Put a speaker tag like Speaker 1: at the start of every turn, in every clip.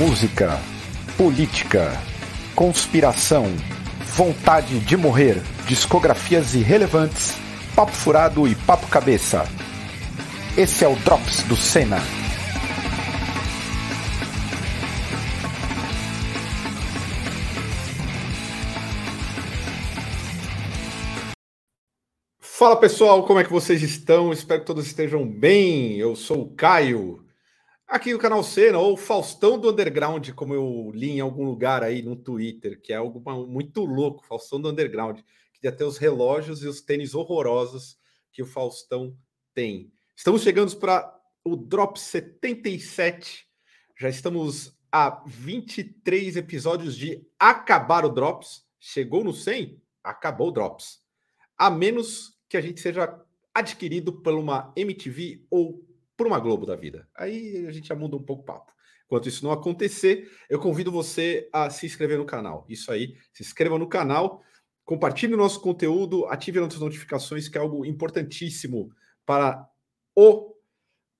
Speaker 1: música, política, conspiração, vontade de morrer, discografias irrelevantes, papo furado e papo cabeça. Esse é o Drops do Senna.
Speaker 2: Fala pessoal, como é que vocês estão? Espero que todos estejam bem. Eu sou o Caio, aqui no canal Cena, ou Faustão do Underground, como eu li em algum lugar aí no Twitter, que é algo muito louco, Faustão do Underground, que até os relógios e os tênis horrorosos que o Faustão tem. Estamos chegando para o Drop 77. Já estamos a 23 episódios de acabar o Drops. Chegou no 100? Acabou o Drops. A menos que a gente seja adquirido por uma MTV ou por uma Globo da vida. Aí a gente já muda um pouco o papo. Enquanto isso não acontecer, eu convido você a se inscrever no canal. Isso aí, se inscreva no canal, compartilhe o nosso conteúdo, ative as notificações, que é algo importantíssimo para o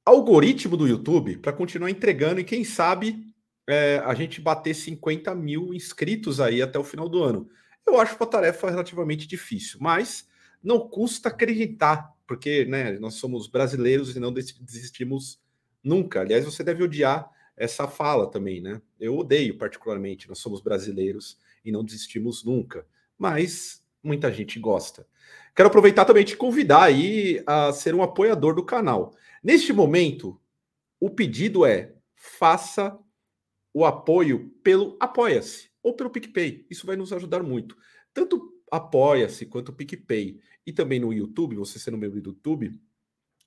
Speaker 2: algoritmo do YouTube, para continuar entregando e quem sabe é, a gente bater 50 mil inscritos aí até o final do ano. Eu acho uma tarefa relativamente difícil, mas não custa acreditar, porque né, nós somos brasileiros e não desistimos nunca. Aliás, você deve odiar essa fala também, né? Eu odeio particularmente, nós somos brasileiros e não desistimos nunca, mas muita gente gosta. Quero aproveitar também te convidar aí a ser um apoiador do canal. Neste momento, o pedido é faça o apoio pelo Apoia-se ou pelo PicPay. Isso vai nos ajudar muito. Tanto Apoia-se quanto o PicPay e também no YouTube, você sendo membro do YouTube,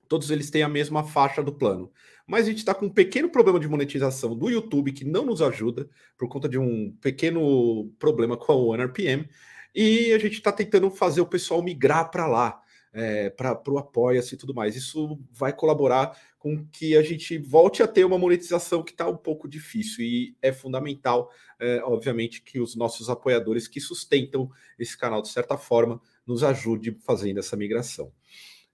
Speaker 2: todos eles têm a mesma faixa do plano. Mas a gente está com um pequeno problema de monetização do YouTube que não nos ajuda por conta de um pequeno problema com a OneRPM. E a gente está tentando fazer o pessoal migrar para lá, é, para o Apoia-se e tudo mais. Isso vai colaborar com que a gente volte a ter uma monetização que está um pouco difícil e é fundamental, é, obviamente, que os nossos apoiadores que sustentam esse canal de certa forma nos ajude fazendo essa migração.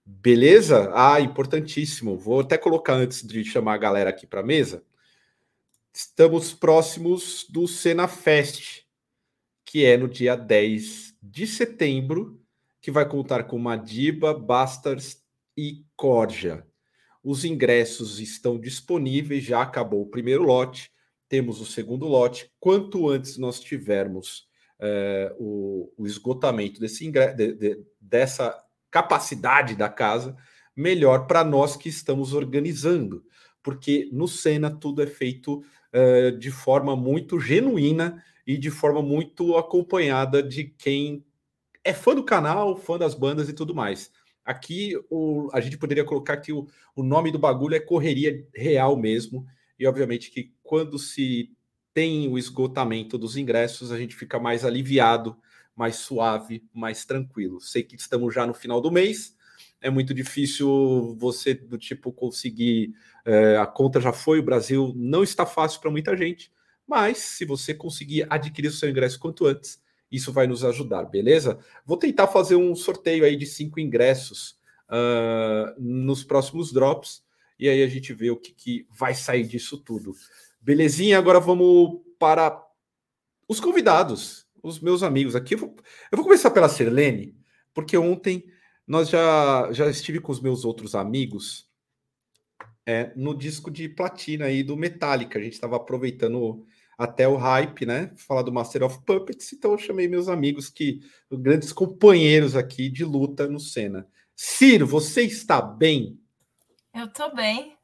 Speaker 2: Beleza? Ah, importantíssimo. Vou até colocar antes de chamar a galera aqui para a mesa. Estamos próximos do Cena Fest, que é no dia 10 de setembro, que vai contar com Madiba, Bastards e Corja. Os ingressos estão disponíveis, já acabou o primeiro lote, temos o segundo lote. Quanto antes nós tivermos é, o, o, esgotamento desse de, de, dessa capacidade da casa, melhor para nós que estamos organizando, porque no Sena tudo é feito é, de forma muito genuína e de forma muito acompanhada de quem é fã do canal, fã das bandas e tudo mais. Aqui o, a gente poderia colocar que o, o nome do bagulho é correria real mesmo, e obviamente que quando se tem o esgotamento dos ingressos, a gente fica mais aliviado, mais suave, mais tranquilo. Sei que estamos já no final do mês, é muito difícil você do tipo conseguir. É, a conta já foi, o Brasil não está fácil para muita gente, mas se você conseguir adquirir o seu ingresso quanto antes, isso vai nos ajudar, beleza? Vou tentar fazer um sorteio aí de cinco ingressos uh, nos próximos drops, e aí a gente vê o que, que vai sair disso tudo. Belezinha, agora vamos para os convidados, os meus amigos aqui. Eu vou, eu vou começar pela Sirlene, porque ontem nós já, já estive com os meus outros amigos é, no disco de platina aí do Metallica. A gente estava aproveitando até o hype, né? Falar do Master of Puppets, então eu chamei meus amigos que grandes companheiros aqui de luta no Senna. Ciro, você está bem?
Speaker 3: Eu estou bem.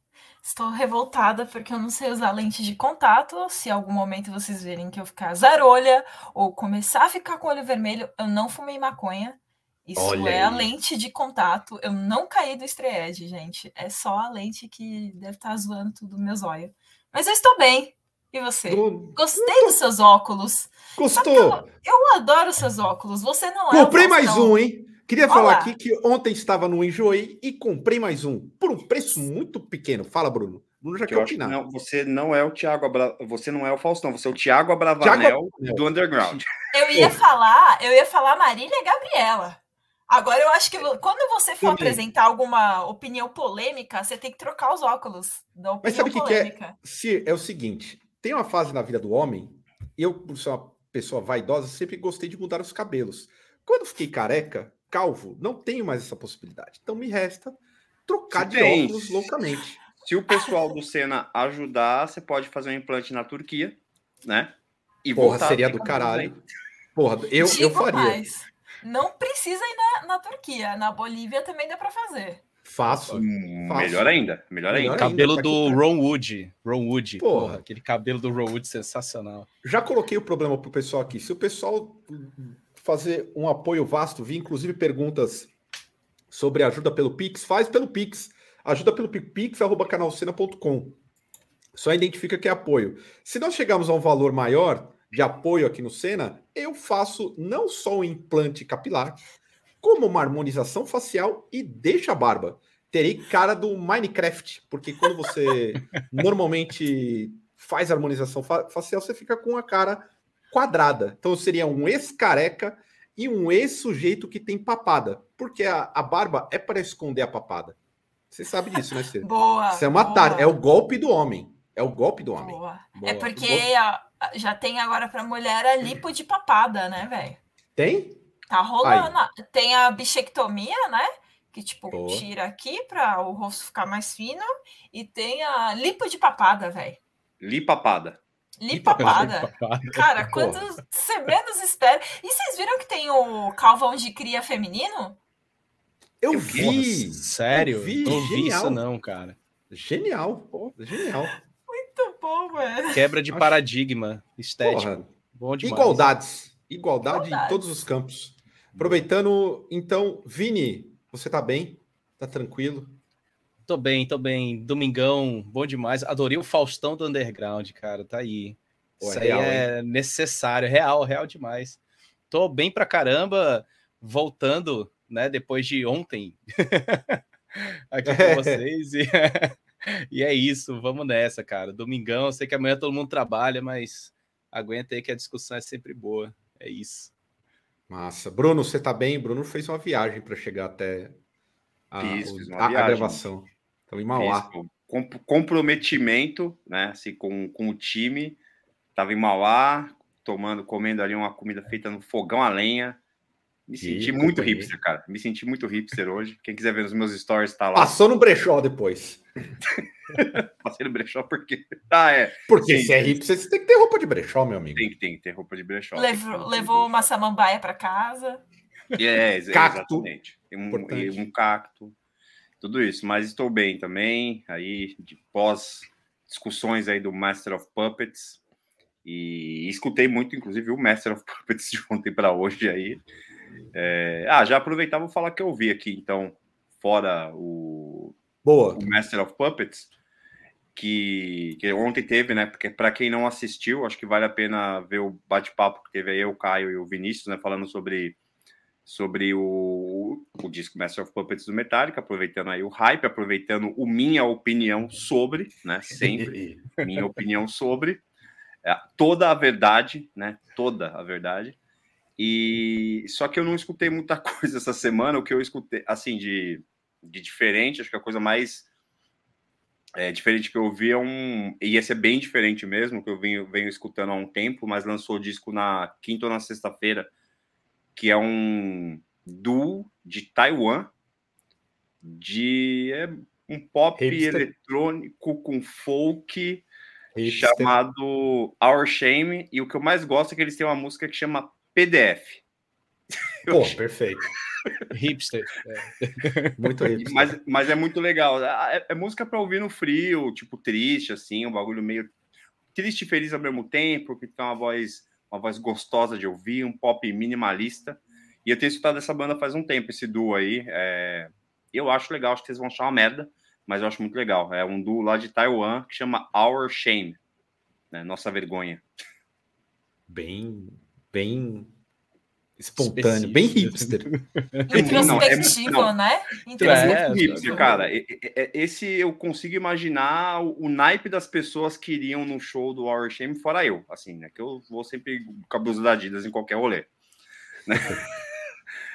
Speaker 3: Estou revoltada porque eu não sei usar lente de contato. Se algum momento vocês verem que eu ficar zarolha ou começar a ficar com o olho vermelho, eu não fumei maconha. Isso Olha é aí. a lente de contato. Eu não caí do estreed, gente. É só a lente que deve estar tá zoando tudo meus olhos. Mas eu estou bem. E você? Do... Gostei dos seus óculos.
Speaker 2: Gostou?
Speaker 3: Eu, eu, adoro seus óculos. Você não
Speaker 2: é. Comprei mais um, hein? Queria Olá. falar aqui que ontem estava no Enjoei e comprei mais um por um preço muito pequeno. Fala, Bruno. Bruno já quer opinar.
Speaker 4: Não, você não é o Thiago Abra... você não é o Faustão, você é o Thiago Abravanel Thiago... do Underground.
Speaker 3: Eu ia falar, eu ia falar Marília Gabriela. Agora eu acho que quando você for apresentar alguma opinião polêmica, você tem que trocar os óculos da opinião
Speaker 2: Mas sabe o que, que é? Se é o seguinte, tem uma fase na vida do homem, eu, por ser uma pessoa vaidosa, sempre gostei de mudar os cabelos. Quando fiquei careca, calvo, não tenho mais essa possibilidade. Então me resta trocar de
Speaker 4: tem.
Speaker 2: óculos loucamente.
Speaker 4: Se o pessoal do Senna ajudar, você pode fazer um implante na Turquia, né? E
Speaker 2: Porra,
Speaker 4: voltar
Speaker 2: seria do caralho.
Speaker 4: bem.
Speaker 2: Porra, eu, eu faria.
Speaker 3: mais, Não precisa ir na, na Turquia. Na Bolívia também dá pra fazer.
Speaker 2: Faço.
Speaker 4: Hum,
Speaker 2: Faço.
Speaker 4: Melhor ainda, melhor,
Speaker 2: Melhor
Speaker 4: ainda.
Speaker 2: ainda.
Speaker 5: Cabelo
Speaker 2: pra
Speaker 5: do
Speaker 2: que-
Speaker 5: Ron Wood. Ron Wood.
Speaker 2: Porra.
Speaker 5: Porra, aquele cabelo do Ron Wood sensacional.
Speaker 2: Já coloquei o problema pro pessoal aqui. Se o pessoal fazer um apoio vasto, vi inclusive perguntas sobre ajuda pelo Pix, faz pelo Pix. Ajuda pelo Pix, arroba canalcena.com. Só identifica que é apoio. Se nós chegarmos a um valor maior de apoio aqui no Sena, eu faço não só um implante capilar, como uma harmonização facial e deixa a barba. Terei cara do Minecraft, porque quando você normalmente faz harmonização fa- facial, você fica com a cara quadrada. Então seria um ex-careca e um ex-sujeito que tem papada, porque a, a barba é para esconder a papada. Você sabe disso, né, Cê?
Speaker 3: Boa.
Speaker 2: Isso é uma
Speaker 3: boa,
Speaker 2: tar... é o golpe do homem. É o golpe do homem.
Speaker 3: boa.
Speaker 5: Boa.
Speaker 3: É porque a- a- já tem agora pra mulher a lipo de papada, né, velho?
Speaker 2: Tem?
Speaker 3: Tá rolando. Tem a bichectomia, né? Que, tipo,
Speaker 2: Boa.
Speaker 3: tira aqui pra o rosto ficar mais fino. E tem a lipo de papada, velho.
Speaker 4: Lipapada.
Speaker 3: Lipapada. Cara, quando você menos espera. E vocês viram que tem o calvão de cria feminino?
Speaker 2: Eu
Speaker 4: Eu
Speaker 2: vi.
Speaker 5: Sério?
Speaker 2: Eu vi,
Speaker 5: não vi
Speaker 2: genial.
Speaker 5: isso não, cara.
Speaker 2: Genial. Pô, genial.
Speaker 3: Muito bom, velho.
Speaker 5: Quebra de
Speaker 2: Acho-
Speaker 5: paradigma estético.
Speaker 2: Porra.
Speaker 5: Bom demais.
Speaker 2: Igualdades. Igualdade em
Speaker 3: Igualdades.
Speaker 2: todos os campos. Aproveitando, então, Vini, você tá bem? Tá tranquilo?
Speaker 5: Tô bem, tô bem. Domingão, bom demais. Adorei o Faustão do Underground, cara. Tá aí.
Speaker 2: Pô, é
Speaker 5: Isso aí
Speaker 2: real,
Speaker 5: é necessário, real, real demais. Tô bem pra caramba, voltando, né, depois de ontem aqui com vocês. E, e é isso, vamos nessa, cara. Domingão, eu sei que amanhã todo mundo trabalha, mas aguenta aí que a discussão é sempre boa. É isso.
Speaker 2: Massa. Bruno, você tá bem? Bruno fez uma viagem para chegar até a,
Speaker 4: Fiz,
Speaker 2: a- a gravação. Estão em Mauá.
Speaker 4: Comprometimento, né? Assim, com, com o time. Tava em Mauá, tomando, comendo ali uma comida feita no fogão a lenha. Me senti
Speaker 2: Ih,
Speaker 4: muito
Speaker 2: companhia.
Speaker 4: hipster, cara. Me senti muito hipster hoje. Quem quiser ver os meus stories, tá lá.
Speaker 2: Passou no brechó depois.
Speaker 4: Passei no brechó porque. Ah, é.
Speaker 2: Porque
Speaker 4: Sim.
Speaker 2: se é hipster, você tem que ter roupa de brechó, meu amigo.
Speaker 4: Tem que tem que ter roupa de brechó.
Speaker 3: Levou, levou uma samambaia pra casa.
Speaker 4: É, ex-
Speaker 2: Cacto.
Speaker 4: exatamente. Tem um,
Speaker 2: Importante.
Speaker 4: um cacto. Tudo isso. Mas estou bem também. Aí, de pós discussões aí do Master of Puppets. E escutei muito, inclusive, o Master of Puppets de ontem para hoje aí. É, Ah, já aproveitar vou falar que eu vi aqui, então, fora o,
Speaker 2: Boa.
Speaker 4: o Master of Puppets, que, que ontem teve, né? Porque para quem não assistiu, acho que vale a pena ver o bate-papo que teve aí o Caio e o Vinícius, né? Falando sobre, sobre o, o disco Master of Puppets do Metallica, aproveitando aí o hype, aproveitando o minha opinião sobre, né? Sempre minha opinião sobre é, toda a verdade, né? Toda a verdade. E só que eu não escutei muita coisa essa semana. O que eu escutei, assim, de, de diferente, acho que a coisa mais é, diferente que eu vi é um. Ia ser bem diferente mesmo, que eu venho, venho escutando há um tempo, mas lançou o disco na quinta ou na sexta-feira, que é um duo de Taiwan, de é, um pop
Speaker 2: Hipster.
Speaker 4: eletrônico com folk
Speaker 2: Hipster.
Speaker 4: chamado Our Shame, e o que eu mais gosto é que eles têm uma música que chama PDF.
Speaker 2: Pô, perfeito.
Speaker 5: Hipster.
Speaker 2: Muito hipster.
Speaker 4: mas, mas é muito legal. É, é música para ouvir no frio, tipo triste, assim, um bagulho meio triste e feliz ao mesmo tempo, que tem uma voz, uma voz gostosa de ouvir, um pop minimalista. E eu tenho escutado essa banda faz um tempo, esse duo aí. é, Eu acho legal, acho que vocês vão achar uma merda, mas eu acho muito legal. É um duo lá de Taiwan que chama Our Shame, né? Nossa vergonha.
Speaker 2: Bem, bem espontâneo, bem hipster.
Speaker 3: Introspectivo,
Speaker 4: não,
Speaker 3: né?
Speaker 5: É,
Speaker 4: muito
Speaker 3: Introspectivo.
Speaker 4: hipster, cara. E- e- e- Esse eu consigo imaginar o, o naipe das pessoas que iriam no show do Our Shame, fora eu, assim, né? Que eu vou sempre com a blusa da Adidas em qualquer rolê.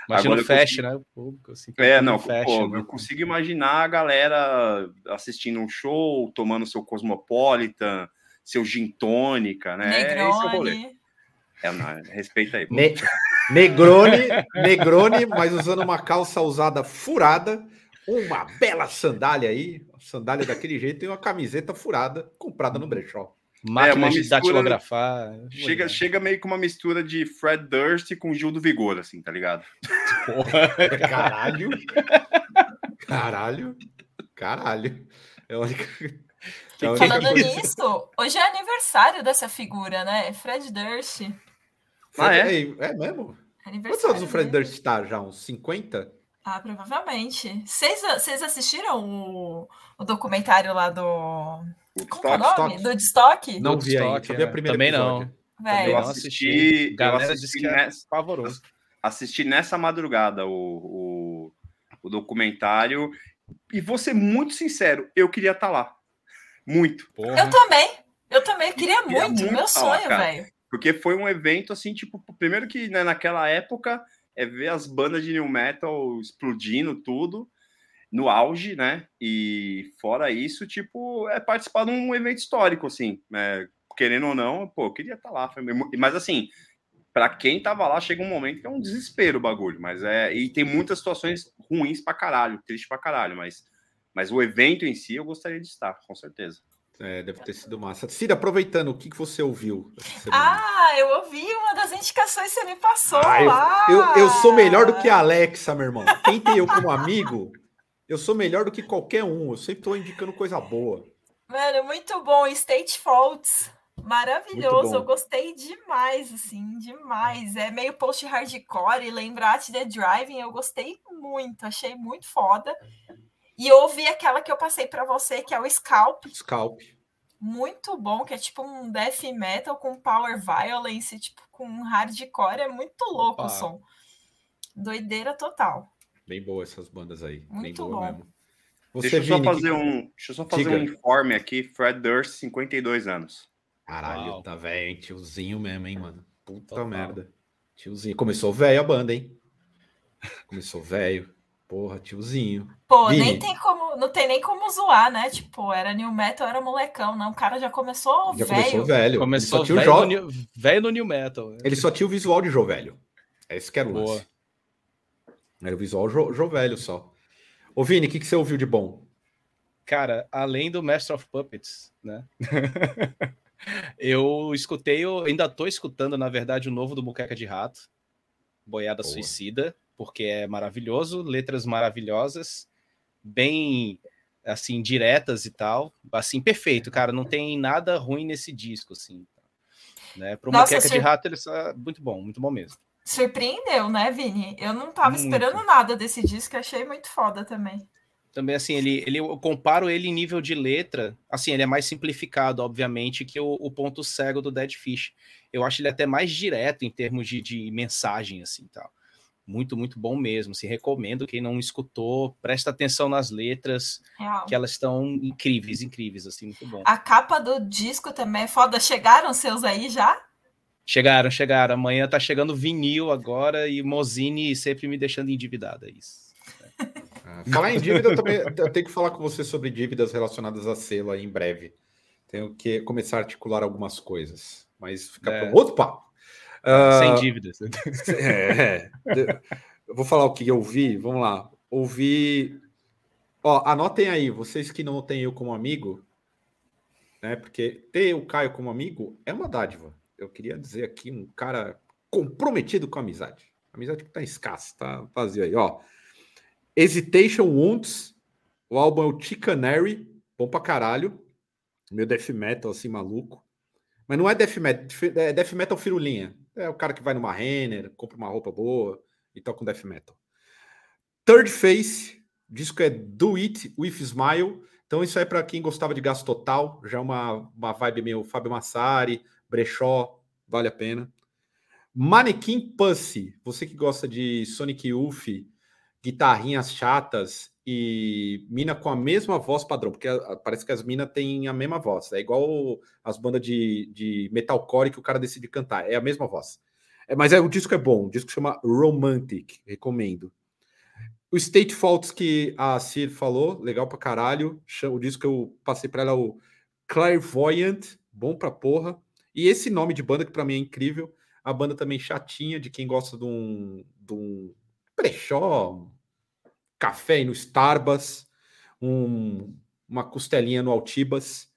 Speaker 5: Imagina
Speaker 4: Agora
Speaker 5: o
Speaker 4: eu
Speaker 5: fashion, né? O público, assim,
Speaker 4: É, não,
Speaker 5: fashion,
Speaker 4: pô,
Speaker 5: né?
Speaker 4: eu consigo imaginar a galera assistindo um show, tomando seu Cosmopolitan, seu gin tônica, né? Esse é o rolê.
Speaker 3: Negroni.
Speaker 4: É, não, respeita aí.
Speaker 2: Ne Negroni, Negroni, mas usando uma calça usada furada, uma bela sandália aí, uma sandália daquele jeito e uma camiseta furada comprada no brechó.
Speaker 5: Máquina
Speaker 4: uma
Speaker 5: de
Speaker 4: mistura-
Speaker 5: datilografar.
Speaker 4: Chega, chega meio que uma mistura de Fred Durst com Gil do Vigor, assim, tá ligado?
Speaker 5: Porra.
Speaker 2: Caralho. Caralho. Caralho. É a única, é
Speaker 3: Falando
Speaker 2: coisa-
Speaker 3: nisso, hoje é aniversário dessa figura, né? Fred Durst.
Speaker 4: Ah, é?
Speaker 2: Fred- é mesmo? Quantos anos o Fred
Speaker 3: dele.
Speaker 2: Durst tá já? Uns 50?
Speaker 3: Ah, provavelmente. Vocês, vocês assistiram o, o documentário lá do. Como é o nome? Do Destoque?
Speaker 2: Não vi ainda, só vi a primeira
Speaker 5: Também
Speaker 2: episódio.
Speaker 5: não.
Speaker 4: Eu
Speaker 5: não
Speaker 4: assisti, eu
Speaker 5: Galera
Speaker 4: assisti
Speaker 5: disse que é
Speaker 4: nessa-
Speaker 5: pavoroso.
Speaker 4: assisti nessa madrugada o, o, o documentário e vou ser muito sincero, eu queria estar lá. Muito.
Speaker 5: Porra.
Speaker 3: eu também. Eu também queria
Speaker 4: queria
Speaker 3: muito.
Speaker 4: muito
Speaker 3: meu
Speaker 4: falar,
Speaker 3: sonho, velho.
Speaker 4: Porque foi um evento assim, tipo, primeiro que né, naquela época é ver as bandas de new metal explodindo tudo no auge, né? E fora isso, tipo, é participar de um evento histórico, assim, né? querendo ou não, pô, eu queria estar lá. foi mesmo- Mas assim, para quem tava lá, chega um momento que é um desespero o bagulho, mas é e tem muitas situações ruins pra caralho, triste pra caralho, mas mas o evento em si eu gostaria de estar, com certeza.
Speaker 2: É, deve ter sido massa. Cida, aproveitando, o que, que você ouviu?
Speaker 3: Ah, eu ouvi uma das indicações que você me passou
Speaker 2: Ah, eu-
Speaker 3: lá.
Speaker 2: eu, eu sou melhor do que a Alexa, meu irmão. Quem tem eu como amigo, eu sou melhor do que qualquer um. Eu sempre tô indicando coisa boa.
Speaker 3: Mano, muito bom. State Faults. Maravilhoso. Eu gostei demais, assim, demais. É meio post-hardcore. E lembrar The Driving, eu gostei muito. Achei muito foda. E ouvi aquela que eu passei pra você, que é o Scalp.
Speaker 2: Scalp.
Speaker 3: Muito bom, que é tipo um death metal com power violence, tipo com hardcore. É muito louco
Speaker 5: Opa.
Speaker 3: o som. Doideira total.
Speaker 2: Bem boa essas bandas aí. Bem
Speaker 3: Muito
Speaker 2: boa
Speaker 3: bom.
Speaker 2: mesmo. Você,
Speaker 4: deixa eu só
Speaker 2: Vini,
Speaker 4: fazer
Speaker 2: que-
Speaker 4: um, deixa eu só fazer
Speaker 2: Diga.
Speaker 4: um informe aqui, Fred Durst, 52 anos.
Speaker 2: Caralho,
Speaker 5: Uau.
Speaker 2: tá velho, hein? Tiozinho mesmo, hein, mano? Puta
Speaker 5: Total.
Speaker 2: merda. Tiozinho. Começou velho a banda, hein? Começou velho. Porra, tiozinho.
Speaker 3: Pô,
Speaker 2: Vini.
Speaker 3: nem tem como, não tem nem como zoar, né? Tipo, era new metal, era molecão, não. O cara já começou
Speaker 2: Já
Speaker 3: velho.
Speaker 2: começou velho.
Speaker 5: Começou
Speaker 2: ele só tinha o
Speaker 5: velho,
Speaker 2: jo...
Speaker 5: no new, velho no New Metal.
Speaker 2: Ele só tinha o visual de Jô Velho. É esse que era o
Speaker 5: Boa.
Speaker 2: lance. Era o visual Jô, Jô Velho só. Ô, Vini, o que, que você ouviu de bom?
Speaker 5: Cara, além do Master of Puppets, né? eu escutei, eu ainda tô escutando, na verdade, o novo do Buqueca de Rato, Boiada
Speaker 2: Boa.
Speaker 5: Suicida, porque é maravilhoso, letras maravilhosas, bem assim diretas e tal, assim perfeito, cara, não tem nada ruim nesse disco assim, né?
Speaker 3: Nossa,
Speaker 5: Buqueca de
Speaker 3: sur-
Speaker 5: Rato ele é muito bom, muito bom mesmo.
Speaker 3: Surpreendeu, né, Vini? Eu não tava
Speaker 5: Muito.
Speaker 3: esperando nada desse disco, achei muito foda também.
Speaker 5: Também, assim, ele, ele, eu comparo ele em nível de letra. Assim, ele é mais simplificado, obviamente, que o, o ponto cego do Dead Fish. Eu acho ele até mais direto em termos de, de mensagem, assim, tal. Muito, muito bom mesmo. Se recomendo quem não escutou, presta atenção nas letras,
Speaker 3: Real.
Speaker 5: que elas estão incríveis, incríveis, assim, muito bom.
Speaker 3: A capa do disco também é foda. Chegaram seus aí já?
Speaker 5: Chegaram, chegaram. Amanhã tá chegando vinil agora e Mozini sempre me deixando endividada. é Isso.
Speaker 2: Ah, falar em dívida, eu também eu tenho que falar com você sobre dívidas relacionadas a selo aí em breve. Tenho que começar a articular algumas coisas, mas fica
Speaker 5: É.
Speaker 2: para um outro papo. Ah,
Speaker 5: Sem dívidas.
Speaker 2: É, de- eu vou falar o que eu ouvi. Vamos lá. Ouvi. Ó, anotem aí, vocês que não têm eu como amigo, né? Porque ter o Caio como amigo é uma dádiva. Eu queria dizer aqui um cara comprometido com a amizade. A amizade que tá escassa, tá vazio aí, ó. Hesitation Wounds, o álbum é o Chicanary, bom pra caralho. Meu death metal assim maluco. Mas não é death metal, é death metal firulinha. É o cara que vai numa Renner, compra uma roupa boa e toca um death metal. Third Face, disco é Do It With Smile. Então isso é para quem gostava de gasto total, já é uma, uma vibe meio Fábio Massari, Brechó, vale a pena. Manequim Pussy, você que gosta de Sonic Youth, guitarrinhas chatas e mina com a mesma voz padrão, porque parece que as minas têm a mesma voz. É igual as bandas de, de metalcore que o cara decide cantar. É a mesma voz. É, mas é, o disco é bom. O disco chama Romantic. Recomendo. O State Faults que a Cir falou, legal pra caralho. O disco que eu passei pra ela, o Clairvoyant. bom pra porra. E esse nome de banda que para mim é incrível, a banda também chatinha de quem gosta de um, de um brechó, café no Starbucks, um, uma costelinha no Altibas,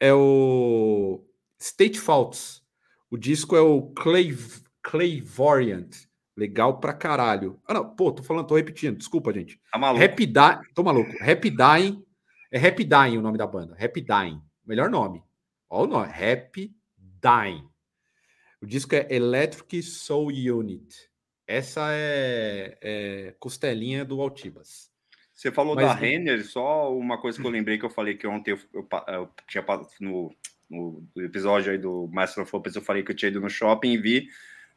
Speaker 2: é o State Faults. O disco é o Clay, Clayvoriant. Legal pra caralho. Ah, não, pô, tô falando, tô repetindo, desculpa, gente.
Speaker 4: Tá maluco.
Speaker 2: Rap Dying, tô maluco. Rap Dying, é Rap Dying o nome da banda. Rap Dying, melhor nome. Olha o nome, Rap Dying. O disco é Electric Soul Unit. Essa é, é costelinha do Altibas.
Speaker 4: Você falou
Speaker 2: Mas-
Speaker 4: da Renner, só uma coisa que eu lembrei que eu falei que ontem eu, eu eu tinha no, no episódio aí do Master of Puppets, eu falei que eu tinha ido no shopping e vi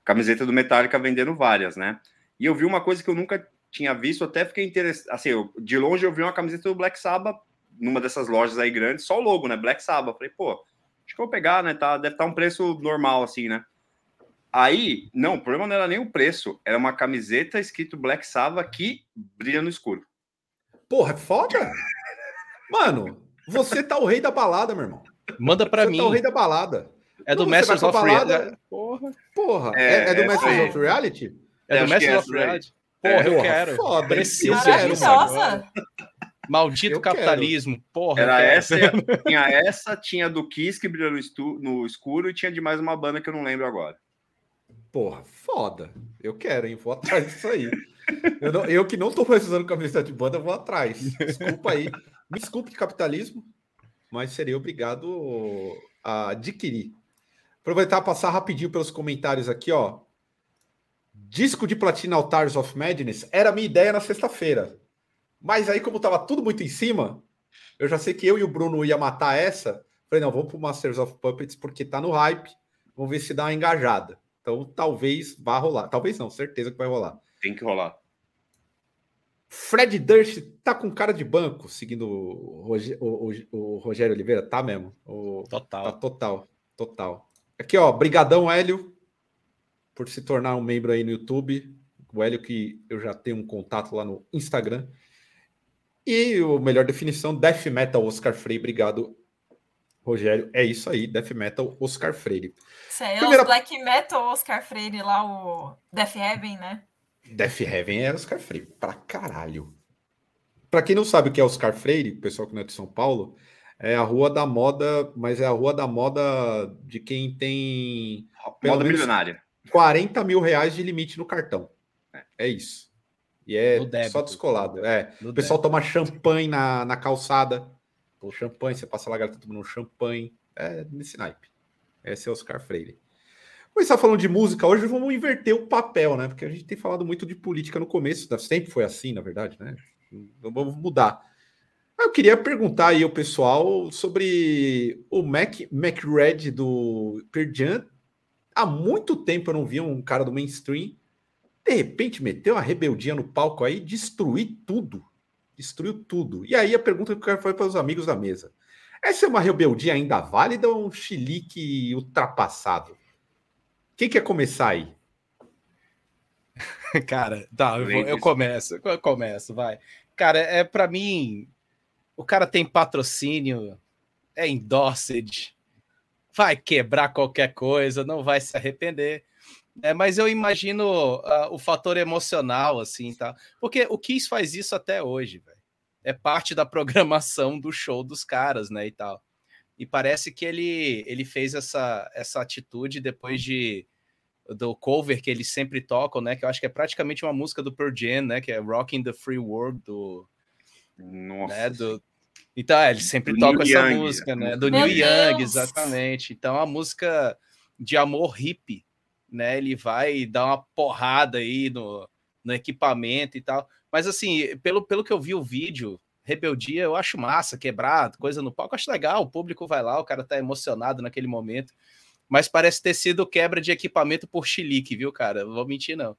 Speaker 4: camiseta do Metallica vendendo várias, né? E eu vi uma coisa que eu nunca tinha visto, até fiquei interessado. Assim, eu- de longe eu vi uma camiseta do Black Sabbath numa dessas lojas aí grandes, só o logo, né? Black Sabbath. Falei, pô, acho que eu vou pegar, né? Tá, deve estar um preço normal, assim, né? Aí, não, o problema não era nem o preço, era uma camiseta escrito Black Sabbath que brilha no escuro.
Speaker 2: Porra, é foda? Mano, você tá o rei da balada, meu irmão.
Speaker 5: Manda pra
Speaker 2: você
Speaker 5: mim.
Speaker 2: tá o rei da balada.
Speaker 5: É do
Speaker 2: Não, você
Speaker 5: Masters of Reality.
Speaker 2: balada-
Speaker 5: Porra.
Speaker 2: Porra,
Speaker 4: É,
Speaker 2: é, é do
Speaker 4: essa
Speaker 2: Masters of Reality?
Speaker 5: É do
Speaker 4: é
Speaker 5: Masters
Speaker 4: essa
Speaker 5: of. Reality.
Speaker 4: É,
Speaker 5: Porra, eu
Speaker 2: porra,
Speaker 5: quero.
Speaker 2: foda,
Speaker 5: Preciso
Speaker 2: quero,
Speaker 3: Maravilhosa.
Speaker 5: Maldito
Speaker 2: Eu
Speaker 5: capitalismo. Porra. eu
Speaker 4: Era
Speaker 5: quero.
Speaker 4: essa, tinha essa, tinha do Kiss que brilha no, estu- no escuro e tinha de mais uma banda que eu não lembro agora.
Speaker 2: Porra, foda. Eu quero, hein? Vou atrás disso aí. Eu, não- eu que não tô precisando de camiseta de banda, vou atrás. Desculpa aí. Me desculpe, capitalismo, mas seria obrigado a adquirir. Aproveitar e passar rapidinho pelos comentários aqui, ó. Disco de platina Altars of Madness era minha ideia na sexta-feira. Mas aí, como tava tudo muito em cima, eu já sei que eu e o Bruno ia matar essa. Falei, não, vamos pro Masters of Puppets porque tá no hype. Vamos ver se dá uma engajada. Então, talvez vá rolar. Talvez não, certeza que vai rolar.
Speaker 4: Tem que rolar.
Speaker 2: Fred Durst tá com cara de banco, seguindo o, Roge- o- o- o Rogério Oliveira, tá mesmo? O- Tá
Speaker 5: Total.
Speaker 2: total, total. Aqui, ó, brigadão, Hélio, por se tornar um membro aí no YouTube. O Hélio que eu já tenho um contato lá no Instagram. E o melhor definição, Death Metal Oscar Freire. Obrigado, Rogério. É isso aí, Death Metal Oscar Freire.
Speaker 3: Isso aí é
Speaker 2: Primeira-
Speaker 3: os Black Metal Oscar Freire lá, o Death Heaven, né?
Speaker 2: Death Heaven é Oscar Freire, pra caralho. Pra quem não sabe o que é Oscar Freire, pessoal que não é de São Paulo, é a rua da moda, mas é a rua da moda de quem tem
Speaker 4: Moda milionária.
Speaker 2: 40 mil reais de limite no cartão. É isso. E é
Speaker 5: débito.
Speaker 2: só descolado. É.
Speaker 5: No
Speaker 2: O pessoal toma champanhe na, na calçada. Pô, champanhe, você passa lá, galera tá tomando um champanhe. É nesse naipe. Esse é Oscar Freire. Começar falando de música, hoje vamos inverter o papel, né? Porque a gente tem falado muito de política no começo, né? sempre foi assim, na verdade, né? Então vamos mudar. Eu queria perguntar aí ao pessoal sobre o Mac, Mac Red do Pearl Jam. Há muito tempo eu não via um cara do mainstream. De repente meteu uma rebeldia no palco aí, destruir tudo. Destruiu tudo. E aí a pergunta que eu quero fazer para os amigos da mesa. Essa é uma rebeldia ainda válida ou um chilique ultrapassado? Quem quer começar aí?
Speaker 5: Cara, tá, eu, vou- eu começo, eu começo, vai. Cara, é para mim, o cara tem patrocínio, é endorsed, vai quebrar qualquer coisa, não vai se arrepender. É, mas eu imagino ah, o fator emocional, assim, tá? Porque o Kiss faz isso até hoje, velho. É parte da programação do show dos caras, né, e tal. E parece que ele, ele fez essa, essa atitude depois de do cover que eles sempre tocam, né? Que eu acho que é praticamente uma música do Pearl Jam, né? Que é Rocking the Free World do,
Speaker 4: Nossa.
Speaker 5: né, do... Então, é, eles sempre
Speaker 4: Do
Speaker 5: tocam
Speaker 4: Neil
Speaker 5: essa
Speaker 4: Young.
Speaker 5: música, né? Do
Speaker 3: Meu
Speaker 5: Neil Young,
Speaker 3: Deus!
Speaker 5: exatamente. Então, é uma música de amor hippie, né? Ele vai dar uma porrada aí no, no equipamento e tal. Mas, assim, pelo, pelo que eu vi o vídeo, Rebeldia, eu acho massa, quebrar coisa no palco, acho legal. O público vai lá, o cara tá emocionado naquele momento. Mas parece ter sido quebra de equipamento por chilique, viu, cara? Não vou mentir, não.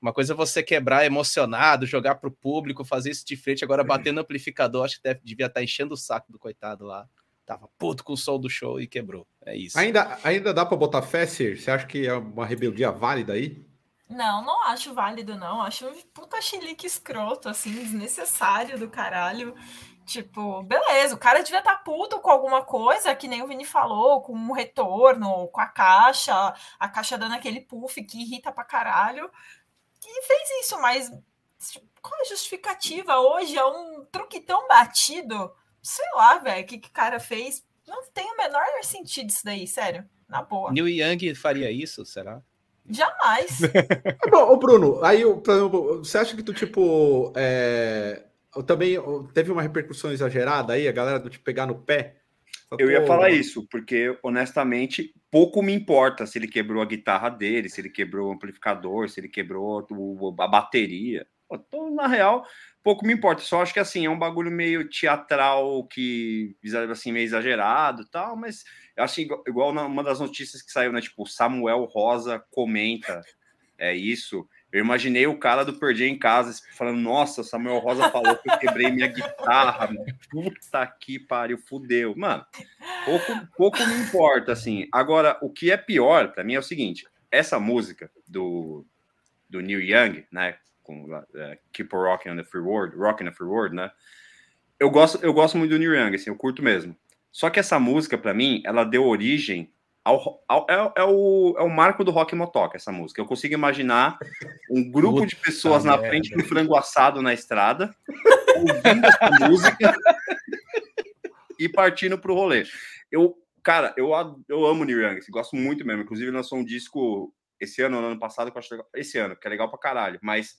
Speaker 5: Uma coisa é você quebrar emocionado, jogar pro público, fazer isso de frente, agora bater no amplificador, acho que deve, devia estar enchendo o saco do coitado lá. Tava puto com o som do show e quebrou. É isso.
Speaker 2: Ainda, ainda dá para botar fé, Sir? Você acha que é uma rebeldia válida aí?
Speaker 3: Não, não acho válido, não. Acho um puta chilique escroto, assim, desnecessário do caralho. Tipo, beleza, o cara devia estar tá puto com alguma coisa, que nem o Vini falou, com um retorno, com a caixa, a caixa dando aquele puff que irrita pra caralho. E fez isso, mas tipo, qual a justificativa? Hoje é um truque tão batido. Sei lá, velho, o que, que o cara fez. Não tem o menor sentido isso daí, sério. Na boa.
Speaker 5: Neil Young faria isso, será?
Speaker 3: Jamais.
Speaker 2: Bom, ô Bruno, aí você acha que tu, tipo, é, também teve uma repercussão exagerada aí, a galera do te pegar no pé?
Speaker 4: Eu ia falar isso, porque honestamente pouco me importa se ele quebrou a guitarra dele, se ele quebrou o amplificador, se ele quebrou a bateria. Então, na real, pouco me importa. Só acho que assim é um bagulho meio teatral que assim meio exagerado, tal. Mas eu acho igual, igual uma das notícias que saiu, né? Tipo, Samuel Rosa comenta é isso. Eu imaginei o cara do Perdi em casa falando: Nossa, Samuel Rosa falou que eu quebrei minha guitarra, mano. Puta que pariu, fudeu. Mano, pouco, pouco me importa, assim. Agora, o que é pior para mim é o seguinte: essa música do, do Neil Young, né? Com uh, Keep Rocking on the Free World, Rocking the Free World, né? Eu gosto, eu gosto muito do Neil Young, assim, eu curto mesmo. Só que essa música, para mim, ela deu origem ao, ao, é, é, o, é o marco do rock motoca, essa música. Eu consigo imaginar um grupo Puta de pessoas na frente do frango assado na estrada, ouvindo essa música e partindo pro rolê. Eu, cara, eu, eu amo Neil Young, assim, gosto muito mesmo. Inclusive, lançou um disco esse ano, no ano passado, que eu acho legal, esse ano, que é legal pra caralho. Mas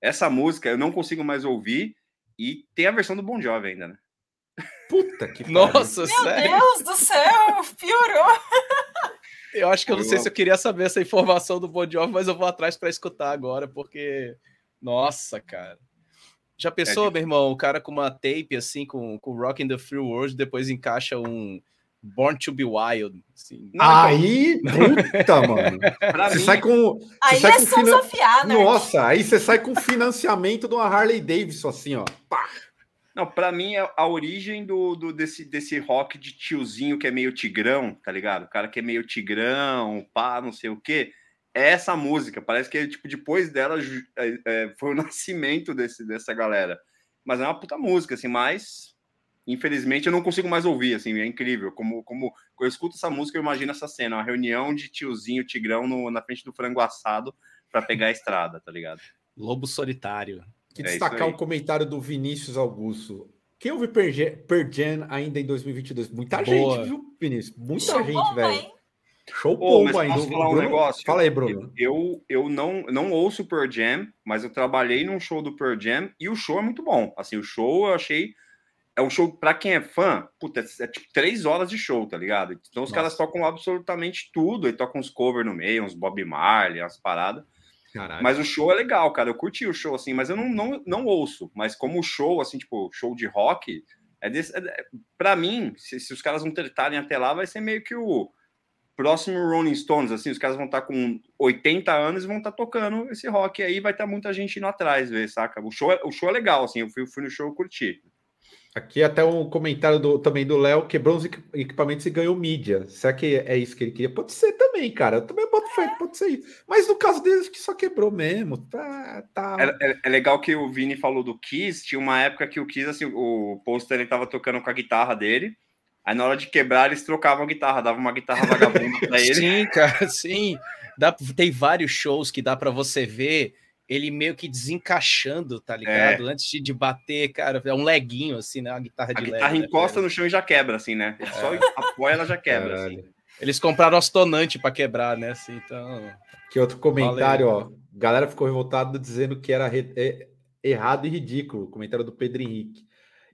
Speaker 4: essa música eu não consigo mais ouvir e tem a versão do Bon Jovi ainda, né?
Speaker 2: Puta que
Speaker 5: Nossa,
Speaker 3: Meu sério? Deus do céu, piorou.
Speaker 5: Eu acho que eu não sei se eu queria saber essa informação do Bon Jovi, mas eu vou atrás para escutar agora, porque nossa, cara. Já pensou, é meu irmão, o cara com uma tape assim, com, com Rock in the Free World, depois encaixa um Born to be Wild. Assim.
Speaker 2: Aí, puta, mano. você mim... sai com.
Speaker 3: Aí
Speaker 2: sai
Speaker 3: é com finan...
Speaker 2: né? Nossa, aí você sai com financiamento de uma Harley Davidson, assim, ó. Pá.
Speaker 4: Não, para mim é a origem do, do, desse, desse rock de tiozinho que é meio tigrão, tá ligado? O cara que é meio tigrão, pá, não sei o quê. É essa música. Parece que tipo depois dela é, é, foi o nascimento desse, dessa galera. Mas é uma puta música, assim, mas infelizmente eu não consigo mais ouvir, assim, é incrível. Como, como eu escuto essa música, eu imagino essa cena, uma reunião de tiozinho tigrão no, na frente do frango assado para pegar a estrada, tá ligado?
Speaker 5: Lobo solitário
Speaker 2: que é destacar o comentário do Vinícius Augusto. Quem ouve Pergen ainda em 2022? Muita Boa. gente, viu, Vinícius? Muita Show gente, velho. Show bom ainda.
Speaker 4: Posso falar um Bruno, negócio? Fala aí, Bruno. Eu, eu não, não ouço Pearl Jam, mas eu trabalhei num show do Pearl Jam e o show é muito bom. Assim, o show eu achei. É um show, para quem é fã, puta, é, é tipo três horas de show, tá ligado? Então os Nossa. caras tocam absolutamente tudo, e tocam uns covers no meio, uns Bob Marley, umas paradas. Mas o show é legal, cara. Eu curti o show, assim, mas eu não, não, não ouço. Mas como show, assim, tipo, show de rock, é, desse, é pra mim, se, se, os caras não tretarem até lá, vai ser meio que o próximo Rolling Stones, assim, os caras vão estar tá com 80 anos e vão estar tá tocando esse rock aí, vai estar tá muita gente indo atrás, ver, saca? O show, é, o show é legal, assim, eu fui, fui no show, eu curti.
Speaker 2: Aqui até um comentário do, também do Léo, quebrou os equipamentos e ganhou mídia. Será que é isso que ele queria? Pode ser também, cara. Eu também boto fé pode ser isso. Mas no caso deles, que só quebrou mesmo. Tá, tá...
Speaker 4: É, é, é, legal que o Vini falou do Kiss. Tinha uma época que o Kiss, assim, o Poster ele tava tocando com a guitarra dele. Aí na hora de quebrar, eles trocavam a guitarra, davam uma guitarra vagabunda pra ele.
Speaker 5: Sim, cara, sim. Dá, tem vários shows que dá para você ver ele meio que desencaixando, tá ligado? É. Antes de bater, cara, é um leguinho, assim, né? Uma guitarra de
Speaker 4: A guitarra
Speaker 5: leg,
Speaker 4: encosta né, no chão e já quebra, assim, né? Ele só é. apoia, ela já quebra, Caralho. assim.
Speaker 5: Eles compraram astonante para quebrar, né? Assim, então.
Speaker 2: Que outro comentário, Valeu. ó. Galera ficou revoltada dizendo que era re... é... errado e ridículo. Comentário do Pedro Henrique.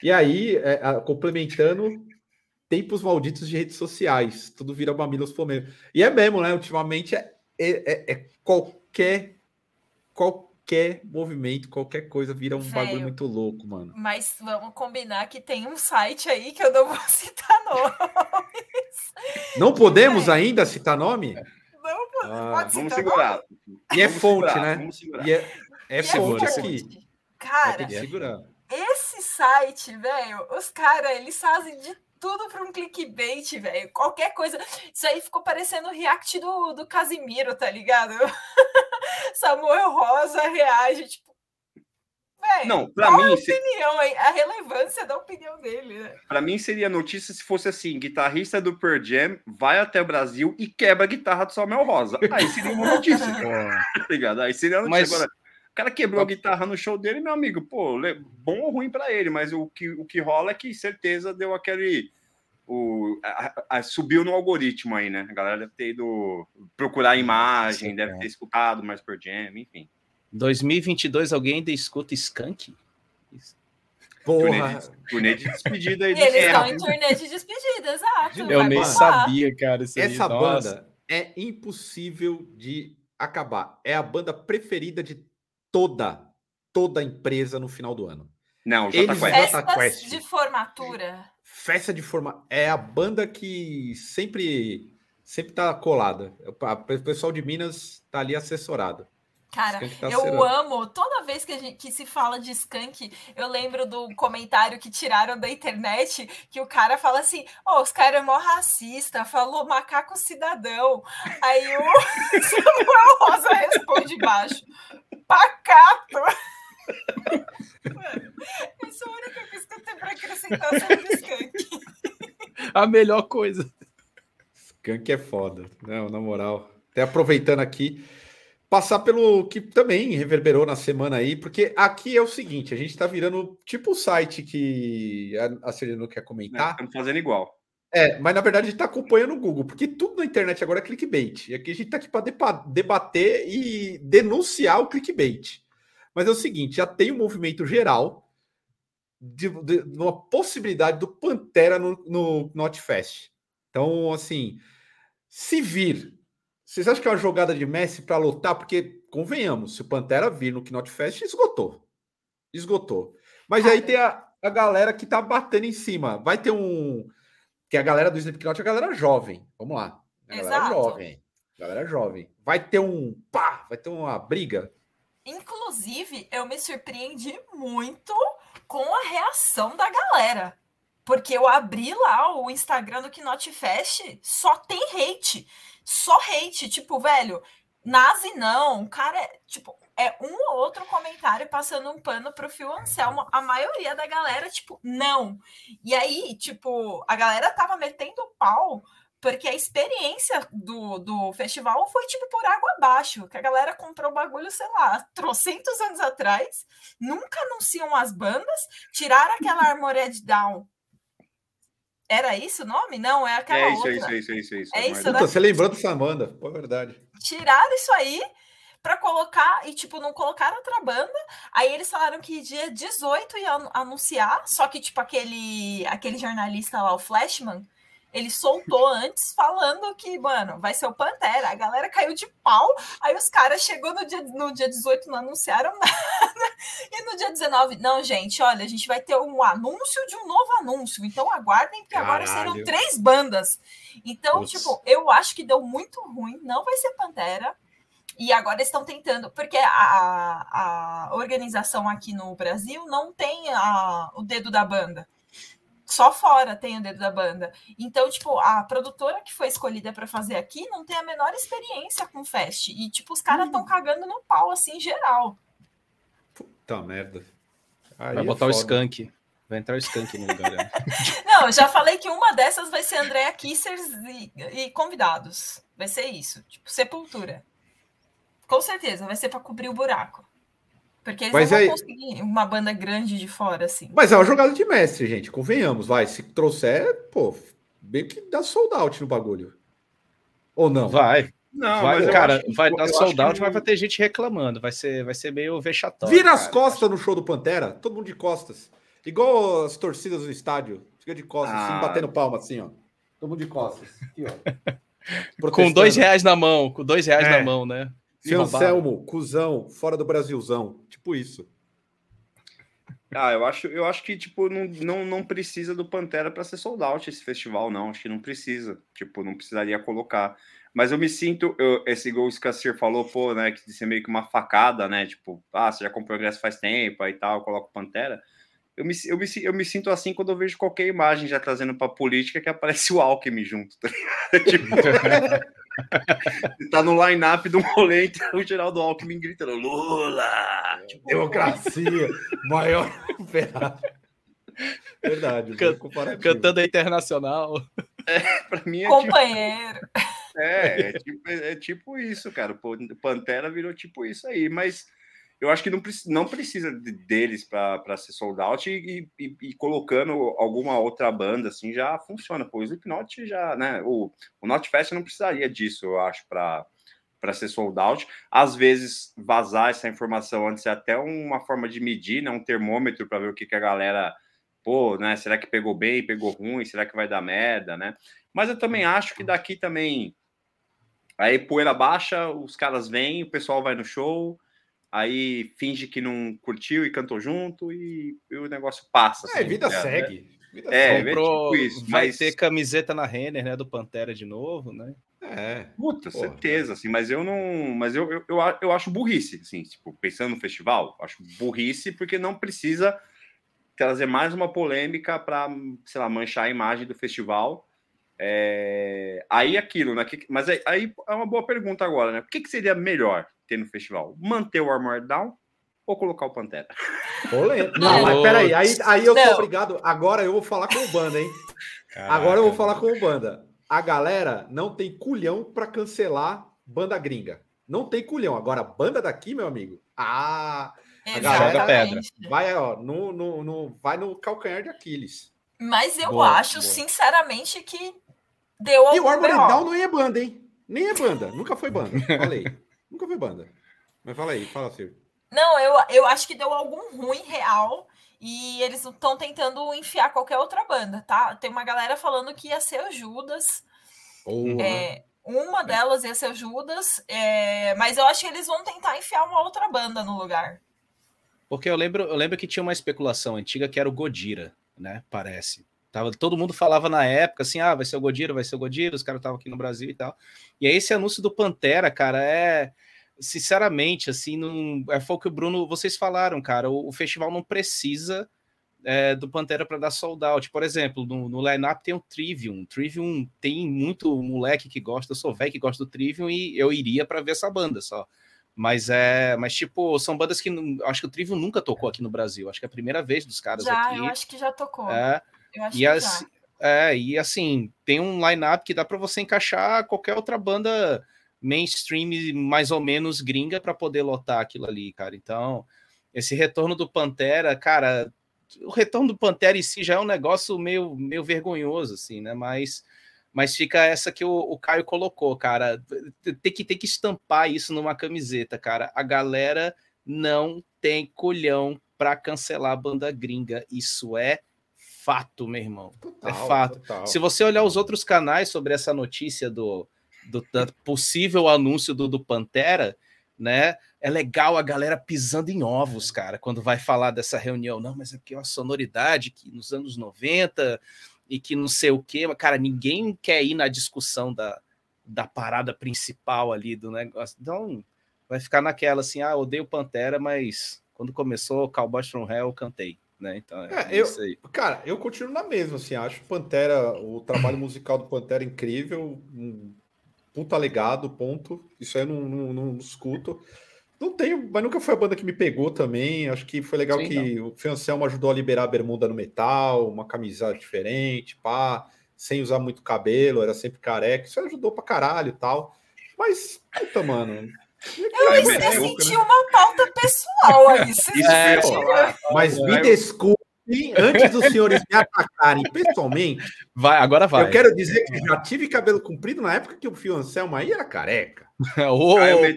Speaker 2: E aí, é, complementando, tempos malditos de redes sociais. Tudo vira mamilos fomento. E é mesmo, né? Ultimamente é, é, é qualquer qualquer movimento, qualquer coisa vira um Véio, bagulho muito louco, mano.
Speaker 3: Mas vamos combinar que tem um site aí que eu não vou citar nomes.
Speaker 2: Não podemos ainda citar nome?
Speaker 3: Não pode, ah, pode
Speaker 4: vamos segurar.
Speaker 2: Nome? E é fonte, segurar, né? E é, é,
Speaker 3: é
Speaker 2: fonte aqui.
Speaker 3: Cara, esse site, velho, os caras, eles fazem de tudo para um clickbait, velho. Qualquer coisa. Isso aí ficou parecendo o react do, do Casimiro, tá ligado? Samuel Rosa reage, tipo. Véi,
Speaker 4: Não,
Speaker 3: é
Speaker 4: mim,
Speaker 3: a
Speaker 4: se-
Speaker 3: opinião aí? A relevância da opinião dele, né?
Speaker 4: Pra mim seria notícia se fosse assim: guitarrista do Pearl Jam vai até o Brasil e quebra a guitarra do Samuel Rosa. Aí seria uma notícia, tá ligado? Aí seria uma notícia.
Speaker 5: Mas-
Speaker 4: Agora, o cara quebrou a guitarra no show dele, meu amigo, pô, bom ou ruim pra ele, mas o que, o que rola é que certeza deu aquele. O, a- a- subiu no algoritmo aí, né? A galera deve ter ido procurar a imagem,
Speaker 5: Sim,
Speaker 4: deve
Speaker 5: é.
Speaker 4: ter escutado mais Pearl Jam, enfim.
Speaker 5: 2022, alguém ainda escuta Skank?
Speaker 2: Porra.
Speaker 4: Turnê de, turnê de despedida aí
Speaker 3: E eles
Speaker 4: Serra,
Speaker 3: estão em turnê de despedida, exato.
Speaker 2: Eu
Speaker 5: nem sabia, cara. Aí.
Speaker 2: Essa
Speaker 5: Nossa.
Speaker 2: banda é impossível de acabar. É a banda preferida de toda, toda empresa no final do ano.
Speaker 4: Não,
Speaker 2: Eles-
Speaker 4: Jota Quest.
Speaker 3: Festas de formatura.
Speaker 2: Festa de forma é a banda que sempre sempre tá colada. O pessoal de Minas tá ali assessorado.
Speaker 3: Cara,
Speaker 2: tá
Speaker 3: eu
Speaker 2: serando.
Speaker 3: amo. Toda vez que, a gente, que se fala de skunk, eu lembro do comentário que tiraram da internet que o cara fala assim: Ó, os caras é mó racista, falou macaco cidadão. Aí o Samuel Rosa responde embaixo: pacato. Mano, essa é a única coisa que eu tenho pra acrescentar sobre skunk.
Speaker 5: A melhor coisa.
Speaker 2: Skank é foda. Não, na moral. Até aproveitando aqui, passar pelo que também reverberou na semana aí, porque aqui é o seguinte: a gente tá virando tipo o site que a, a Celino quer comentar.
Speaker 4: Estamos fazendo igual.
Speaker 2: É, mas na verdade a gente tá acompanhando o Google, porque tudo na internet agora é clickbait. E aqui a gente tá aqui para debater e denunciar o clickbait. Mas é o seguinte, já tem um movimento geral de, de uma possibilidade do Pantera no, no Notfest. Então, assim, se vir, vocês acham que é uma jogada de Messi para lotar? Porque, convenhamos, se o Pantera vir no Knot Fest, esgotou. Esgotou. Mas aí
Speaker 3: Cara.
Speaker 2: tem a, a galera que tá batendo em cima. Vai ter um. Que a galera do Slipknot é a galera jovem. Vamos lá. A galera
Speaker 3: Exato.
Speaker 2: jovem. Galera jovem. Vai ter um. Pá! Vai ter uma briga.
Speaker 3: Inclusive, eu me surpreendi muito com a reação da galera. Porque eu abri lá o Instagram do Knot Fest, só tem hate. Só hate. Tipo, velho, nazi não. Cara é, tipo, é um ou outro comentário passando um pano pro Phil Anselmo. A maioria da galera, tipo, não. E aí, tipo, a galera tava metendo pau porque a experiência do, do festival foi tipo por água abaixo, que a galera comprou o bagulho, sei lá, trocentos anos atrás, nunca anunciam as bandas, tiraram aquela Armored Down. Era isso o nome? Não, é aquela
Speaker 4: É isso,
Speaker 3: outra.
Speaker 4: é isso, é isso, é isso, é isso.
Speaker 3: É isso,
Speaker 2: Puta,
Speaker 3: né?
Speaker 2: você lembrou dessa Amanda? Pô, é verdade.
Speaker 3: tiraram isso aí para colocar e tipo não colocaram outra banda. Aí eles falaram que dia 18 ia anu- anunciar, só que tipo aquele aquele jornalista lá, o Flashman, ele soltou antes falando que, mano, vai ser o Pantera. A galera caiu de pau. Aí os caras chegou no dia no dia 18 não anunciaram nada. E no dia 19, não, gente, olha, a gente vai ter um anúncio de um novo anúncio. Então aguardem porque agora serão
Speaker 2: Caralho.
Speaker 3: três bandas. Então, tipo, eu acho que deu muito ruim, não vai ser Pantera. E agora estão tentando, porque a, a organização aqui no Brasil não tem a- o dedo da banda. Só fora tem o dedo da banda. Então, tipo, a produtora que foi escolhida para fazer aqui não tem a menor experiência com fest. E, tipo, os caras estão cagando no pau, assim, geral.
Speaker 2: Puta merda. Aí
Speaker 5: Vai
Speaker 2: é
Speaker 5: botar o
Speaker 2: foda.
Speaker 5: Skank. Vai entrar o Skank no lugar. né?
Speaker 3: Não, eu já falei que uma dessas vai ser Andréa Kissers e, e convidados. Vai ser isso. Tipo, sepultura. Com certeza, vai ser para cobrir o buraco. Porque eles
Speaker 2: Mas
Speaker 3: não vão
Speaker 2: aí-
Speaker 3: conseguir uma banda grande de fora, assim.
Speaker 2: Mas é uma jogada de mestre, gente. Convenhamos, vai. Se trouxer, pô, bem que dá sold out no bagulho. Ou não?
Speaker 5: Vai.
Speaker 4: Não,
Speaker 5: vai cara,
Speaker 4: que-
Speaker 5: vai dar sold out, mas vai ter gente reclamando. Vai ser, vai ser meio vexatório.
Speaker 2: Vira as
Speaker 5: cara.
Speaker 2: costas no show do Pantera, todo mundo de costas. Igual as torcidas no estádio. Fica de costas, assim,
Speaker 4: Ah.
Speaker 2: batendo palma, assim, ó. Todo mundo de costas. Aqui, ó.
Speaker 5: Com dois reais na mão, com dois reais
Speaker 2: É.
Speaker 5: na mão, né?
Speaker 2: Anselmo, cuzão, fora do Brasilzão. Tipo isso.
Speaker 4: Ah, eu acho, eu acho que, tipo, não, não, não precisa do Pantera para ser sold out esse festival, não. Acho que não precisa. Tipo, não precisaria colocar. Mas eu me sinto, eu, esse o Scassir falou, pô, né, que de ser meio que uma facada, né? Tipo, ah, você já comprou ingresso faz tempo aí tal, coloca o Pantera. Eu me, eu, me, eu me sinto assim quando eu vejo qualquer imagem já trazendo para política que aparece o Alckmin junto. Tá tipo, tá no line-up do rolê, então o Geraldo Alckmin gritando Lula!
Speaker 2: Tipo, Democracia, maior Verdade.
Speaker 5: Can, cantando a internacional.
Speaker 4: É, pra mim é
Speaker 3: Companheiro.
Speaker 4: Tipo, é, é tipo, é tipo isso, cara. Pantera virou tipo isso aí, mas eu acho que não, não precisa deles para ser sold out e, e, e, colocando alguma outra banda assim já funciona. Pô, o Slipknot já, né? O, o Not Fest não precisaria disso, eu acho, para para ser sold out. Às vezes, vazar essa informação antes é até uma forma de medir, né? um termômetro para ver o que, que a galera, pô, né? Será que pegou bem, pegou ruim? Será que vai dar merda, né? Mas eu também acho que daqui também. Aí poeira baixa, os caras vêm, o pessoal vai no show, aí finge que não curtiu e cantou junto e, e o negócio passa.
Speaker 2: É, assim, vida né? segue.
Speaker 5: Vida é, Comprou, é tipo isso, vai mas... ter camiseta na Renner, né, do Pantera de novo, né?
Speaker 4: É. Puta, Porra, certeza, assim, mas eu não. Mas eu, eu, eu, eu acho burrice, assim, tipo, pensando no festival, acho burrice porque não precisa trazer mais uma polêmica para, sei lá, manchar a imagem do festival. É... Aí aquilo, né? Mas aí, aí é uma boa pergunta agora, né? O que, que seria melhor? ter no festival? Manter o Armored Down ou colocar o Pantera?
Speaker 2: Polêmico. Não, mas peraí, aí, aí eu sou obrigado. Agora eu vou falar com o Banda, hein? Caraca. Agora eu vou falar com o Banda. A galera não tem culhão para cancelar banda gringa. Não tem culhão. Agora, banda daqui, meu amigo. Ah, a galera pedra. vai, ó, no, no, no, vai no calcanhar de Aquiles.
Speaker 3: Mas eu boa, acho, boa. sinceramente, que deu
Speaker 2: E o Armored Down não é banda, hein? Nem é banda. Nunca foi banda. Falei. Nunca vi banda. Mas fala aí, fala assim.
Speaker 3: Não, eu, eu acho que deu algum ruim real e eles estão tentando enfiar qualquer outra banda, tá? Tem uma galera falando que ia ser o Judas. É, uma delas ia ser o Judas, é, mas eu acho que eles vão tentar enfiar uma outra banda no lugar.
Speaker 5: Porque eu lembro, eu lembro que tinha uma especulação antiga que era o Godira, né? Parece. Tava, todo mundo falava na época assim: ah, vai ser o Godira, vai ser o Godira, os caras estavam aqui no Brasil e tal. E aí esse anúncio do Pantera, cara, é sinceramente, assim, não, é, foi o que o Bruno, vocês falaram, cara, o, o festival não precisa é, do Pantera para dar sold out. Por exemplo, no, no line-up tem o Trivium. Trivium tem muito moleque que gosta, eu sou velho que gosta do Trivium e eu iria para ver essa banda só. Mas é, mas tipo, são bandas que acho que o Trivium nunca tocou aqui no Brasil. Acho que é a primeira vez dos caras
Speaker 3: já,
Speaker 5: aqui.
Speaker 3: eu acho que já tocou.
Speaker 5: É, e, assim, é, e assim, tem um line-up que dá para você encaixar qualquer outra banda mainstream mais ou menos gringa para poder lotar aquilo ali, cara. Então, esse retorno do Pantera, cara, o retorno do Pantera em si já é um negócio meio, meio vergonhoso, assim, né? Mas, mas fica essa que o, o Caio colocou, cara. Tem que, tem que estampar isso numa camiseta, cara. A galera não tem colhão para cancelar a banda gringa. Isso é fato, meu irmão. É total, é fato. Total. Se você olhar os outros canais sobre essa notícia do, do, do possível anúncio do, do Pantera, né? É legal a galera pisando em ovos, cara, quando vai falar dessa reunião. Não, mas aqui é uma sonoridade que nos anos 90 e que não sei o quê. Cara, ninguém quer ir na discussão da, da parada principal ali do negócio. Então, vai ficar naquela assim, ah, odeio Pantera, mas quando começou Cowboys from Hell, eu cantei né? Então é,
Speaker 2: é eu, Cara, eu continuo na mesma, assim, acho Pantera, o trabalho musical do Pantera é incrível, um puta legado, ponto. Isso aí eu não, não, não escuto. Não tenho, mas nunca foi a banda que me pegou também. Acho que foi legal Sim, que não. o Fiancelmo ajudou a liberar a bermuda no metal, uma camisa diferente, pá, sem usar muito cabelo, era sempre careca. Isso ajudou pra caralho e tal. Mas, puta, mano,
Speaker 3: eu, é, eu senti né? uma pauta pessoal aí. É,
Speaker 2: mas me desculpe, antes dos senhores me atacarem pessoalmente.
Speaker 5: Vai, agora vai.
Speaker 2: Eu quero dizer que já tive cabelo comprido na época que o Fio Anselmo aí era careca.
Speaker 3: oh, eu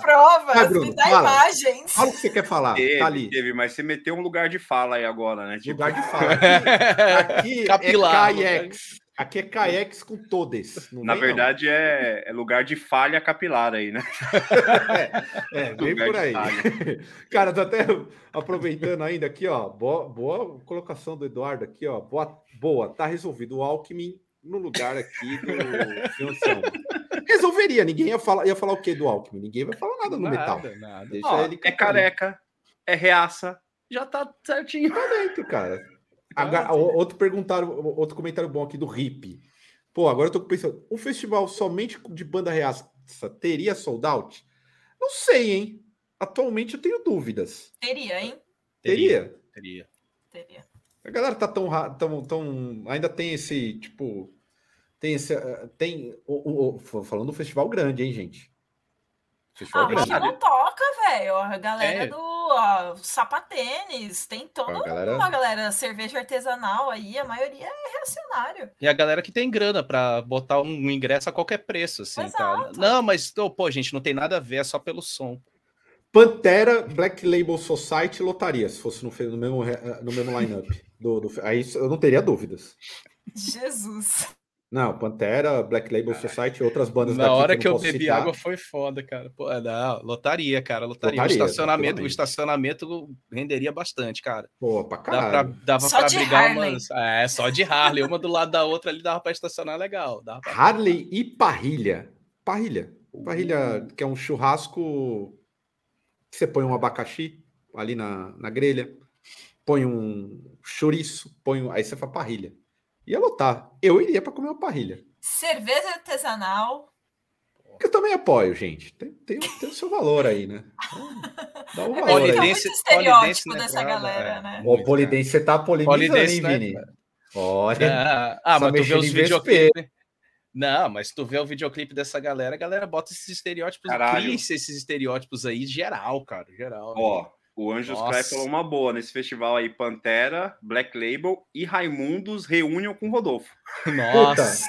Speaker 3: provas, vai, Bruno, me dá fala. imagens.
Speaker 2: Fala o que você quer falar.
Speaker 4: Teve,
Speaker 2: tá ali.
Speaker 4: teve, mas você meteu um lugar de fala aí agora, né?
Speaker 2: Tipo... Lugar de fala. Aqui, aqui Capilar, é KX. Aqui é Caex com todes.
Speaker 4: Na verdade, é, é, lugar de falha capilar aí, né?
Speaker 2: é, é bem por aí. Cara, tô até aproveitando ainda aqui, ó. Boa, boa colocação do Eduardo aqui, ó. Boa, boa, tá resolvido. O Alckmin no lugar aqui do Fianção. Resolveria, ninguém ia falar, ia falar o que do Alckmin? Ninguém vai falar nada no nada, metal.
Speaker 4: Nada. Deixa ó, ele é careca, é reaça,
Speaker 5: já tá certinho.
Speaker 2: Tá dentro, cara. Agora, outro, perguntário, outro comentário bom aqui do Rip. Pô, agora eu tô pensando, um festival somente de banda reaça teria sold out? Não sei, hein? Atualmente eu tenho dúvidas.
Speaker 3: Teria, hein?
Speaker 2: Teria?
Speaker 5: Teria.
Speaker 3: Teria.
Speaker 2: A galera tá tão, tão, tão ainda tem esse tipo tem esse tem o, o, falando do festival grande, hein, gente?
Speaker 3: Festival ah, grande. mas não toca, velho. A galera é. do ó, sapatênis, tem toda a galera... uma galera cerveja artesanal aí, a maioria é reacionário.
Speaker 5: E a galera que tem grana para botar um ingresso a qualquer preço, assim, Exato. cara. Não, mas, oh, pô, gente, não tem nada a ver, é só pelo som.
Speaker 2: Pantera, Black Label Society lotaria, se fosse no, no mesmo, no mesmo line-up. Do, do, aí eu não teria dúvidas.
Speaker 3: Jesus.
Speaker 2: Não, Pantera, Black Label Society e outras bandas
Speaker 5: Na hora que, que eu bebi citar. água foi foda, cara. Pô, é, não, lotaria, cara, lotaria. lotaria o estacionamento, o estacionamento renderia bastante, cara.
Speaker 2: Pô, pra caralho. Dava
Speaker 5: pra, dava só pra brigar Harley. umas. É, só de Harley, uma do lado da outra ali dava pra estacionar legal. Pra...
Speaker 2: Harley e parrilha. Parrilha. Parrilha, que é um churrasco que você põe um abacaxi ali na, na grelha, põe um chouriço, põe um... aí você faz parrilha ia lotar. Eu iria para comer uma parrilha.
Speaker 3: Cerveja artesanal.
Speaker 2: Que eu também apoio, gente. Tem, tem, tem o seu valor aí, né?
Speaker 3: Dá um é valor aí. Polidense, muito estereótipo dessa galera, é. né?
Speaker 2: O polidense, você tá polemizando, hein, né, Vini? Olha.
Speaker 5: Ah, ah mas tu vê os videoclipes. Não, mas tu vê o videoclipe dessa galera, a galera bota esses estereótipos, cria esses estereótipos aí geral, cara, geral.
Speaker 4: Ó, né? O Anjos Cry falou uma boa nesse festival aí. Pantera, Black Label e Raimundos reúnem com Rodolfo.
Speaker 5: Nossa,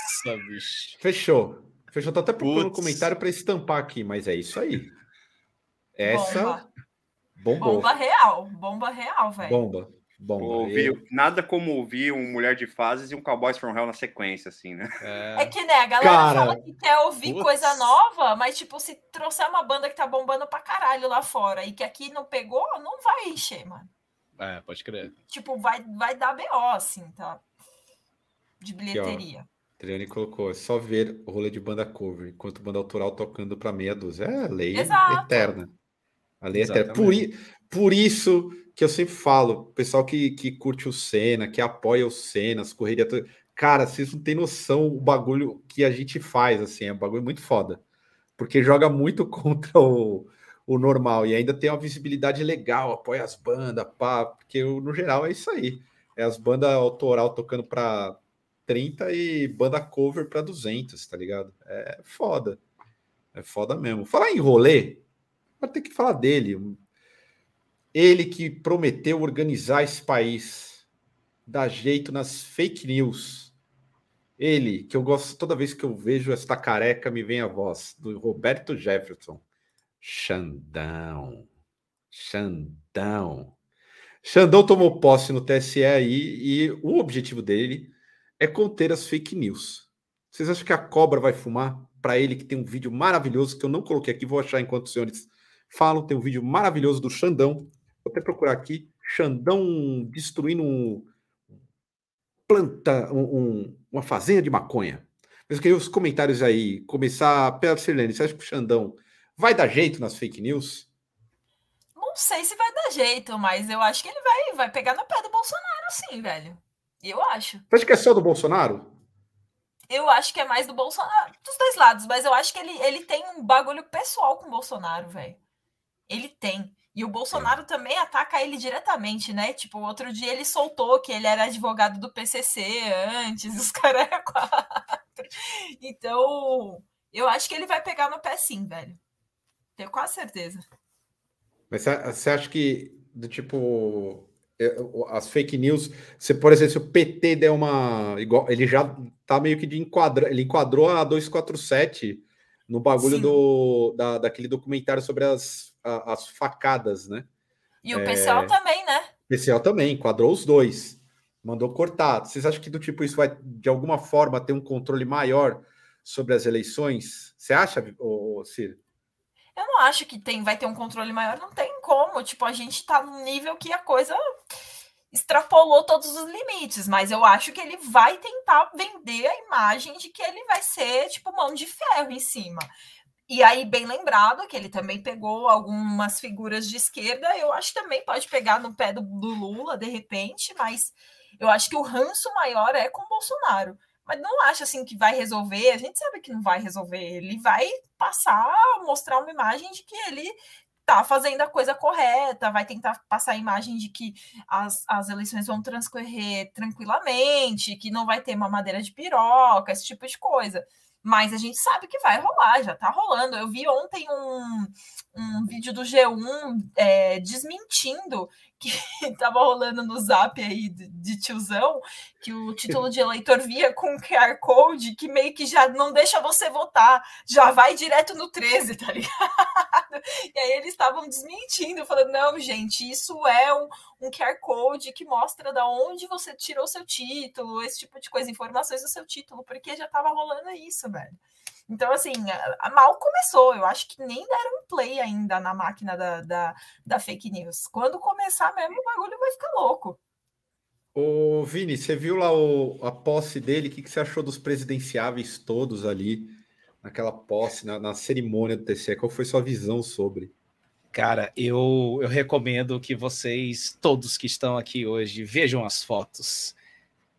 Speaker 5: bicho.
Speaker 2: Fechou. Fechou. Tô até procurando um comentário para estampar aqui, mas é isso aí. Essa.
Speaker 3: Bomba. Bomba real. Bomba real, velho.
Speaker 2: Bomba. Bom,
Speaker 4: ouvir, nada como ouvir um Mulher de Fases e um Cowboys from Hell na sequência, assim, né?
Speaker 3: É, é que, né, a galera Cara, fala que quer ouvir putz. coisa nova, mas, tipo, se trouxer uma banda que tá bombando pra caralho lá fora e que aqui não pegou, não vai encher, mano.
Speaker 5: É, pode crer.
Speaker 3: Tipo, vai, vai dar BO, assim, tá? De bilheteria. Aqui,
Speaker 2: Triane colocou, é só ver o rolê de banda cover, enquanto banda autoral tocando pra meia dúzia. É a lei Exato. eterna. A lei Exatamente. eterna. Por, por isso que eu sempre falo, pessoal que, que curte o Senna, que apoia o Senna, as correrias. Cara, vocês não têm noção o bagulho que a gente faz, assim, é um bagulho muito foda. Porque joga muito contra o, o normal e ainda tem uma visibilidade legal, apoia as bandas, pá, porque no geral é isso aí. É as bandas autoral tocando para 30 e banda cover para 200, tá ligado? É foda. É foda mesmo. Falar em rolê, vai ter que falar dele. Ele que prometeu organizar esse país, dar jeito nas fake news. Ele, que eu gosto, toda vez que eu vejo esta careca, me vem a voz do Roberto Jefferson. Xandão. Xandão. Xandão tomou posse no TSE aí e o objetivo dele é conter as fake news. Vocês acham que a cobra vai fumar? Para ele, que tem um vídeo maravilhoso que eu não coloquei aqui, vou achar enquanto os senhores falam. Tem um vídeo maravilhoso do Xandão Vou até procurar aqui. Xandão destruindo um planta, um, um, uma fazenda de maconha. Mas queria os comentários aí. Começar pela Sirlene. Você acha que o Xandão vai dar jeito nas fake news?
Speaker 3: Não sei se vai dar jeito, mas eu acho que ele vai, vai pegar no pé do Bolsonaro, sim, velho. Eu acho.
Speaker 2: Você acha que é só do Bolsonaro?
Speaker 3: Eu acho que é mais do Bolsonaro, dos dois lados, mas eu acho que ele, ele tem um bagulho pessoal com o Bolsonaro, velho. Ele tem. E o Bolsonaro é. também ataca ele diretamente, né? Tipo, outro dia ele soltou que ele era advogado do PCC antes, os caras eram quatro. Então, eu acho que ele vai pegar no pé sim, velho. Tenho quase certeza.
Speaker 2: Mas você acha que, do tipo, é, as fake news, se, por exemplo, se o PT der uma. igual Ele já tá meio que de enquadra, ele enquadrou a 247 no bagulho do, da, daquele documentário sobre as a, as facadas, né?
Speaker 3: E o PCL é... também, né?
Speaker 2: PCL também, enquadrou os dois. Mandou cortar. Vocês acham que do tipo isso vai, de alguma forma, ter um controle maior sobre as eleições? Você acha, ô, Ciro?
Speaker 3: Eu não acho que tem, vai ter um controle maior, não tem como. Tipo, a gente tá num nível que a coisa extrapolou todos os limites, mas eu acho que ele vai tentar vender a imagem de que ele vai ser, tipo, mão de ferro em cima E aí, bem lembrado, que ele também pegou algumas figuras de esquerda, eu acho que também pode pegar no pé do, do Lula, de repente, mas eu acho que o ranço maior é com o Bolsonaro. Mas não acho assim que vai resolver, a gente sabe que não vai resolver. Ele vai passar, mostrar uma imagem de que ele tá fazendo a coisa correta, vai tentar passar a imagem de que as, as eleições vão transcorrer tranquilamente, que não vai ter uma madeira de piroca, esse tipo de coisa. Mas a gente sabe que vai rolar, já tá rolando. Eu vi ontem um, um vídeo do G1 é, desmentindo que tava rolando no zap aí de, tiozão, que o título de eleitor via com QR Code, que meio que já não deixa você votar, já vai direto no 13, tá ligado? E aí eles estavam desmentindo, falando, não, gente, isso é um, um QR Code que mostra da onde você tirou seu título, esse tipo de coisa, informações do seu título, porque já tava rolando isso, velho. Então, assim, mal começou. Eu acho que nem deram um play ainda na máquina da, da, da fake news. Quando começar mesmo, o bagulho vai ficar louco.
Speaker 2: Ô, Vini, você viu lá o, a posse dele? O que, que você achou dos presidenciáveis todos ali, naquela posse, na, na cerimônia do TCE? Qual foi sua visão sobre?
Speaker 5: Cara, eu, eu recomendo que vocês, todos que estão aqui hoje, vejam as fotos.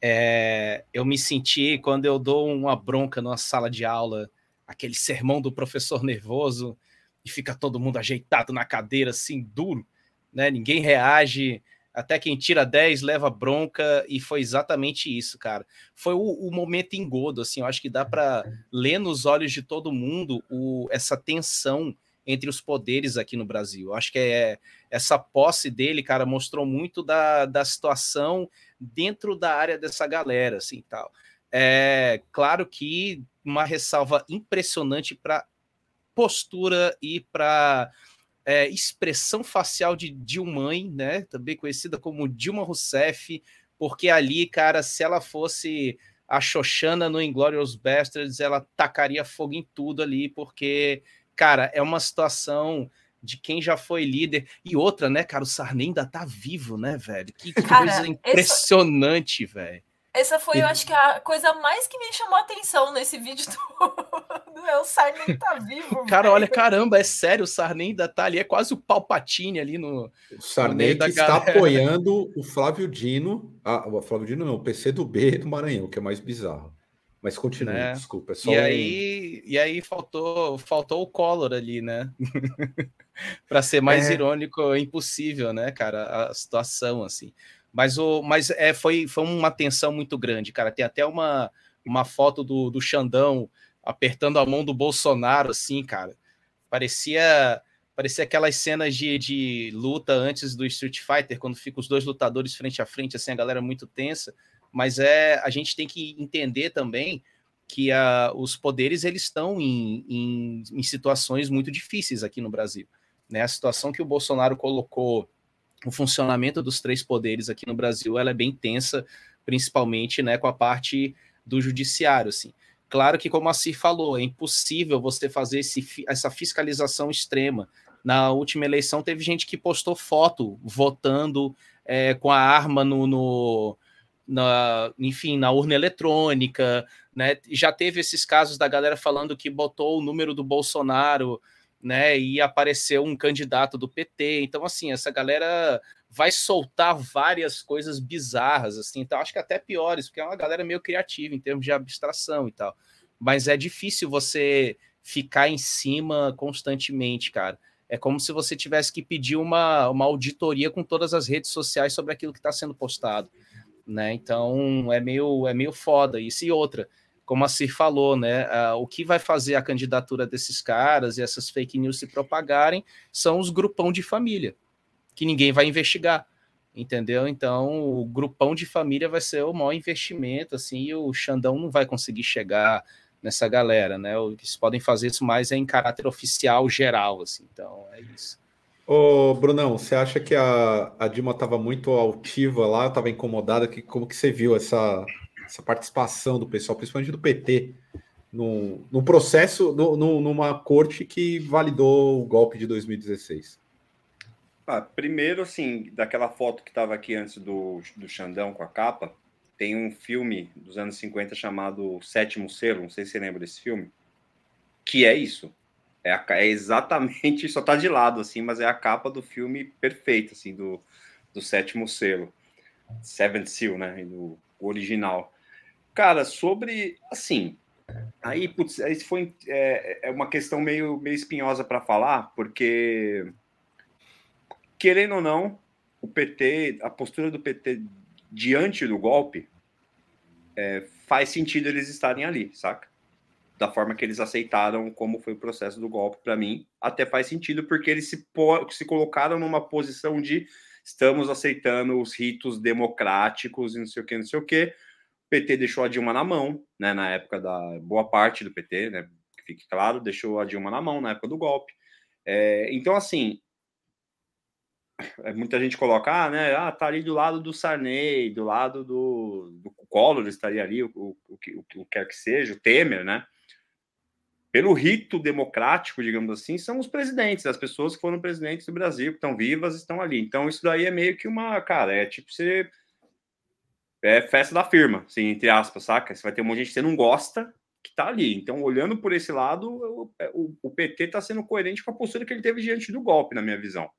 Speaker 5: É, eu me senti quando eu dou uma bronca numa sala de aula aquele sermão do professor nervoso e fica todo mundo ajeitado na cadeira, assim, duro, né? Ninguém reage, até quem tira 10 leva bronca, e foi exatamente isso, cara. Foi o, o momento engodo, assim, eu acho que dá para ler nos olhos de todo mundo o, essa tensão entre os poderes aqui no Brasil. Eu acho que é essa posse dele, cara, mostrou muito da, da situação dentro da área dessa galera, assim, tal. É claro que uma ressalva impressionante para postura e para é, expressão facial de Dilma, né? Também conhecida como Dilma Rousseff, porque ali, cara, se ela fosse a Xoxana no Inglorious Bastards, ela tacaria fogo em tudo ali, porque, cara, é uma situação de quem já foi líder. E outra, né, cara, o Sarney ainda tá vivo, né, velho? Que, que cara, coisa impressionante, velho.
Speaker 3: Essa foi, eu acho que a coisa mais que me chamou a atenção nesse vídeo do, é o Sarney tá vivo.
Speaker 5: Cara, velho. olha, caramba, é sério, o Sarney ainda tá ali, é quase o Palpatine ali no.
Speaker 2: O Sarney no que está apoiando o Flávio Dino, ah, o Flávio Dino não, o PC do B do Maranhão, que é mais bizarro. Mas continue, né? desculpa. É
Speaker 5: e, um... aí, e aí faltou, faltou o Collor ali, né? para ser mais é... irônico, impossível, né, cara? A situação, assim. Mas, o, mas é, foi, foi uma tensão muito grande, cara. Tem até uma, uma foto do, do Xandão apertando a mão do Bolsonaro, assim, cara. Parecia parecia aquelas cenas de, de luta antes do Street Fighter, quando ficam os dois lutadores frente a frente, assim, a galera muito tensa. Mas é a gente tem que entender também que a, os poderes eles estão em, em, em situações muito difíceis aqui no Brasil. Né? A situação que o Bolsonaro colocou o funcionamento dos três poderes aqui no Brasil ela é bem tensa, principalmente né, com a parte do judiciário. Assim. Claro que, como a Cir falou, é impossível você fazer esse, essa fiscalização extrema. Na última eleição, teve gente que postou foto votando é, com a arma no, no na, enfim, na urna eletrônica, né? Já teve esses casos da galera falando que botou o número do Bolsonaro né? E apareceu um candidato do PT. Então, assim, essa galera vai soltar várias coisas bizarras, assim. Então, acho que até piores, porque é uma galera meio criativa em termos de abstração e tal. Mas é difícil você ficar em cima constantemente, cara. É como se você tivesse que pedir uma, uma auditoria com todas as redes sociais sobre aquilo que está sendo postado, né? Então é meio é meio foda isso e outra como a Cir falou, né? Uh, o que vai fazer a candidatura desses caras e essas fake news se propagarem são os grupão de família, que ninguém vai investigar, entendeu? Então, o grupão de família vai ser o maior investimento, assim, e o Xandão não vai conseguir chegar nessa galera, né? Eles podem fazer isso mais é em caráter oficial geral, assim, então é isso.
Speaker 2: Ô, Brunão, você acha que a, a Dilma estava muito altiva lá, estava incomodada? Que, como que você viu essa, essa participação do pessoal, principalmente do PT, no, no processo, no, numa corte que validou o golpe de 2016?
Speaker 4: Ah, primeiro, assim, daquela foto que estava aqui antes do, do Xandão com a capa, tem um filme dos anos 50 chamado Sétimo Selo, não sei se você lembra desse filme, que é isso. É, a, é exatamente, só tá de lado, assim, mas é a capa do filme perfeita, assim, do, do sétimo selo. Seventh Seal, né? Do original. Cara, sobre, assim, aí, putz, foi é, é uma questão meio, meio espinhosa para falar, porque, querendo ou não, o PT, a postura do PT diante do golpe, é, faz sentido eles estarem ali, saca? Da forma que eles aceitaram como foi o processo do golpe, para mim, até faz sentido, porque eles se, se colocaram numa posição de estamos aceitando os ritos democráticos e não sei o que, não sei o que. PT deixou a Dilma na mão, né, na época da boa parte do PT, né, que fique claro, deixou a Dilma na mão na época do golpe. É, então, assim, é, muita gente coloca, ah, né, ah, tá ali do lado do Sarney, do lado do, do Collor, estaria ali, o, o, o, que, o que quer que seja, o Temer, né? Pelo rito democrático, digamos assim, são os presidentes, as pessoas que foram presidentes do Brasil, que estão vivas, estão ali. Então, isso daí é meio que uma, cara, é tipo você. É festa da firma, assim, entre aspas, saca? Você vai ter um monte de gente que você não gosta, que tá ali. Então, olhando por esse lado, o, o, o PT está sendo coerente com a postura que ele teve diante do golpe, na minha visão.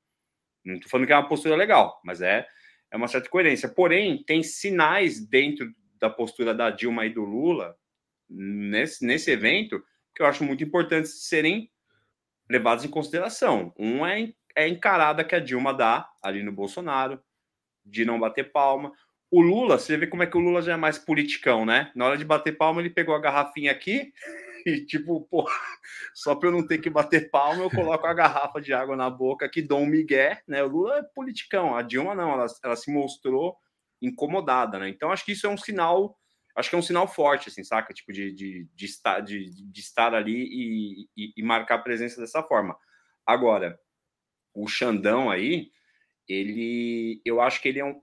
Speaker 4: Não estou falando que é uma postura legal, mas é, é uma certa coerência. Porém, tem sinais dentro da postura da Dilma e do Lula nesse, nesse evento que eu acho muito importantes serem levados em consideração. Um é, é encarada que a Dilma dá ali no Bolsonaro, de não bater palma. O Lula, você vê como é que o Lula já é mais politicão, né? Na hora de bater palma, ele pegou a garrafinha aqui e, tipo, pô, só para eu não ter que bater palma, eu coloco a garrafa de água na boca que dom Miguel, né? O Lula é politicão, a Dilma não, ela, ela se mostrou incomodada, né? Então, acho que isso é um sinal, acho que é um sinal forte, assim, saca? Tipo, de, de, de, estar, de, de estar ali e, e, e marcar presença dessa forma. Agora, o Xandão aí, ele, eu acho que ele é um,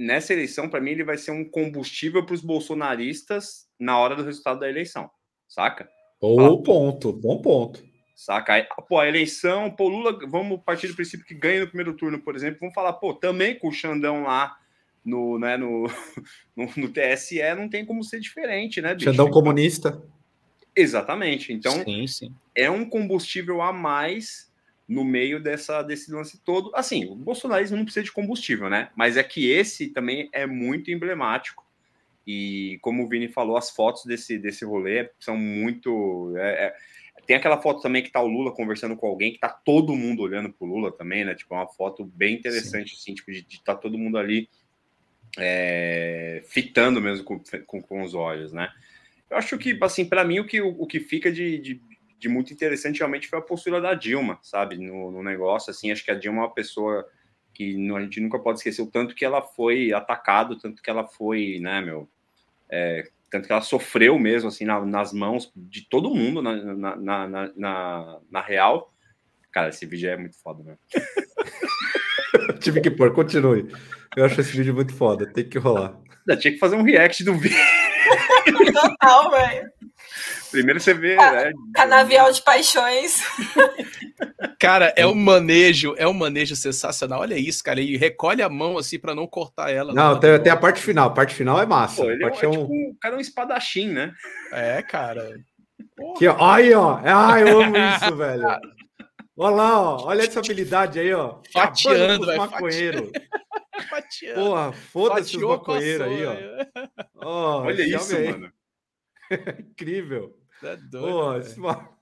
Speaker 4: nessa eleição, para mim, ele vai ser um combustível para os bolsonaristas na hora do resultado da eleição saca?
Speaker 2: Bom Fala, ponto, bom ponto.
Speaker 4: Saca? Aí, pô, a eleição, pô, Lula, vamos partir do princípio que ganha no primeiro turno, por exemplo, vamos falar, pô, também com o Xandão lá no, né, no, no, no TSE não tem como ser diferente, né,
Speaker 2: bicho? Xandão então, comunista.
Speaker 4: Exatamente. Então, sim, sim. é um combustível a mais no meio dessa, desse lance todo. Assim, o bolsonarismo não precisa de combustível, né? Mas é que esse também é muito emblemático e como o Vini falou, as fotos desse, desse rolê são muito. É, é, tem aquela foto também que tá o Lula conversando com alguém, que tá todo mundo olhando pro Lula também, né? Tipo, é uma foto bem interessante, Sim. assim, tipo, de, tá todo mundo ali é, fitando mesmo com, com, com, os olhos, né? Eu acho que, assim, para mim, o que, o, o que fica de, de, de, muito interessante realmente foi a postura da Dilma, sabe? No, no negócio, assim, acho que a Dilma é uma pessoa que a gente nunca pode esquecer o tanto que ela foi atacado, tanto que ela foi, né, meu, é, tanto que ela sofreu mesmo, assim, na, nas mãos de todo mundo na, na, na, na, na real. Cara, esse vídeo é muito foda, né?
Speaker 2: Tive que pôr, continue. Eu acho esse vídeo muito foda, tem que rolar.
Speaker 4: Já tinha que fazer um react do vídeo.
Speaker 3: Total, velho.
Speaker 4: Primeiro você vê. Ca
Speaker 3: né, canavial de paixões.
Speaker 5: Cara, é um manejo, é um manejo sensacional. Olha isso, cara. Ele recolhe a mão assim para não cortar ela.
Speaker 2: Não, tem, tem, a parte final. A parte final é massa. Pô,
Speaker 4: ele é,
Speaker 2: é,
Speaker 4: um, tipo, um cara é um espadachim, né?
Speaker 5: É, cara.
Speaker 2: Aqui, ó. Aí, ó. Ai, eu amo isso, velho. Olha lá, ó. Olha essa habilidade aí, ó.
Speaker 5: Fatiando, velho.
Speaker 2: Maconheiro. Fatiando. Porra, foda-se os maconheiros aí, ó.
Speaker 4: Oh, Olha isso, aí. mano.
Speaker 2: Incrível.
Speaker 5: É doido.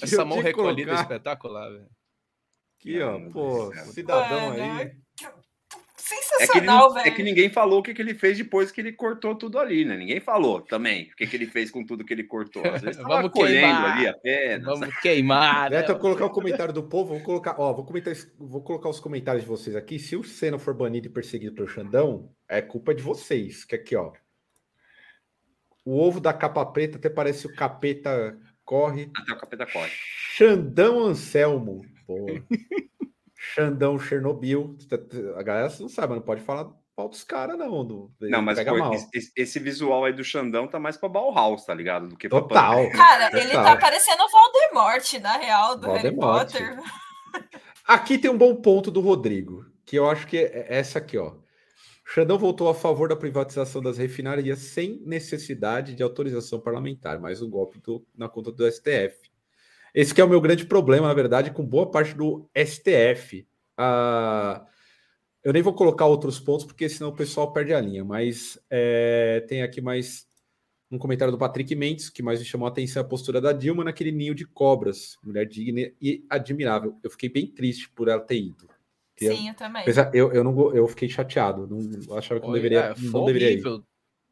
Speaker 5: Essa mão recolhida colocar... é espetacular, velho.
Speaker 2: Aqui, ó, pô, cidadão aí.
Speaker 3: Sensacional,
Speaker 4: é que, é que, ninguém falou o que, que ele fez depois que ele cortou tudo ali, né? Ninguém falou também o que, que ele fez com tudo que ele cortou. Às vezes
Speaker 5: Vamos queimar. ali apenas. Vamos queimar.
Speaker 2: Né? Beto, eu colocar o comentário do povo, vou colocar, ó, vou comentar, vou colocar os comentários de vocês aqui. Se o Senna for banido e perseguido pelo Xandão, é culpa de vocês. Que aqui, ó. O ovo da capa preta até parece o capeta corre.
Speaker 4: Até o capeta corre.
Speaker 2: Xandão Anselmo. Pô. Xandão Chernobyl. A galera não sabe, não pode falar pau dos caras, não. Do,
Speaker 4: não, mas pô, esse, esse, visual aí do Xandão tá mais pra Bauhaus, tá ligado? Do que
Speaker 2: pra Total.
Speaker 3: Cara, Total. ele tá parecendo o Voldemort, na real, do Voldemort. Harry Potter.
Speaker 2: Aqui tem um bom ponto do Rodrigo, que eu acho que é essa aqui, ó. Xandão votou a favor da privatização das refinarias sem necessidade de autorização parlamentar, mais um golpe do, na conta do STF. Esse é o meu grande problema, na verdade, com boa parte do STF. Ah, eu nem vou colocar outros pontos, porque senão o pessoal perde a linha, mas é, tem aqui mais um comentário do Patrick Mendes, que mais me chamou a atenção a postura da Dilma naquele ninho de cobras, mulher digna e admirável. Eu fiquei bem triste por ela ter ido.
Speaker 3: Sim, eu também.
Speaker 2: Eu, eu, não, eu fiquei chateado, não achava que não deveria, é, não deveria ir.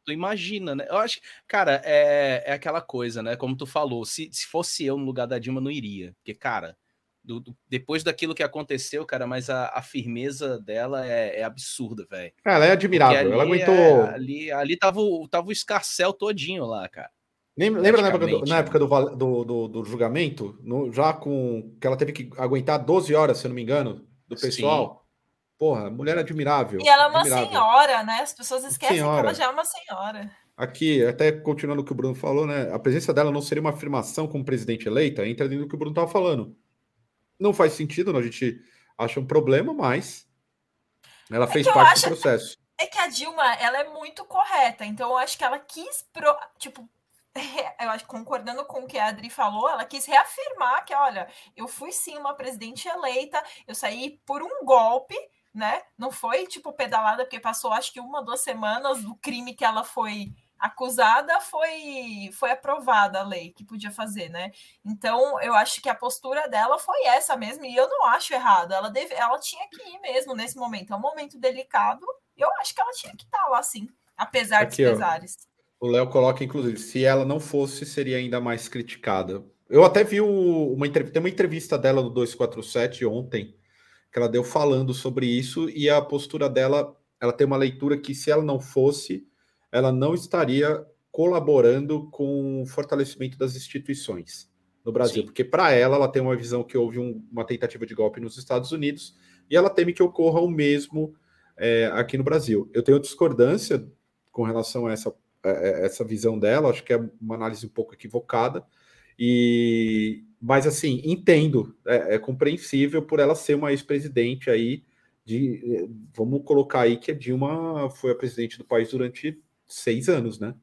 Speaker 5: Tu imagina, né? Eu acho que, cara, é, é aquela coisa, né? Como tu falou, se, se fosse eu no lugar da Dilma, não iria. Porque, cara, do, do, depois daquilo que aconteceu, cara, mas a, a firmeza dela é, é absurda, velho.
Speaker 2: Ela é admirável, ali, ela aguentou.
Speaker 5: É, ali, ali tava, o, tava o escarcel todinho lá, cara.
Speaker 2: Lembra, lembra na época, do, na época do, do, do, do, julgamento, no, já com que ela teve que aguentar 12 horas, se eu não me engano, do pessoal? Sim. Porra, mulher admirável.
Speaker 3: E ela é
Speaker 2: uma
Speaker 3: admirável. senhora, né? As pessoas esquecem senhora. que ela já é uma senhora.
Speaker 2: Aqui, até continuando o que o Bruno falou, né? A presença dela não seria uma afirmação como presidente eleita, entra dentro do que o Bruno estava falando. Não faz sentido, a gente acha um problema, mas ela é fez parte acho, do processo.
Speaker 3: É que a Dilma, ela é muito correta, então eu acho que ela quis, pro, tipo, eu acho concordando com o que a Adri falou, ela quis reafirmar que, olha, eu fui sim uma presidente eleita, eu saí por um golpe, né? Não foi tipo pedalada, porque passou acho que uma, duas semanas do crime que ela foi acusada foi foi aprovada a lei que podia fazer, né? Então eu acho que a postura dela foi essa mesmo e eu não acho errado. Ela deve, ela tinha que ir mesmo nesse momento. É um momento delicado. E eu acho que ela tinha que estar lá sim, apesar Aqui, dos pesares.
Speaker 2: Ó, o Léo coloca inclusive, se ela não fosse seria ainda mais criticada. Eu até vi uma entrevista, tem uma entrevista dela no 247 ontem que ela deu falando sobre isso e a postura dela, ela tem uma leitura que se ela não fosse ela não estaria colaborando com o fortalecimento das instituições no Brasil, Sim. porque para ela, ela tem uma visão que houve um, uma tentativa de golpe nos Estados Unidos e ela teme que ocorra o mesmo é, aqui no Brasil. Eu tenho discordância com relação a essa, essa visão dela, acho que é uma análise um pouco equivocada, e mas assim, entendo, é, é compreensível por ela ser uma ex-presidente aí de, vamos colocar aí que a Dilma foi a presidente do país durante seis anos, né?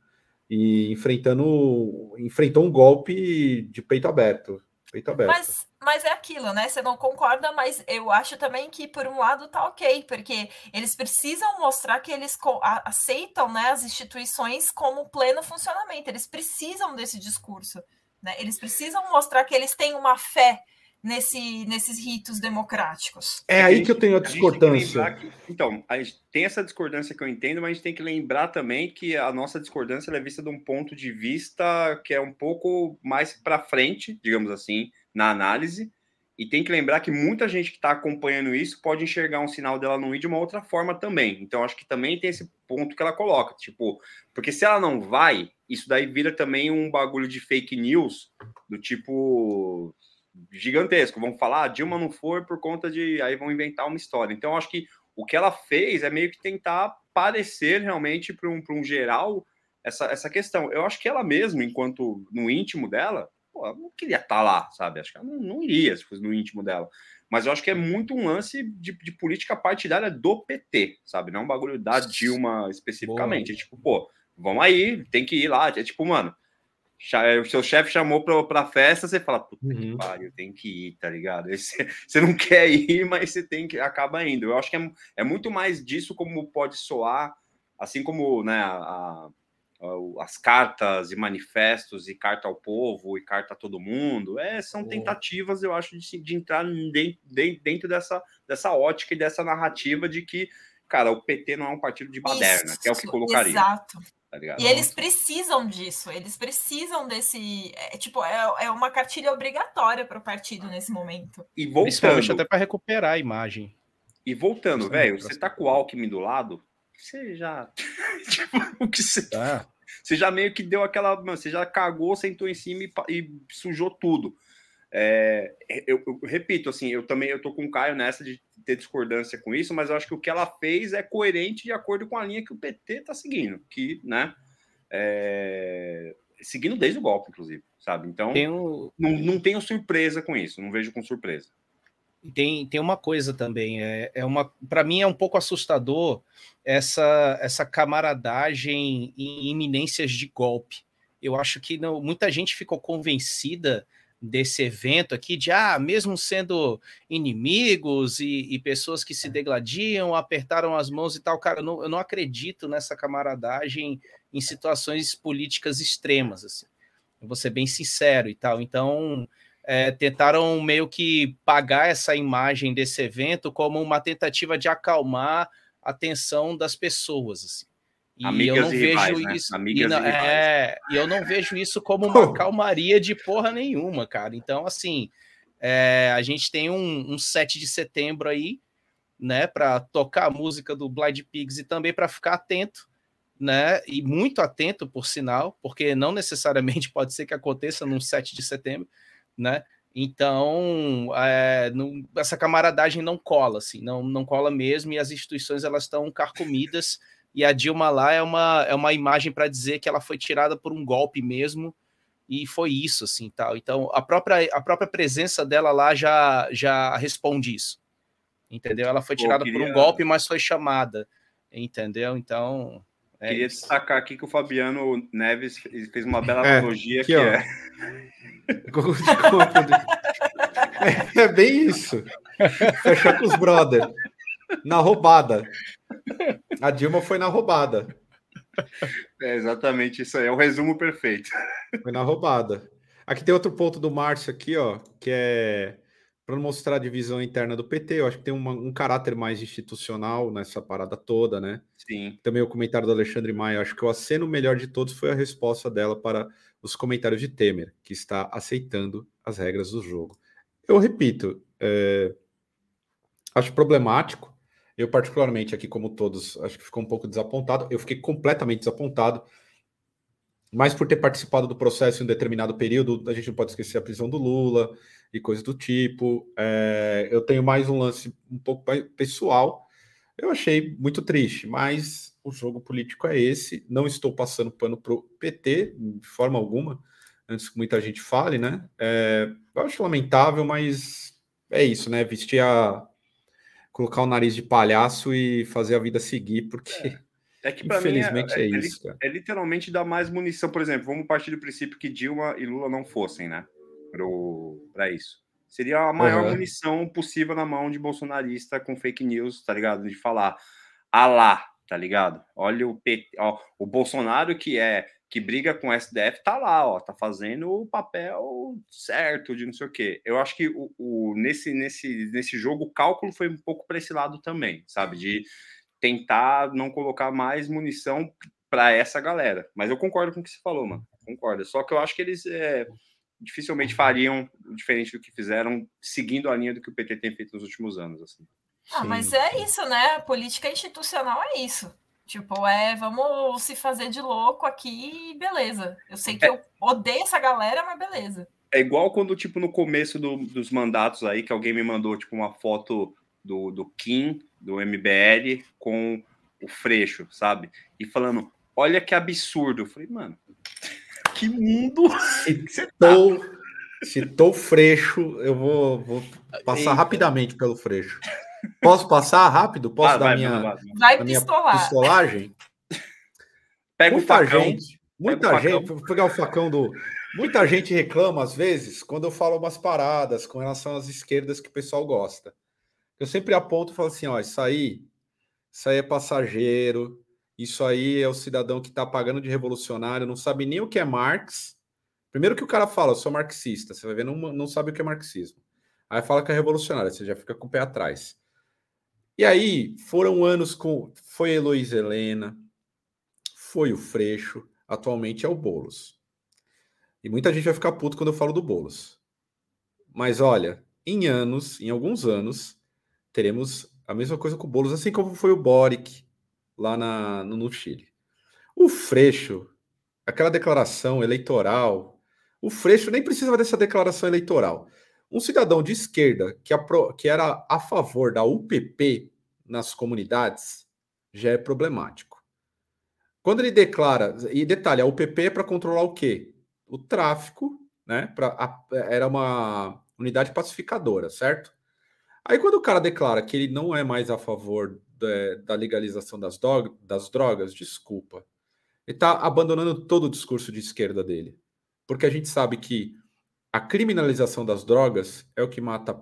Speaker 2: E enfrentando, enfrentou um golpe de peito aberto. Peito aberto.
Speaker 3: Mas, mas é aquilo, né? Você não concorda, mas eu acho também que, por um lado, tá ok, porque eles precisam mostrar que eles aceitam né, as instituições como pleno funcionamento. Eles precisam desse discurso. Né? Eles precisam mostrar que eles têm uma fé nesse, nesses ritos democráticos.
Speaker 2: É aí que eu tenho a discordância.
Speaker 4: A que, então, a gente tem essa discordância que eu entendo, mas a gente tem que lembrar também que a nossa discordância é vista de um ponto de vista que é um pouco mais para frente, digamos assim, na análise. E tem que lembrar que muita gente que está acompanhando isso pode enxergar um sinal dela não ir de uma outra forma também. Então, acho que também tem esse ponto que ela coloca. Tipo, porque se ela não vai, isso daí vira também um bagulho de fake news, do tipo, gigantesco. Vão falar, ah, Dilma não foi por conta de. Aí vão inventar uma história. Então, acho que o que ela fez é meio que tentar parecer realmente para um, um geral essa, essa questão. Eu acho que ela mesma, enquanto no íntimo dela, pô, não queria estar tá lá, sabe? Acho que ela não, não iria se fosse no íntimo dela. Mas eu acho que é muito um lance de, de política partidária do PT, sabe? Não é um bagulho da Dilma especificamente. É tipo, pô, vamos aí, tem que ir lá. É tipo, mano, o seu chefe chamou para pra festa, você fala, puta uhum. que pariu, tem que ir, tá ligado? Você, você não quer ir, mas você tem que acaba indo. Eu acho que é, é muito mais disso como pode soar, assim como né, a, as cartas e manifestos e carta ao povo e carta a todo mundo, é, são tentativas, eu acho, de, de entrar dentro, dentro dessa, dessa ótica e dessa narrativa de que, cara, o PT não é um partido de baderna, Isso, que é o que colocaria.
Speaker 3: Exato. Tá e eles precisam disso, eles precisam desse. É, tipo, é, é uma cartilha obrigatória para o partido nesse momento.
Speaker 5: E voltando. até para recuperar a imagem.
Speaker 4: E voltando, velho, você tá com o Alckmin do lado, você já. tipo, o que você. Ah. Você já meio que deu aquela. Você já cagou, sentou em cima e, e sujou tudo. É, eu, eu, repito, assim, eu também eu tô com o Caio nessa de ter discordância com isso, mas eu acho que o que ela fez é coerente de acordo com a linha que o PT tá seguindo, que, né, é, seguindo desde o golpe, inclusive, sabe? Então, tenho... não, não tenho surpresa com isso, não vejo com surpresa.
Speaker 5: Tem, tem uma coisa também, é, é uma para mim é um pouco assustador essa essa camaradagem em iminências de golpe. Eu acho que não, muita gente ficou convencida desse evento aqui, de ah, mesmo sendo inimigos e, e pessoas que se degladiam, apertaram as mãos e tal, cara, eu não, eu não acredito nessa camaradagem em situações políticas extremas, assim. Eu vou ser bem sincero e tal. Então, é, tentaram meio que pagar essa imagem desse evento como uma tentativa de acalmar a tensão das pessoas, assim. E Amigas eu não vejo rivais, né? isso. Né? E, não, e, é, e eu não vejo isso como uma calmaria de porra nenhuma, cara. Então, assim, é, a gente tem um, um 7 de setembro aí, né, para tocar a música do Blind Pigs e também para ficar atento, né, e muito atento, por sinal, porque não necessariamente pode ser que aconteça num 7 de setembro, né. Então, é, não, essa camaradagem não cola, assim, não, não cola mesmo, e as instituições elas estão carcomidas e a Dilma lá é uma, é uma imagem para dizer que ela foi tirada por um golpe mesmo, e foi isso, assim, tal. Então, a própria, a própria presença dela lá já, já responde isso, entendeu? Ela foi tirada Pô, queria... por um golpe, mas foi chamada, entendeu? Então...
Speaker 4: É queria isso. destacar aqui que o Fabiano Neves fez uma bela é, analogia que é...
Speaker 2: é... é bem isso. Fechar com os brothers. Na roubada. A Dilma foi na roubada.
Speaker 4: É exatamente isso aí, é o resumo perfeito.
Speaker 2: Foi na roubada. Aqui tem outro ponto do Márcio aqui, ó, que é para mostrar a divisão interna do PT. Eu acho que tem uma, um caráter mais institucional nessa parada toda, né?
Speaker 4: Sim.
Speaker 2: Também o comentário do Alexandre Maia. Acho que o aceno melhor de todos foi a resposta dela para os comentários de Temer, que está aceitando as regras do jogo. Eu repito, é, acho problemático eu, particularmente, aqui, como todos, acho que ficou um pouco desapontado. Eu fiquei completamente desapontado, mas por ter participado do processo em um determinado período, a gente não pode esquecer a prisão do Lula e coisas do tipo. É, eu tenho mais um lance um pouco pessoal. Eu achei muito triste, mas o jogo político é esse. Não estou passando pano para o PT, de forma alguma, antes que muita gente fale, né? É, eu acho lamentável, mas é isso, né? Vestir a colocar o nariz de palhaço e fazer a vida seguir, porque
Speaker 4: é, é que infelizmente mim é, é, é, isso. É, literalmente dar mais munição, por exemplo, vamos partir do princípio que Dilma e Lula não fossem, né, para isso. Seria a maior uhum. munição possível na mão de bolsonarista com fake news, tá ligado? De falar, ah lá, tá ligado? Olha o PT, ó, o Bolsonaro que é que briga com o SDF tá lá, ó, tá fazendo o papel certo de não sei o quê. Eu acho que o, o nesse, nesse, nesse jogo o cálculo foi um pouco para esse lado também, sabe? De tentar não colocar mais munição para essa galera. Mas eu concordo com o que você falou, mano. Concordo. Só que eu acho que eles é, dificilmente fariam diferente do que fizeram, seguindo a linha do que o PT tem feito nos últimos anos. Assim.
Speaker 3: Ah, mas é isso, né? A política institucional é isso. Tipo, é, vamos se fazer de louco aqui e beleza. Eu sei que é. eu odeio essa galera, mas beleza.
Speaker 4: É igual quando, tipo, no começo do, dos mandatos aí, que alguém me mandou, tipo, uma foto do, do Kim, do MBL, com o Freixo, sabe? E falando, olha que absurdo. Eu falei, mano, que mundo
Speaker 2: citou, tá? citou Freixo, eu vou, vou passar Eita. rapidamente pelo Freixo. Posso passar rápido? Posso ah, dar vai, minha, vai,
Speaker 3: vai. minha
Speaker 2: pistolagem?
Speaker 4: Pega muita o facão.
Speaker 2: gente, muita gente, vou pegar o facão do. Muita gente reclama às vezes quando eu falo umas paradas com relação às esquerdas que o pessoal gosta. Eu sempre aponto e falo assim: ó, isso aí, isso aí é passageiro, isso aí é o cidadão que está pagando de revolucionário, não sabe nem o que é Marx. Primeiro que o cara fala, eu sou marxista, você vai ver, não, não sabe o que é marxismo. Aí fala que é revolucionário, você já fica com o pé atrás. E aí foram anos com. Foi Heloísa Helena, foi o Freixo, atualmente é o Bolos. E muita gente vai ficar puto quando eu falo do Bolos. Mas olha, em anos, em alguns anos, teremos a mesma coisa com o Bolos, assim como foi o Boric lá na, no, Chile. O Freixo, aquela declaração eleitoral, o Freixo nem precisava dessa declaração eleitoral. Um cidadão de esquerda que, apro que era a favor da UPP nas comunidades já é problemático. Quando ele declara, e detalhe, a UPP é para controlar o quê? O tráfico, né? Pra, a, era uma unidade pacificadora, certo? Aí quando o cara declara que ele não é mais a favor da, legalização das, do, das drogas, desculpa. Ele está abandonando todo o discurso de esquerda dele. Porque a gente sabe que a criminalização das drogas é o que mata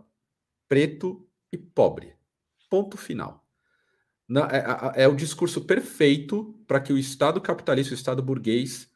Speaker 2: preto e pobre. Ponto final. Na, é, é, o discurso perfeito para que o Estado capitalista, o Estado burguês,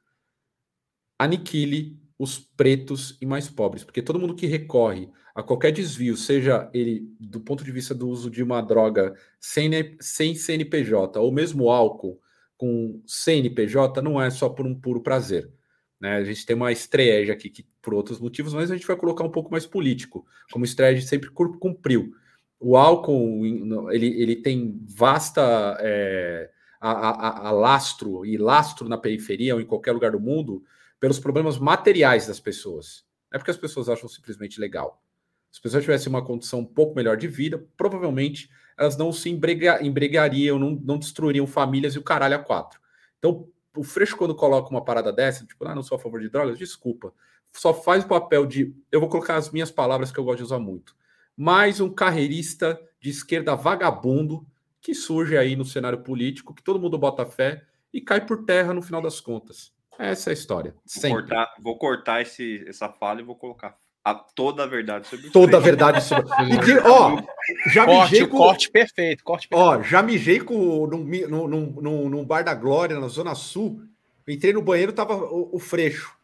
Speaker 2: aniquile os pretos e mais pobres, porque todo mundo que recorre a qualquer desvio, seja ele do ponto de vista do uso de uma droga sem, sem CNPJ ou mesmo álcool com CNPJ, não é só por um puro prazer. Né? A gente tem uma estratégia aqui que, por outros motivos, mas a gente vai colocar um pouco mais político, como estratégia sempre cumpriu. O álcool ele, ele tem vasta é, a, a, a lastro e lastro na periferia ou em qualquer lugar do mundo pelos problemas materiais das pessoas. Não é porque as pessoas acham simplesmente legal. Se as pessoas tivessem uma condição um pouco melhor de vida, provavelmente elas não se embrega, embregariam, não, não destruiriam famílias e o caralho a quatro. Então, o Freixo, quando coloca uma parada dessa, tipo, ah, não sou a favor de drogas, desculpa. Só faz o papel de. Eu vou colocar as minhas palavras que eu gosto de usar muito. Mais um carreirista de esquerda vagabundo que surge aí no cenário político, que todo mundo bota fé e cai por terra no final das contas. Essa é a história.
Speaker 4: Vou cortar, vou cortar esse, essa fala e vou colocar a toda a verdade sobre
Speaker 2: Toda a verdade sobre. e, ó, já
Speaker 5: corte, mijei com. Corte perfeito, corte perfeito.
Speaker 2: Ó, já mijei com, num, num, num, num, bar da Glória, na Zona Sul. Entrei no banheiro, tava o, o Freixo.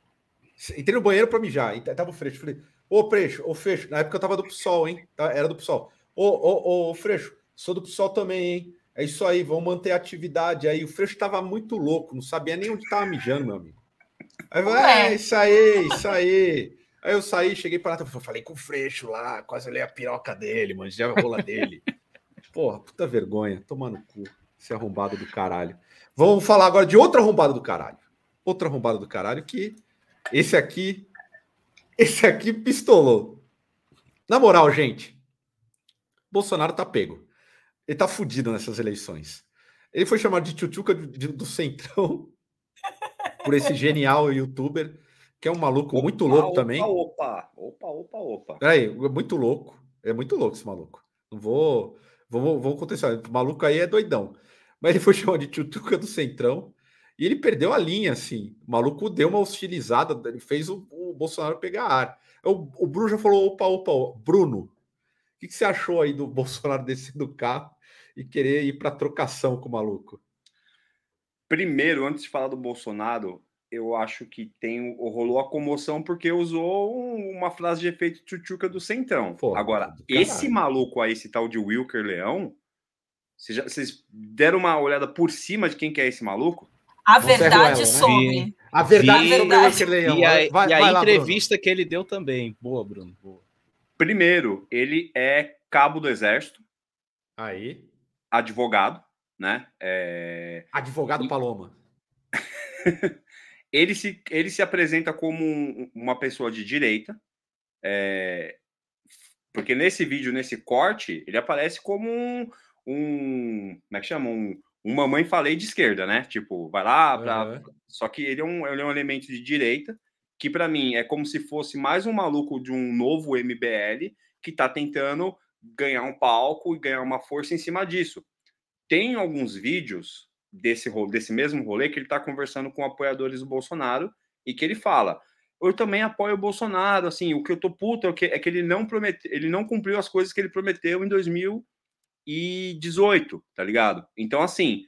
Speaker 2: Entrei no banheiro para mijar, tava o Freixo. Falei, ô Freixo, ô Freixo. Na época eu tava do PSOL, hein? Tá, era do PSOL. Ô, ô, ô, Freixo, sou do PSOL também, hein? É isso aí, vamos manter a atividade aí. O Freixo tava muito louco, não sabia nem onde tava mijando, meu amigo. Aí, é, isso aí, isso aí. Aí eu saí, cheguei para lá, falei com o Freixo lá, quase olhei a piroca dele, manjei a rola dele. Porra, puta vergonha, tomando cu, esse arrombado do caralho. Vamos falar agora de outro arrombado do caralho. Outro arrombado do caralho que esse aqui, esse aqui pistolou. Na moral, gente, Bolsonaro tá pego. Ele tá fudido nessas eleições. Ele foi chamado de tchutchuca do Centrão por esse genial youtuber que é um maluco opa, muito louco
Speaker 4: opa,
Speaker 2: também.
Speaker 4: Opa, opa, opa, opa.
Speaker 2: Peraí, é muito louco. É muito louco esse maluco. Não vou. Vamos, vamos acontecer. O maluco aí é doidão. Mas ele foi chamado de Tchutuca do Centrão. E ele perdeu a linha, assim. O maluco deu uma hostilizada, ele fez o, o Bolsonaro pegar ar. O, o, Bruno já falou: opa, opa, Bruno, o que, que você achou aí do Bolsonaro descer do carro e querer ir para trocação com o maluco?
Speaker 4: Primeiro, antes de falar do Bolsonaro, eu acho que tem rolou a comoção porque usou uma frase de efeito tchutchuca do Centrão. Pô, Agora, esse maluco aí, esse tal de Wilker Leão, vocês, já, vocês deram uma olhada por cima de quem que é esse maluco?
Speaker 3: A verdade né? sobre.
Speaker 2: A verdade sobre o Wilker Leão.
Speaker 5: E a, vai, e a lá, entrevista Bruno. que ele deu também. Boa, Bruno. Boa.
Speaker 4: Primeiro, ele é cabo do Exército.
Speaker 2: Aí.
Speaker 4: Advogado, né? É...
Speaker 2: Advogado e... Paloma.
Speaker 4: Ele se, ele se apresenta como um, uma pessoa de direita, é, porque nesse vídeo, nesse corte, ele aparece como um, um como é que chama? Um, um mamãe falei de esquerda, né? Tipo, vai lá, pra... uhum. só que ele é, um, ele é um elemento de direita, que para mim é como se fosse mais um maluco de um novo MBL que está tentando ganhar um palco e ganhar uma força em cima disso. Tem alguns vídeos desse, desse mesmo rolê que ele está conversando com apoiadores do Bolsonaro e que ele fala: eu também apoio o Bolsonaro, assim, o que eu tô puto é que, é que ele não prometeu, ele não cumpriu as coisas que ele prometeu em 2018, tá ligado? Então, assim,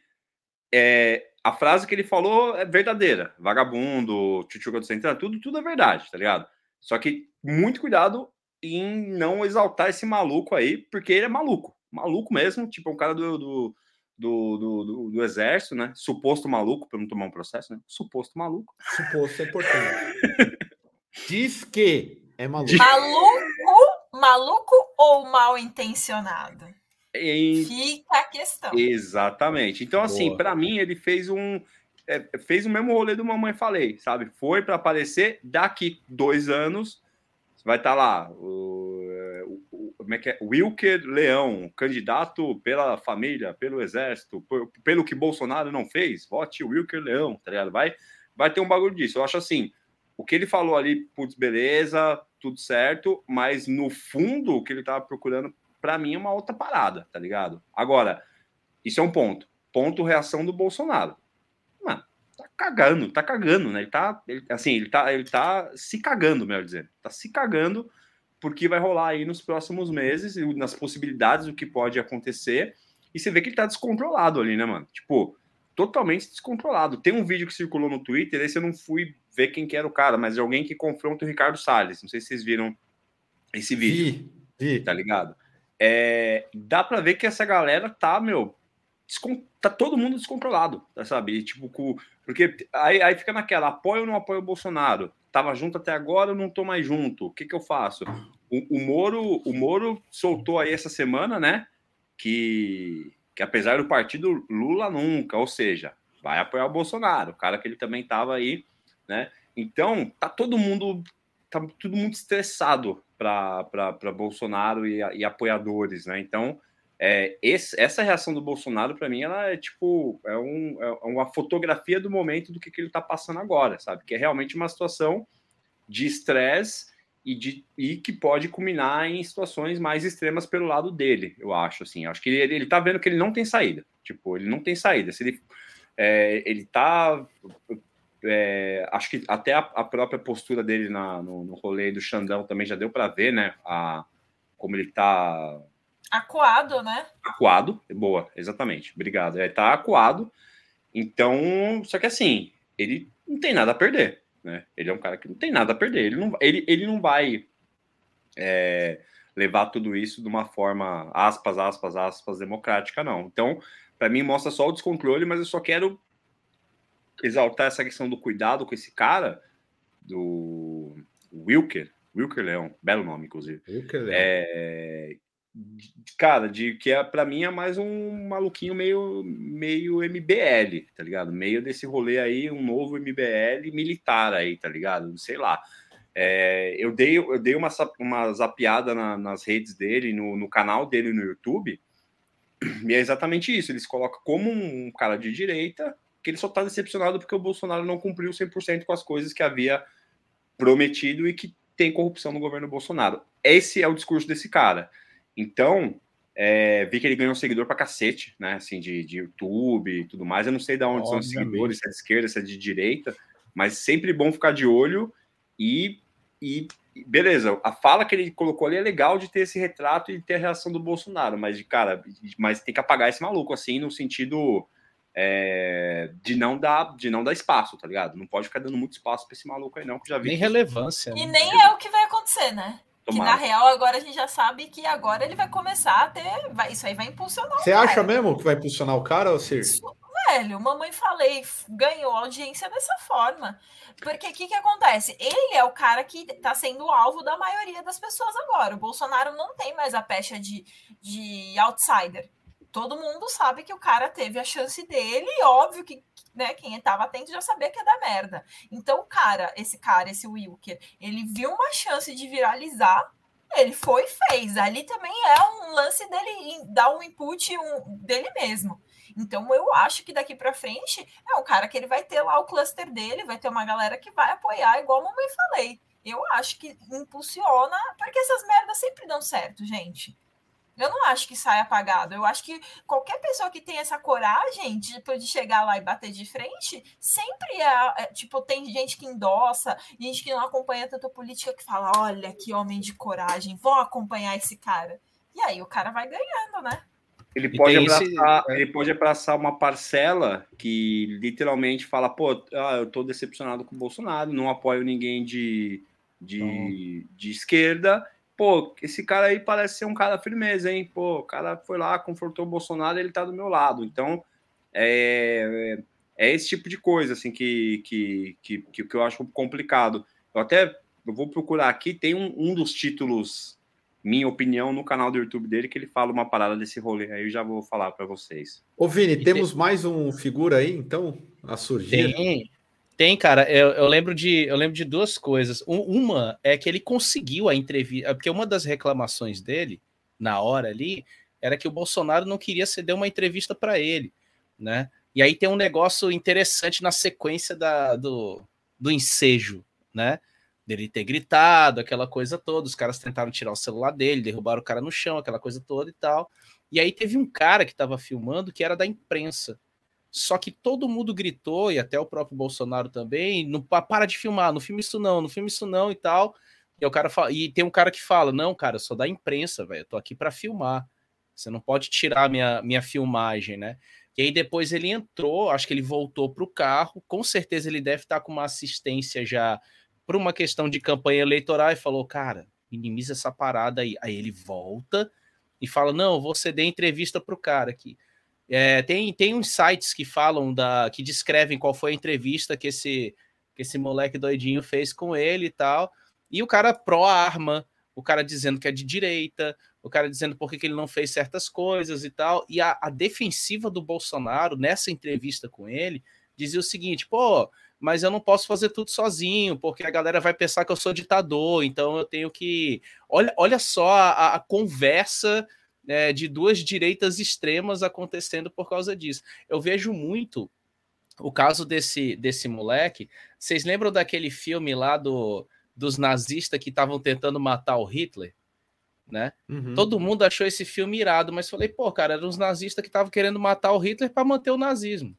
Speaker 4: é, a frase que ele falou é verdadeira. Vagabundo, tchutchuca do centro, tudo, tudo é verdade, tá ligado? Só que muito cuidado em não exaltar esse maluco aí, porque ele é maluco. Maluco mesmo, tipo, um cara do, do do, do, do, do, exército, né? Suposto maluco, para não tomar um processo, né? Suposto maluco.
Speaker 2: Suposto é importante. Diz que é maluco.
Speaker 3: Maluco, maluco ou mal intencionado? Em... Fica a questão.
Speaker 4: Exatamente. Então, assim, para mim, ele fez um. É, fez o mesmo rolê do Mamãe Falei, sabe? Foi para aparecer daqui dois anos. Vai estar tá lá. O como é que é? Wilker Leão, candidato pela família, pelo exército, pelo que Bolsonaro não fez, vote Wilker Leão, tá ligado? Vai, vai ter um bagulho disso. Eu acho assim, o que ele falou ali, putz, beleza, tudo certo, mas no fundo, o que ele tava procurando, para mim, é uma outra parada, tá ligado? Agora, isso é um ponto. Ponto reação do Bolsonaro. Mano, tá cagando, tá cagando, né? Ele tá, ele, assim, ele tá, ele tá se cagando, melhor dizendo. Tá se cagando porque vai rolar aí nos próximos meses, nas possibilidades do que pode acontecer. E você vê que ele tá descontrolado ali, né, mano? Tipo, totalmente descontrolado. Tem um vídeo que circulou no Twitter, esse eu não fui ver quem que era o cara, mas é alguém que confronta o Ricardo Salles. Não sei se vocês viram esse vídeo. Vi, vi. Tá ligado? É, dá para ver que essa galera tá, meu, tá todo mundo descontrolado, tá, sabe? E, tipo, com, porque aí, aí fica naquela, apoio ou não apoio o Bolsonaro? Tava junto até agora, não tô mais junto. O que que eu faço? O, o Moro, o Moro soltou aí essa semana, né? Que, que apesar do partido Lula nunca, ou seja, vai apoiar o Bolsonaro, o cara que ele também tava aí, né? Então, tá todo mundo tá todo mundo estressado para Bolsonaro e, e apoiadores, né? Então, é, esse, essa reação do Bolsonaro, para mim, ela é tipo é, um, é, uma fotografia do momento do que, que ele está passando agora, sabe? Que é realmente uma situação de estresse e, e que pode culminar em situações mais extremas pelo lado dele, eu acho. Assim, acho que ele, ele tá vendo que ele não tem saída. Tipo, ele não tem saída. Se ele, é, ele tá. É, acho que até a, a, própria postura dele na, no, no rolê do Xandão também já deu para ver, né? A, como ele tá
Speaker 3: Acuado, né?
Speaker 4: Acuado, boa, exatamente. Obrigado. É, tá acuado. Então, só que assim, ele não tem nada a perder, né? Ele é um cara que não tem nada a perder. Ele não, ele, ele não vai é, levar tudo isso de uma forma, aspas, aspas, aspas, democrática, não. Então, para mim, mostra só o descontrole, mas eu só quero exaltar essa questão do cuidado com esse cara, do Wilker. Wilker Leão, belo nome, inclusive. Wilker Leão. É, cara, de que é para mim é mais um maluquinho meio meio MBL, tá ligado? Meio desse rolê aí, um novo MBL militar aí, tá ligado? Sei lá. É, eu dei eu dei uma, uma zapiada na, nas redes dele, no, no canal dele no YouTube, e é exatamente isso. Eles colocam como um cara de direita que ele só tá decepcionado porque o Bolsonaro não cumpriu 100% com as coisas que havia prometido e que tem corrupção no governo Bolsonaro. Esse é o discurso desse cara. Então, é, vi que ele ganhou seguidor pra cacete, né? Assim, de, de YouTube e tudo mais. Eu não sei de onde Obviamente. são os seguidores, se é de esquerda, se é de direita, mas sempre bom ficar de olho e, e beleza, a fala que ele colocou ali é legal de ter esse retrato e ter a reação do Bolsonaro, mas de cara, mas tem que apagar esse maluco assim no sentido é, de não dar de não dar espaço, tá ligado? Não pode ficar dando muito espaço para esse maluco aí não, que já vi.
Speaker 5: Nem relevância.
Speaker 3: E né? nem é o que vai acontecer, né? Que na real agora a gente já sabe que agora ele vai começar a ter. Vai, isso aí vai impulsionar
Speaker 2: Você acha mesmo que vai impulsionar o cara, ou Sir?
Speaker 3: velho, mamãe falei, ganhou audiência dessa forma. Porque o que, que acontece? Ele é o cara que está sendo alvo da maioria das pessoas agora. O Bolsonaro não tem mais a pecha de, de outsider. Todo mundo sabe que o cara teve a chance dele, e óbvio que né, quem estava atento já sabia que ia dar merda. Então, o cara, esse cara, esse Wilker, ele viu uma chance de viralizar, ele foi e fez. Ali também é um lance dele dar um input um, dele mesmo. Então, eu acho que daqui para frente é um cara que ele vai ter lá o cluster dele, vai ter uma galera que vai apoiar, igual a mamãe falei. Eu acho que impulsiona, porque essas merdas sempre dão certo, gente. Eu não acho que sai apagado. Eu acho que qualquer pessoa que tem essa coragem de, tipo, de chegar lá e bater de frente, sempre é, é, Tipo, tem gente que endossa, gente que não acompanha tanta política que fala: olha, que homem de coragem, vou acompanhar esse cara. E aí o cara vai ganhando, né?
Speaker 4: Ele pode, abraçar, esse... É. ele pode abraçar uma parcela que literalmente fala: pô, ah, eu tô decepcionado com o Bolsonaro, não apoio ninguém de, de, de esquerda pô, esse cara aí parece ser um cara firmeza, hein? Pô, o cara foi lá, confrontou o Bolsonaro, ele tá do meu lado. Então, é, é esse tipo de coisa, assim, que, que, que, que eu acho complicado. Eu até eu vou procurar aqui, tem um, um dos títulos, minha opinião, no canal do YouTube dele, que ele fala uma parada desse rolê, aí eu já vou falar para vocês.
Speaker 2: Ô, Vini, e temos tem... mais um figura aí, então, a surgir?
Speaker 5: Tem, tem, cara. Eu, eu, lembro de eu lembro de duas coisas. Uma é que ele conseguiu a entrevista, porque uma das reclamações dele na hora ali era que o Bolsonaro não queria ceder uma entrevista para ele, né? E aí tem um negócio interessante na sequência da, do, do ensejo, né? Dele ter gritado, aquela coisa toda. Os caras tentaram tirar o celular dele, derrubaram o cara no chão, aquela coisa toda e tal. E aí teve um cara que estava filmando que era da imprensa. Só que todo mundo gritou, e até o próprio Bolsonaro também, não para de filmar, não filme isso não, não filme isso não e tal. E o cara fala, e tem um cara que fala: "Não, cara, só da imprensa, velho, eu tô aqui para filmar. Você não pode tirar minha minha filmagem, né?" E aí depois ele entrou, acho que ele voltou para o carro, com certeza ele deve estar com uma assistência já por uma questão de campanha eleitoral e falou: "Cara, minimiza essa parada aí". Aí ele volta e fala: "Não, vou ceder entrevista pro cara aqui". É, tem, tem uns sites que falam da. que descrevem qual foi a entrevista que esse, que esse moleque doidinho fez com ele e tal. E o cara pró-arma, o cara dizendo que é de direita, o cara dizendo por que, ele não fez certas coisas e tal. E a, a defensiva do Bolsonaro, nessa entrevista com ele, dizia o seguinte: pô, mas eu não posso fazer tudo sozinho, porque a galera vai pensar que eu sou ditador, então eu tenho que. Olha, olha só a, a conversa é, de duas direitas extremas acontecendo por causa disso. Eu vejo muito o caso desse, desse moleque. Vocês lembram daquele filme lá do, dos nazistas que estavam tentando matar o Hitler? Né? Uhum. Todo mundo achou esse filme irado, mas falei, pô, cara, eram os nazistas que estavam querendo matar o Hitler para manter o nazismo.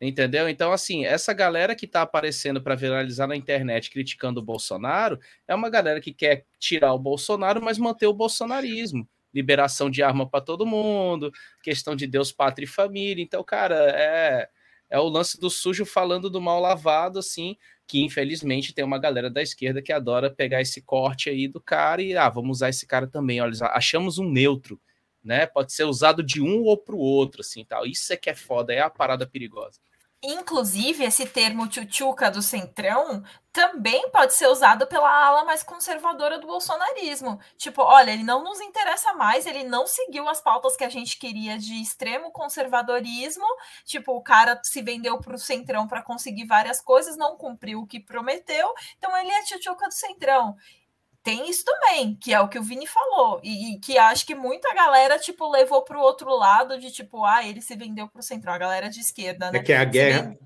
Speaker 5: Entendeu? Então, assim, essa galera que tá aparecendo para viralizar na internet criticando o Bolsonaro é uma galera que quer tirar o Bolsonaro, mas manter o bolsonarismo. Liberação de arma para todo mundo, questão de Deus, pátria e família. Então, cara, é, é o lance do sujo falando do mal lavado, assim, que infelizmente tem uma galera da esquerda que adora pegar esse corte aí do cara e, ah, vamos usar esse cara também. Olha, achamos um neutro né? Pode ser usado de um ou para o outro, assim, tal. Isso é que é foda, é a parada perigosa.
Speaker 3: Inclusive, esse termo tchutchuca do centrão também pode ser usado pela ala mais conservadora do bolsonarismo. Tipo, olha, ele não nos interessa mais, ele não seguiu as pautas que a gente queria de extremo conservadorismo. Tipo, o cara se vendeu para o centrão para conseguir várias coisas, não cumpriu o que prometeu, então ele é tchutchuca do centrão tem isso também, que é o que o Vini falou, e, e que acho que muita galera, tipo, levou para o outro lado de, tipo, ah, ele se vendeu para o central, a galera de esquerda, né?
Speaker 2: É que é a guerra, vende...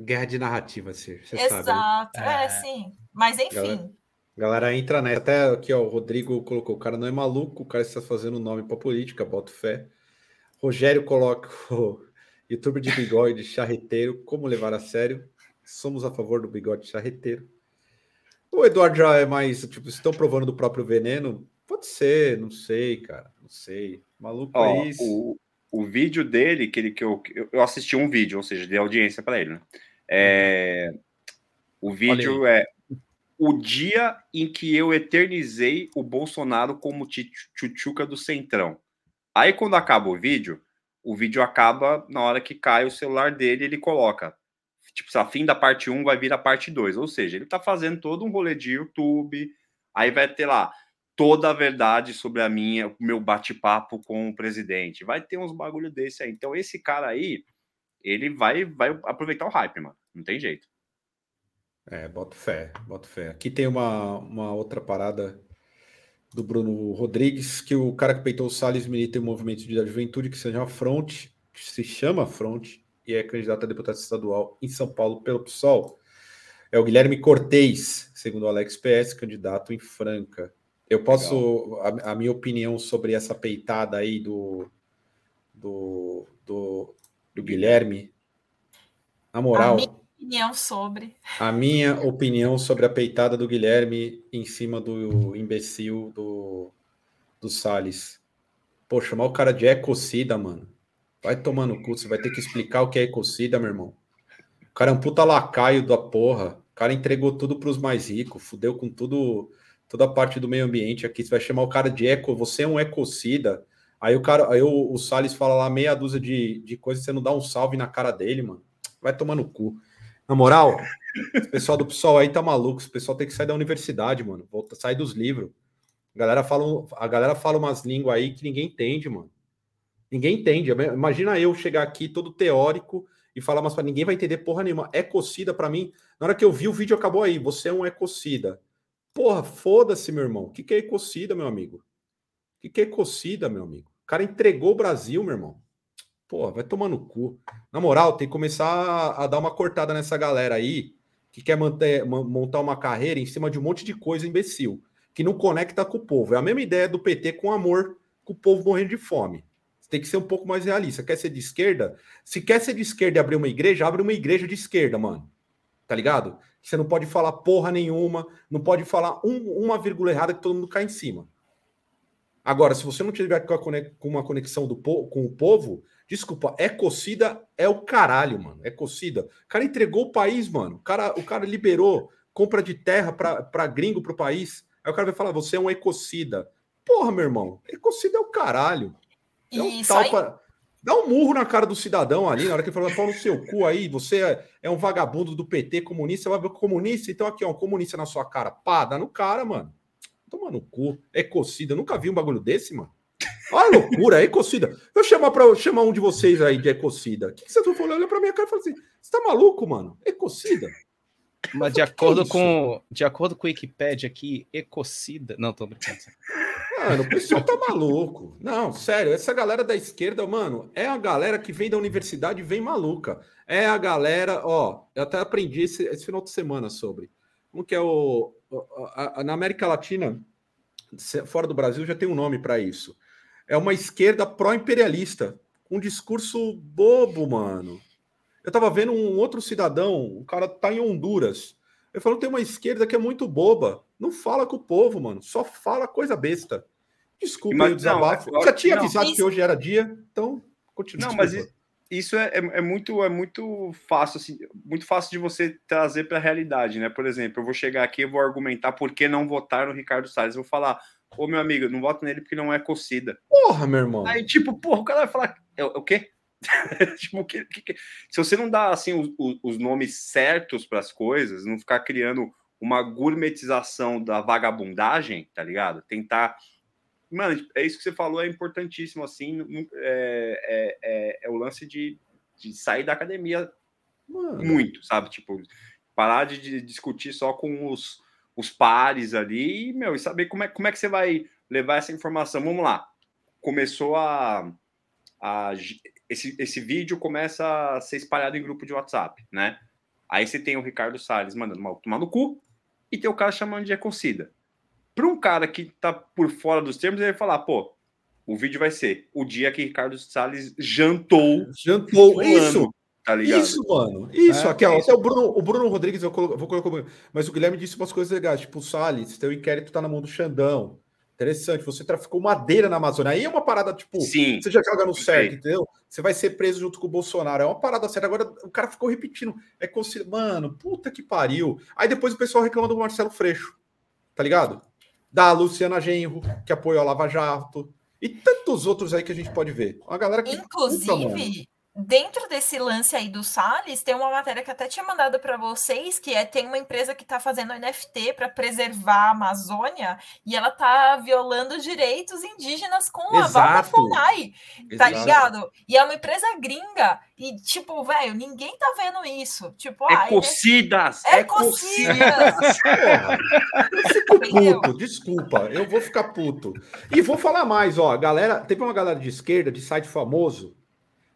Speaker 2: guerra de narrativa, você
Speaker 3: Exato, sabe. Exato, é, é, sim, mas enfim.
Speaker 2: Galera, galera entra nessa, até aqui, ó, o Rodrigo colocou, o cara não é maluco, o cara está fazendo nome para política, boto fé. Rogério coloca o youtuber de bigode charreteiro, como levar a sério? Somos a favor do bigode charreteiro. O Eduardo já é mais, tipo, estão provando do próprio veneno? Pode ser, não sei, cara, não sei. Maluco Ó, é isso.
Speaker 4: O, o vídeo dele, que, ele, que eu, eu assisti um vídeo, ou seja, de audiência para ele, né? É, o vídeo é o dia em que eu eternizei o Bolsonaro como tchutchuca do Centrão. Aí, quando acaba o vídeo, o vídeo acaba na hora que cai o celular dele, ele coloca tipo, a fim da parte 1 vai vir a parte 2. Ou seja, ele tá fazendo todo um rolê de YouTube, aí vai ter lá toda a verdade sobre a minha, o meu bate-papo com o presidente. Vai ter uns bagulho desse aí. Então, esse cara aí, ele vai, vai aproveitar o hype, mano. Não tem jeito.
Speaker 2: É, boto fé, boto fé. Aqui tem uma, uma outra parada do Bruno Rodrigues, que o cara que peitou o Salles milita em um movimento de juventude que se chama Fronte, que se chama Fronte, e é candidato a deputado estadual em São Paulo pelo PSOL. É o Guilherme Cortez, segundo o Alex PS, candidato em Franca. Eu posso, a, a, minha opinião sobre essa peitada aí do, do, do, do Guilherme, na moral. A
Speaker 3: minha opinião sobre.
Speaker 2: A minha opinião sobre a peitada do Guilherme em cima do imbecil do, do Salles. Pô, chamar o cara de ecocida, mano. Vai tomar no cu, você vai ter que explicar o que é ecocida, meu irmão. O cara é um puta lacaio da porra. O cara entregou tudo para os mais ricos, fudeu com tudo, toda a parte do meio ambiente aqui. Você vai chamar o cara de eco, você é um ecocida. Aí o cara, aí o, o Salles fala lá meia dúzia de, de coisas, você não dá um salve na cara dele, mano. Vai tomar no cu. Na moral, o pessoal do PSOL aí tá maluco. O pessoal tem que sair da universidade, mano. Volta, sair dos livros. A galera fala, a galera fala umas línguas aí que ninguém entende, mano. Ninguém entende. Imagina eu chegar aqui todo teórico e falar, mas ninguém vai entender porra nenhuma. Ecocida para mim, na hora que eu vi o vídeo acabou aí, você é um ecocida. Porra, foda-se, meu irmão. O que, que é ecocida, meu amigo? O que, que é ecocida, meu amigo? O cara entregou o Brasil, meu irmão. Porra, vai tomar no cu. Na moral, tem que começar a, a dar uma cortada nessa galera aí que quer manter, montar uma carreira em cima de um monte de coisa imbecil, que não conecta com o povo. É a mesma ideia do PT com amor, com o povo morrendo de fome tem que ser um pouco mais realista. Quer ser de esquerda? Se quer ser de esquerda e abrir uma igreja, abre uma igreja de esquerda, mano. Tá ligado? Você não pode falar porra nenhuma, não pode falar um, uma vírgula errada que todo mundo cai em cima. Agora, se você não tiver com uma conexão do, com o povo, desculpa, ecocida é o caralho, mano. Ecocida. O cara entregou o país, mano. O cara, o cara liberou compra de terra para gringo pro país. Aí o cara vai falar, você é um ecocida. Porra, meu irmão, ecocida é o caralho. É um. Dá um murro na cara do cidadão ali, na hora que ele fala, pau no seu cu aí, você é, é, um vagabundo do PT comunista, vai ver comunista, então aqui, ó, um comunista na sua cara. Pá, dá no cara, mano. Toma no cu. Ecocida. Nunca vi um bagulho desse, mano. Olha a loucura, ecocida. Eu chamar para chamar um de vocês aí de ecocida. O que, que você tá falando? Olha pra minha cara e fala assim: você tá maluco, mano? Ecocida.
Speaker 5: Mas de acordo é com de acordo com o Wikipedia aqui, ecocida. Não, tô brincando.
Speaker 2: Mano, o pessoal tá maluco. Não, sério, essa galera da esquerda, mano, é a galera que vem da universidade e vem maluca. É a galera, ó, eu até aprendi esse, esse final de semana sobre. Como que é o. A, a, na América Latina, fora do Brasil, já tem um nome para isso. É uma esquerda pró-imperialista, um discurso bobo, mano. Eu tava vendo um outro cidadão, o cara tá em Honduras. Ele falou: tem uma esquerda que é muito boba. Não fala com o povo, mano. Só fala coisa besta. Desculpa mas, aí o desabafo. Não, é Já tinha não, avisado isso... que hoje era dia, então continua.
Speaker 4: Não, mas isso é, é, é, muito é muito fácil assim, muito fácil de você trazer para a realidade, né? Por exemplo, eu vou chegar aqui e vou argumentar por que não votar no Ricardo Salles. Eu vou falar, ô meu amigo, não voto nele porque não é cocida.
Speaker 2: Porra, meu irmão.
Speaker 4: Aí tipo, porra, o cara vai falar, é, o quê? tipo, que, que, se você não dá assim os, os nomes certos para as coisas, não ficar criando uma gourmetização da vagabundagem, tá ligado? Tentar. Mano, é isso que você falou, é importantíssimo, assim. É, é, é, é o lance de, de, sair da academia Mano. muito, sabe? Tipo, parar de, de, discutir só com os, os pares ali e, meu, e saber como é, como é que você vai levar essa informação. Vamos lá. Começou a. a esse, esse vídeo começa a ser espalhado em grupo de WhatsApp, né? Aí você tem o Ricardo Salles mandando mal tomar no cu e tem o cara chamando de ecocida. Para um cara que tá por fora dos termos, ele vai falar, pô, o vídeo vai ser o dia que Ricardo Salles jantou.
Speaker 2: Jantou, isso! Tá isso, mano. Isso, é, aqui, ó, até o Bruno, o Bruno Rodrigues, eu vou colocar. Mas o Guilherme disse umas coisas legais, tipo, o Salles, teu inquérito tá na mão do Xandão. Interessante, você traficou madeira na Amazônia. Aí é uma parada, tipo,
Speaker 4: Sim,
Speaker 2: você já joga no certo, entendeu? Você vai ser preso junto com o Bolsonaro. É uma parada séria. Agora o cara ficou repetindo. É consider... Mano, puta que pariu. Aí depois o pessoal reclama do Marcelo Freixo. Tá ligado? Da Luciana Genro, que apoiou a Lava Jato. E tantos outros aí que a gente pode ver. Uma galera que.
Speaker 3: Inclusive, dentro desse lance aí do Salles, tem uma matéria que até tinha mandado para vocês, que é tem uma empresa que está fazendo NFT para preservar a Amazônia e ela tá violando direitos indígenas com a Val da FUNAI, tá Exato. ligado? E é uma empresa gringa e tipo, velho, ninguém tá vendo isso. Tipo,
Speaker 4: ah, ecocidas,
Speaker 3: é... ecocidas.
Speaker 2: eu fico puto, desculpa, eu vou ficar puto. E vou falar mais, ó, galera, teve uma galera de esquerda, de site famoso,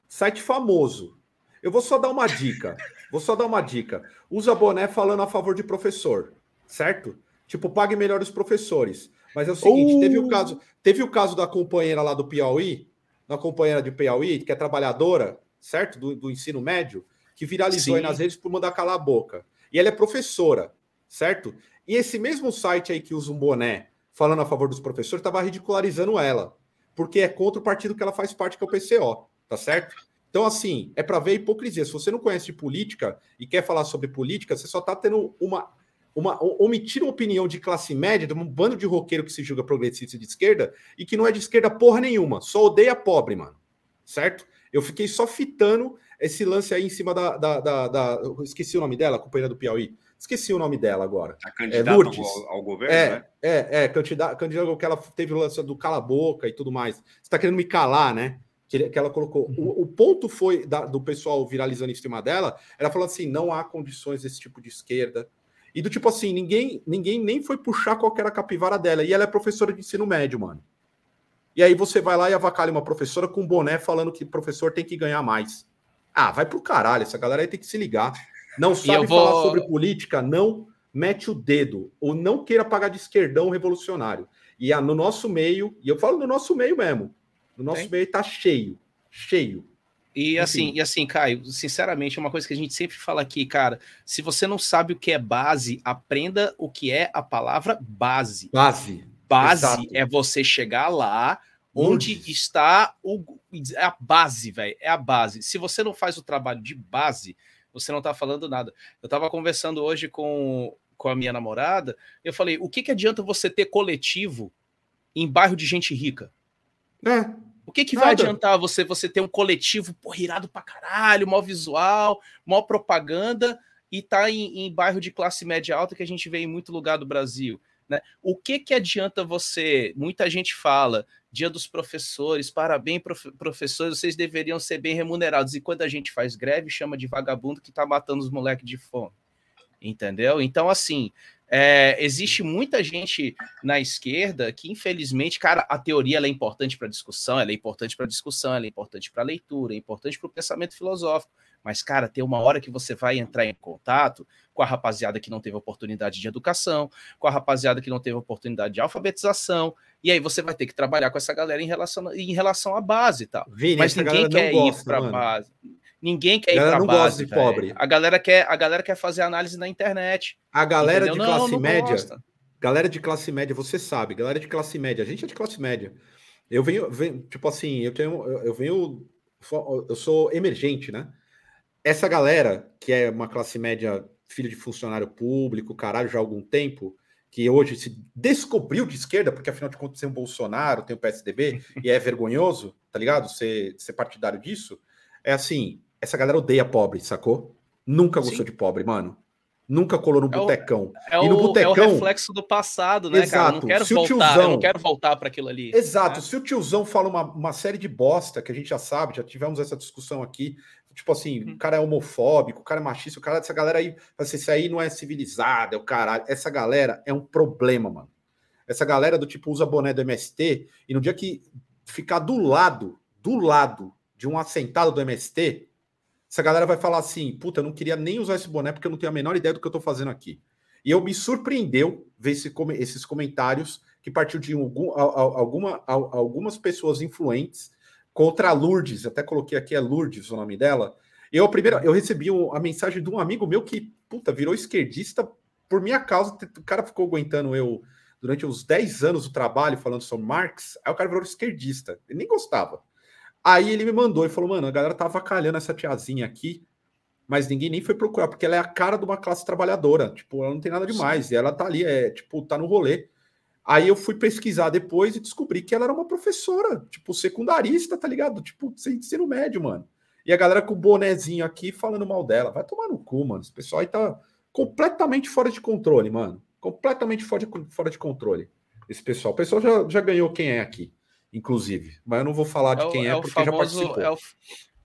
Speaker 2: Site famoso. Eu vou só dar uma dica. Vou só dar uma dica. Usa boné falando a favor de professor, certo? Tipo, pague melhor os professores. Mas é o seguinte, uh. teve o caso, teve o caso da companheira lá do Piauí, da companheira de Piauí, que é trabalhadora, certo? Do, do ensino médio, que viralizou Sim. aí nas redes por mandar calar a boca. E ela é professora, certo? E esse mesmo site aí que usa um boné falando a favor dos professores estava ridicularizando ela, porque é contra o partido que ela faz parte, que é o PCO tá certo? Então, assim, é para ver a hipocrisia. Se você não conhece de política e quer falar sobre política, você só está tendo uma, uma. omitir uma opinião de classe média, de um bando de roqueiro que se julga progressista de esquerda e que não é de esquerda porra nenhuma, só odeia pobre, mano. Certo? Eu fiquei só fitando esse lance aí em cima da. da, da, da esqueci o nome dela, a companheira do Piauí. Esqueci o nome dela agora.
Speaker 4: A candidata é, ao, ao, governo,
Speaker 2: é,
Speaker 4: né?
Speaker 2: É, é, candidata, candidata que ela teve o lance do cala-boca e tudo mais. Você está querendo me calar, né? Que, que ela colocou. Uhum. O, o, ponto foi da, do pessoal viralizando em cima dela, ela falou assim: não há condições desse tipo de esquerda. E do tipo assim, ninguém, ninguém nem foi puxar qualquer a capivara dela. E ela é professora de ensino médio, mano. E aí você vai lá e avacalha uma professora com boné falando que professor tem que ganhar mais. Ah, vai pro caralho, essa galera aí tem que se ligar. Não sabe vou... falar sobre política, não mete o dedo. Ou não queira pagar de esquerdão revolucionário. E no nosso meio, e eu falo no nosso meio mesmo, No nosso tem. meio tá cheio, cheio.
Speaker 5: E Enfim. assim, e assim, Caio, sinceramente, é uma coisa que a gente sempre fala aqui, cara. Se você não sabe o que é base, aprenda o que é a palavra base.
Speaker 2: Base.
Speaker 5: Base Exato. é você chegar lá onde Lourdes. está o, é a base, velho. É a base. Se você não faz o trabalho de base, você não tá falando nada. Eu tava conversando hoje com, com a minha namorada, eu falei: o que, que adianta você ter coletivo em bairro de gente rica? É. O que, que vai adiantar você você ter um coletivo porra, irado pra caralho, mó visual, mó propaganda e tá em, em, bairro de classe média alta que a gente vê em muito lugar do Brasil? Né? O que, que adianta você? Muita gente fala, dia dos professores, parabéns, prof, professores, vocês deveriam ser bem remunerados. E quando a gente faz greve, chama de vagabundo que tá matando os moleques de fome. Entendeu? Então, assim, é, existe muita gente na esquerda que, infelizmente, cara, a teoria é importante para discussão, ela é importante para discussão, ela é importante para leitura, é importante para o pensamento filosófico. Mas, cara, tem uma hora que você vai entrar em contato com a rapaziada que não teve oportunidade de educação, com a rapaziada que não teve oportunidade de alfabetização, e aí você vai ter que trabalhar com essa galera em relação, em relação à base e tal. Vini, Mas ninguém quer ir para a base. Ninguém quer ir para
Speaker 2: não
Speaker 5: base,
Speaker 2: gosta de véio. pobre.
Speaker 5: A galera quer, a galera quer fazer análise na internet.
Speaker 2: A galera entendeu? de classe não, média, gosta. galera de classe média, você sabe, galera de classe média, a gente é de classe média. Eu venho, venho tipo assim, eu tenho, eu venho, eu sou emergente, né? Essa galera que é uma classe média, filho de funcionário público, caralho, já há algum tempo, que hoje se descobriu de esquerda, porque afinal de contas tem o Bolsonaro, tem o PSDB, e é vergonhoso, tá ligado? Ser, ser partidário disso. É assim, essa galera odeia pobre, sacou? Nunca gostou Sim. de pobre, mano. Nunca colou no botecão.
Speaker 5: É e no botecão, é o reflexo do passado, né, exato, cara? Eu não quero voltar, tiozão, eu não quero voltar para aquilo ali.
Speaker 2: Exato. Né? Se o tiozão fala uma, uma série de bosta, que a gente já sabe, já tivemos essa discussão aqui, tipo assim, hum. o cara é homofóbico, o cara é machista, o cara, essa galera aí, assim, isso aí não é civilizado, é o caralho. Essa galera é um problema, mano. Essa galera do tipo usa boné do MST e no dia que ficar do lado, do lado de um assentado do MST, essa galera vai falar assim: puta, eu não queria nem usar esse boné porque eu não tenho a menor ideia do que eu tô fazendo aqui. E eu me surpreendeu ver esse, esses comentários que partiu de algum, alguma, algumas pessoas influentes contra a Lourdes. Até coloquei aqui é Lourdes o nome dela. Eu primeiro eu recebi a mensagem de um amigo meu que puta virou esquerdista por minha causa. O cara ficou aguentando eu durante uns 10 anos o trabalho falando sobre Marx. Aí o cara virou esquerdista. Ele nem gostava. Aí ele me mandou e falou: mano, a galera tá avacalhando essa tiazinha aqui, mas ninguém nem foi procurar, porque ela é a cara de uma classe trabalhadora. Tipo, ela não tem nada demais. E ela tá ali, é, tipo, tá no rolê. Aí eu fui pesquisar depois e descobri que ela era uma professora, tipo, secundarista, tá ligado? Tipo, sem ensino médio, mano. E a galera com o bonezinho aqui falando mal dela. Vai tomar no cu, mano. Esse pessoal aí tá completamente fora de controle, mano. Completamente fora de, fora de controle. Esse pessoal. O pessoal já, já ganhou quem é aqui inclusive. Mas eu não vou falar de é quem é, é porque famoso, já participou.
Speaker 5: É o,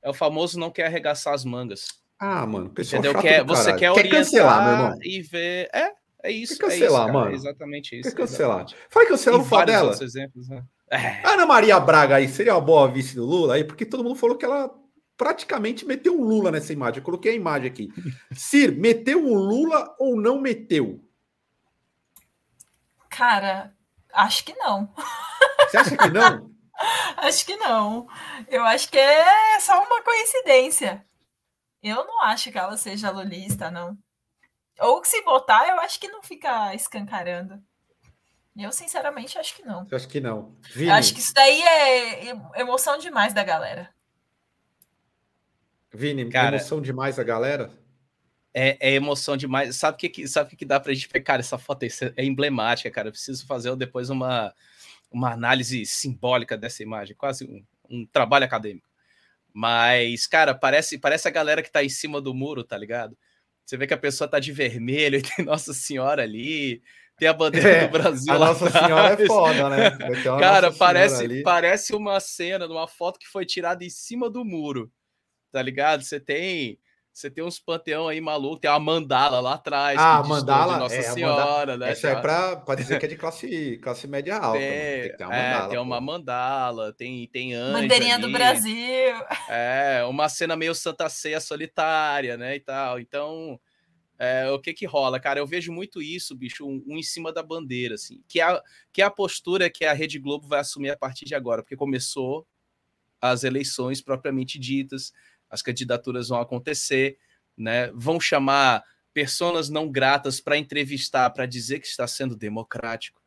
Speaker 5: é o, famoso não quer arregaçar as mangas.
Speaker 2: Ah, mano, pessoal
Speaker 5: Entendeu? Quer, você quer orientar quer cancelar, meu irmão. e ver... É, é isso.
Speaker 2: Quer cancelar,
Speaker 5: é
Speaker 2: isso, mano.
Speaker 5: É exatamente isso.
Speaker 2: Quer cancelar. Exatamente. Vai cancelar o falar dela.
Speaker 5: Exemplos, né?
Speaker 2: é. Ana Maria Braga aí seria uma boa vice do Lula aí, porque todo mundo falou que ela praticamente meteu um Lula nessa imagem. Eu coloquei a imagem aqui. Cir, meteu um Lula ou não meteu?
Speaker 3: Cara, acho que não.
Speaker 2: Você acha que não?
Speaker 3: acho que não. Eu acho que é só uma coincidência. Eu não acho que ela seja lulista, não. Ou que se votar, eu acho que não fica escancarando. Eu, sinceramente, acho que não.
Speaker 2: Eu acho que não.
Speaker 3: Vini. Acho que isso daí é emoção demais da galera.
Speaker 2: Vini, Cara, emoção demais da galera?
Speaker 5: É, é, emoção demais. Sabe o que, sabe que, que dá pra gente ver? Cara, essa foto é emblemática, cara. Eu preciso fazer depois uma, uma análise simbólica dessa imagem, quase um, um trabalho acadêmico. Mas, cara, parece, parece a galera que tá em cima do muro, tá ligado? Você vê que a pessoa tá de vermelho e tem Nossa Senhora ali, tem a bandeira é, do Brasil.
Speaker 2: A Nossa atrás. Senhora é foda, né?
Speaker 5: Cara, parece, parece uma cena de uma foto que foi tirada em cima do muro, tá ligado? Você tem você tem uns panteão aí maluco, tem a mandala lá atrás.
Speaker 2: Ah, a mandala.
Speaker 5: Nossa é, Senhora, mandala, né?
Speaker 2: Essa é para dizer que é de classe, classe média alta. Tem,
Speaker 5: tem, que ter uma mandala, é, tem uma mandala, tem, tem anjo.
Speaker 3: Bandeirinha ali, do Brasil.
Speaker 5: É, uma cena meio Santa Ceia solitária, né? E tal. Então, é, o que que rola, cara? Eu vejo muito isso, bicho, um, um, em cima da bandeira, assim, que é, a, que é a postura que a Rede Globo vai assumir a partir de agora, porque começou as eleições propriamente ditas, as candidaturas vão acontecer, né? Vão chamar pessoas não gratas para entrevistar, para dizer que está sendo democrático.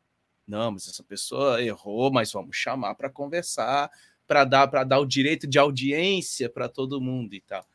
Speaker 5: Não, mas essa pessoa errou, mas vamos chamar para conversar, para dar para dar o direito de audiência para todo mundo e tal.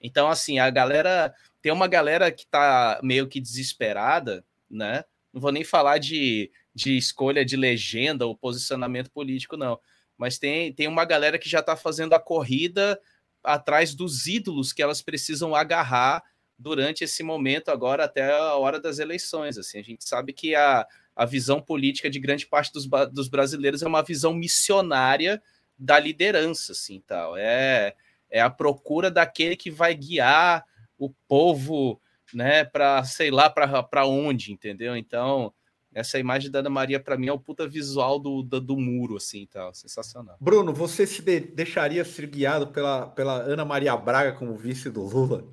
Speaker 5: Então, assim, a galera tem uma galera que está meio que desesperada, né? Não vou nem falar de, de escolha de legenda ou posicionamento político, não. Mas tem, tem uma galera que já está fazendo a corrida atrás dos ídolos que elas precisam agarrar durante esse momento agora até a hora das eleições. Assim, a gente sabe que a, a visão política de grande parte dos, dos brasileiros é uma visão missionária da liderança, assim, tal. É, é a procura daquele que vai guiar o povo, né, para sei lá para onde, entendeu? Então, essa imagem da Ana Maria para mim é o puta visual do, do, do, muro, assim, tal, sensacional.
Speaker 2: Bruno, você se de, deixaria ser guiado pela, pela Ana Maria Braga como vice do Lula?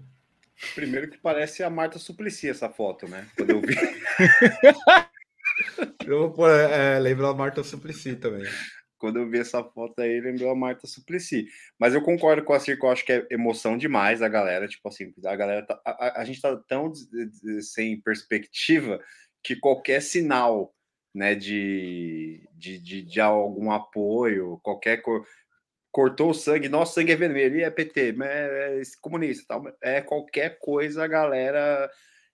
Speaker 4: Primeiro que parece a Marta Suplicy essa foto, né? Quando eu vi.
Speaker 2: eu vou é, lembrar a Marta Suplicy também.
Speaker 4: Quando eu vi essa foto aí, lembrou a Marta Suplicy. Mas eu concordo com a Circo, eu acho que é emoção demais a galera. Tipo assim, a galera tá, a, a gente tá tão sem perspectiva que qualquer sinal né, de, de, de, de algum apoio, qualquer coisa cortou o sangue, nosso sangue é vermelho, e é PT, é, é comunista, tal, é qualquer coisa, a galera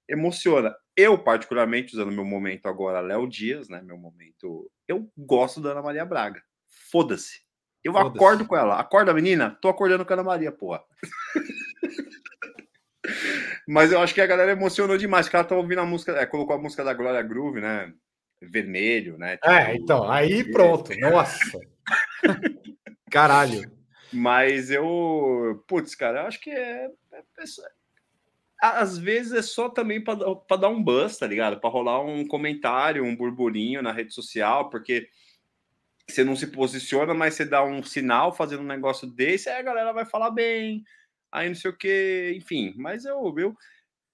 Speaker 4: emociona. Eu, particularmente, usando meu momento agora, Léo Dias, né? Meu momento. Eu gosto da Ana Maria Braga. Foda-se. Eu Foda acordo com ela. Acorda, menina? Tô acordando com a Ana Maria, porra. Mas eu acho que a galera emocionou demais, que ela tá ouvindo a música, é, colocou a música da Glória Groove, né? Vermelho, né?
Speaker 2: Tipo, é, então, aí pronto. Nossa. Caralho.
Speaker 4: Mas eu, putz, cara, eu acho que é, é, é às vezes é só também para dar um buzz, tá ligado? Para rolar um comentário, um burburinho na rede social, porque você não se posiciona, mas você dá um sinal fazendo um negócio desse, aí a galera vai falar bem, aí não sei o que, enfim. Mas eu, eu,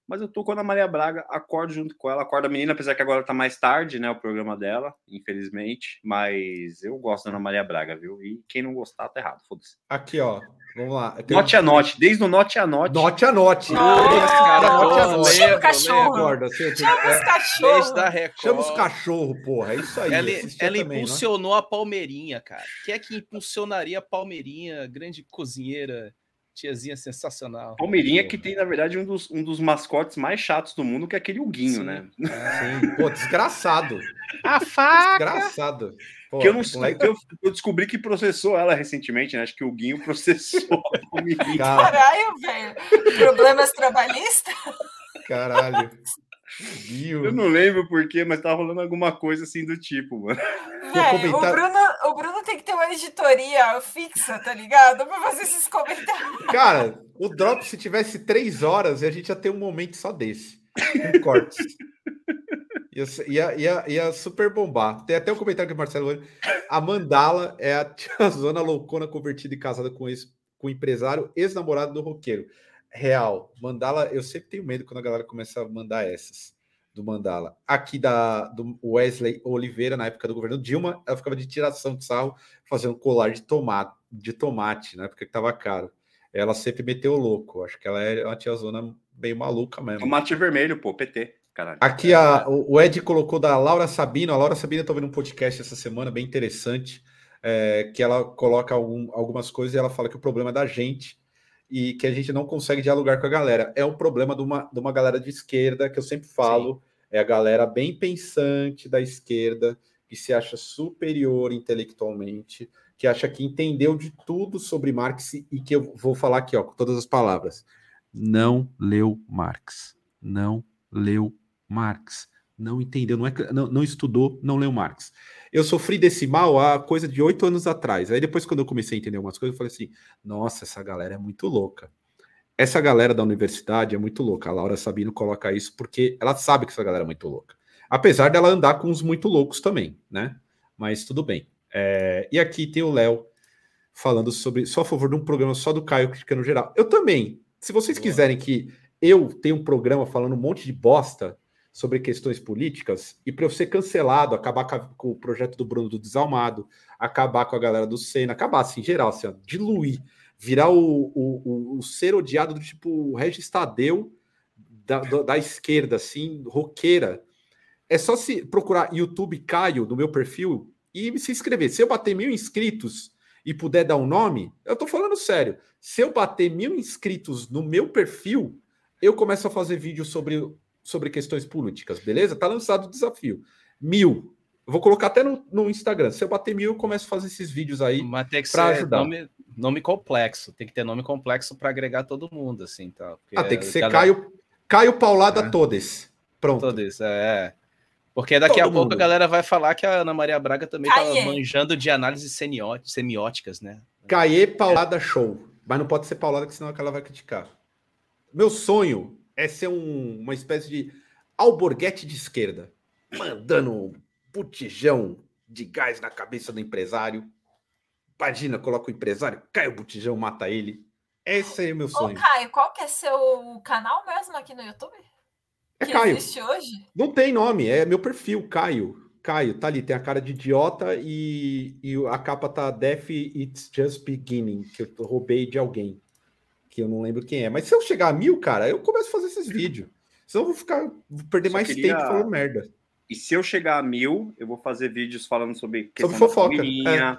Speaker 4: mas eu tô com a Ana Maria Braga, acordo junto com ela, acordo a menina, apesar que agora tá mais tarde, né, o programa dela, infelizmente, mas eu gosto da Ana Maria Braga, viu? E quem não gostar tá errado, foda-se.
Speaker 2: Aqui, ó, vamos lá.
Speaker 4: Note a note, desde o note a note.
Speaker 2: Note a note.
Speaker 3: Chama o cachorro. Chama os cachorros.
Speaker 2: Chama os cachorros, porra, é isso aí.
Speaker 5: Ela, ela também, é? impulsionou a Palmeirinha, cara. Quem é que impulsionaria a Palmeirinha, grande cozinheira tiazinha sensacional.
Speaker 4: Palmeirinha que tem, na verdade, um dos, um dos mascotes mais chatos do mundo, que é aquele Huguinho, Sim. né?
Speaker 2: Sim, pô, desgraçado.
Speaker 3: A faca!
Speaker 2: Desgraçado.
Speaker 4: Pô, que eu, não, moleque... eu, eu, descobri que processou ela recentemente, né? Acho que o Guinho processou a
Speaker 3: Palmeirinha. Caralho, velho. Problemas trabalhistas?
Speaker 2: Caralho.
Speaker 4: Eu não lembro porquê, mas tá rolando alguma coisa assim do tipo, mano.
Speaker 3: Véio, o, Bruno, o Bruno tem que ter uma editoria fixa, tá ligado? Pra fazer esses comentários.
Speaker 2: Cara, o drop, se tivesse três horas, a gente ia ter um momento só desse. Com cortes. Ia, ia, ia, ia, super bombar. Tem até um comentário que o Marcelo. A Mandala é a zona loucona convertida e casada com, esse, com o empresário, ex-namorado do roqueiro. Real. Mandala, eu sempre tenho medo quando a galera começa a mandar essas do Mandala. Aqui da do Wesley Oliveira, na época do governo Dilma, ela ficava de tiração de sarro, fazendo colar de tomate, de tomate, na época que tava caro. Ela sempre meteu louco. Acho que ela é uma tiazona bem maluca mesmo.
Speaker 4: Tomate vermelho, pô, PT.
Speaker 2: Caralho. Aqui a, o Ed colocou da Laura Sabino. A Laura Sabino, tô vendo um podcast essa semana bem interessante, é, que ela coloca algum, algumas coisas e ela fala que o problema é da gente e que a gente não consegue dialogar com a galera. É um problema de uma, de uma galera de esquerda, que eu sempre falo, Sim. é a galera bem pensante da esquerda, que se acha superior intelectualmente, que acha que entendeu de tudo sobre Marx e que eu vou falar aqui, ó, com todas as palavras. Não leu Marx. Não leu Marx. Não entendeu, não, é, não, não estudou, não leu Marx. Eu sofri desse mal há coisa de oito anos atrás. Aí depois, quando eu comecei a entender algumas coisas, eu falei assim: nossa, essa galera é muito louca. Essa galera da universidade é muito louca. A Laura Sabino coloca isso porque ela sabe que essa galera é muito louca. Apesar dela andar com uns muito loucos também, né? Mas tudo bem. É... E aqui tem o Léo falando sobre. Só a favor de um programa só do Caio criticando geral. Eu também. Se vocês quiserem que eu tenha um programa falando um monte de bosta sobre questões políticas e para eu ser cancelado, acabar com o projeto do Bruno do Desalmado, acabar com a galera do Senna, acabar assim, em geral, assim, ó, diluir, virar o, o, o, o, ser odiado do tipo Regis Tadeu da, da esquerda, assim, roqueira. É só se procurar YouTube Caio no meu perfil e se inscrever. Se eu bater mil inscritos e puder dar um nome, eu tô falando sério. Se eu bater mil inscritos no meu perfil, eu começo a fazer vídeo sobre sobre questões políticas, beleza? Tá lançado o desafio. Mil. Eu vou colocar até no, no, Instagram. Se eu bater mil, eu começo a fazer esses vídeos aí
Speaker 5: para ajudar. Nome, nome, complexo. Tem que ter nome complexo para agregar todo mundo, assim, tá?
Speaker 2: Porque ah, tem que ser galera... Caio, Caio Paulada é. Todes. Pronto.
Speaker 5: Todes, é. Porque daqui todo a pouco mundo. a galera vai falar que a Ana Maria Braga também tá manjando de análises semióticas, né?
Speaker 2: Caê Paulada é. Show. Mas não pode ser Paulada, que senão ela vai criticar. Meu sonho é ser um, uma espécie de alborguete de esquerda, mandando um botijão de gás na cabeça do empresário. Imagina, coloca o empresário, cai o botijão, mata ele. Esse é o meu sonho.
Speaker 3: Ô, Caio, qual que é seu canal mesmo aqui no YouTube?
Speaker 2: É que Caio. existe hoje? Não tem nome, é meu perfil, Caio. Caio, tá ali, tem a cara de idiota e, e a capa tá Death It's Just Beginning, que eu roubei de alguém que eu não lembro quem é. Mas se eu chegar a mil, cara, eu começo a fazer esses vídeos. Senão eu vou ficar, vou perder Só mais queria... tempo falando merda.
Speaker 4: E se eu chegar a mil, eu vou fazer vídeos falando sobre
Speaker 2: questão sobre fofoca. É.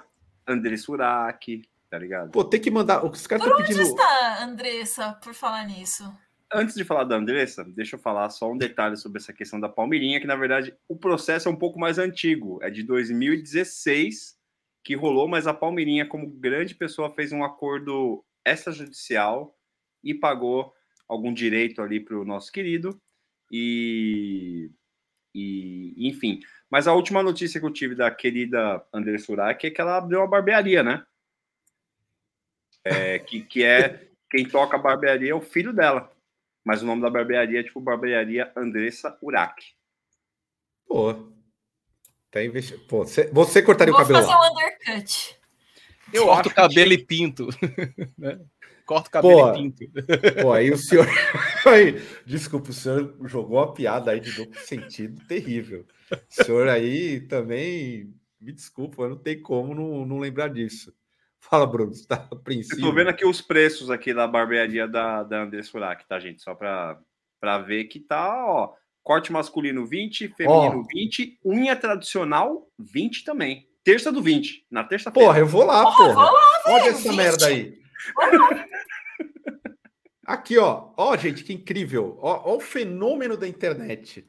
Speaker 4: André Surak, tá ligado?
Speaker 2: Pô, tem que mandar. Os caras
Speaker 3: estão pedindo. Onde está Andressa, por falar nisso?
Speaker 4: Antes de falar da Andressa, deixa eu falar só um detalhe sobre essa questão da Palmeirinha, que na verdade o processo é um pouco mais antigo, é de 2016 que rolou, mas a Palmeirinha, como grande pessoa, fez um acordo extrajudicial e pagou algum direito ali para o nosso querido. E, e, enfim. Mas a última notícia que eu tive da querida André Surak é que ela abriu uma barbearia, né? É, que, que é quem toca a barbearia é o filho dela. Mas o nome da barbearia é tipo Barbearia Andressa Urak.
Speaker 2: Pô. Tá investi... Pô, você, você cortaria Vou o cabelo?
Speaker 3: Vou fazer um undercut.
Speaker 5: Eu corto o cabelo que... e pinto. Né? Corto o cabelo pô, e pinto.
Speaker 2: Pô, aí o senhor. aí, desculpa, o senhor jogou uma piada aí de duplo sentido terrível. O senhor aí também. Me desculpa, eu não tem como não, não lembrar disso. Fala, Bruno, você tá
Speaker 4: apreensivo? Eu tô vendo aqui os preços aqui da barbearia da, da Andrés Furak, tá, gente? Só para ver que tá, ó. Corte masculino 20, feminino ó. 20, unha tradicional 20 também. Terça do 20, na terça-feira.
Speaker 2: Porra, eu vou lá, porra. porra. Olha essa 20. merda aí. Aqui, ó. Ó, gente, que incrível. Ó, ó, o fenômeno da internet.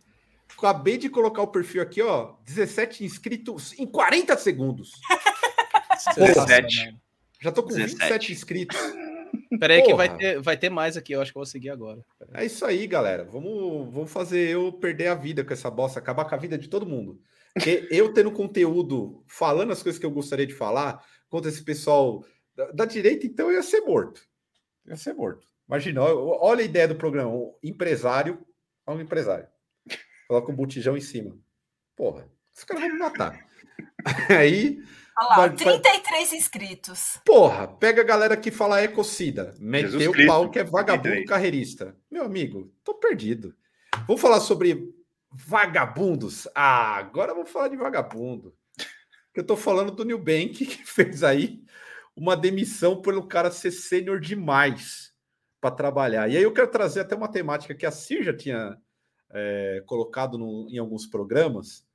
Speaker 2: Acabei de colocar o perfil aqui, ó. 17 inscritos em 40 segundos. 17. Já tô com 17. 27 inscritos.
Speaker 5: Peraí que vai ter, vai ter mais aqui, eu acho que eu vou seguir agora.
Speaker 2: É isso aí, galera. Vamos, vamos fazer eu perder a vida com essa bosta, acabar com a vida de todo mundo. Porque eu tendo conteúdo, falando as coisas que eu gostaria de falar, contra esse pessoal da, da direita, então eu ia ser morto. ia ser morto. Imagina, olha a ideia do programa. Um empresário a um empresário. Coloca um botijão em cima. Porra, os caras vão me matar. Aí.
Speaker 3: Olha lá, vai, 33 vai... inscritos.
Speaker 2: Porra, pega a galera que fala ecocida. Meteu o pau que é vagabundo 33. carreirista. Meu amigo, tô perdido. Vamos falar sobre vagabundos. Ah, agora vou falar de vagabundo. Eu tô falando do New Bank que fez aí uma demissão pelo cara ser sênior demais para trabalhar. E aí eu quero trazer até uma temática que a Cir já tinha é, colocado no, em alguns programas,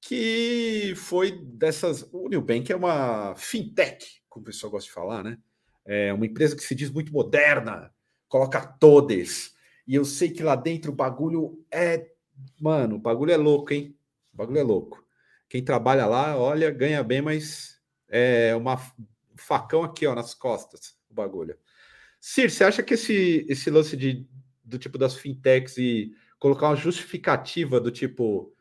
Speaker 2: que foi dessas. O New Bank é uma fintech, como o pessoal gosta de falar, né? É uma empresa que se diz muito moderna, coloca todes. E eu sei que lá dentro o bagulho é Mano, o bagulho é louco, hein? O bagulho é louco. Quem trabalha lá, olha, ganha bem, mas é uma facão aqui, ó, nas costas, o bagulho. Cir, você acha que esse, esse lance de, do tipo das fintechs e colocar uma justificativa do tipo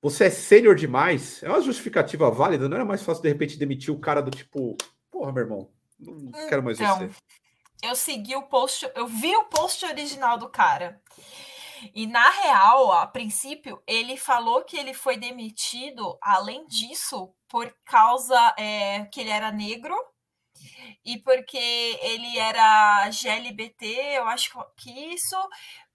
Speaker 2: você é sênior demais, é uma justificativa válida? Não era mais fácil de repente demitir o cara do tipo, porra, meu irmão, não quero mais então, você.
Speaker 3: Eu segui o post, eu vi o post original do cara. E na real, a princípio, ele falou que ele foi demitido, além disso, por causa é, que ele era negro e porque ele era GLBT, eu acho que isso,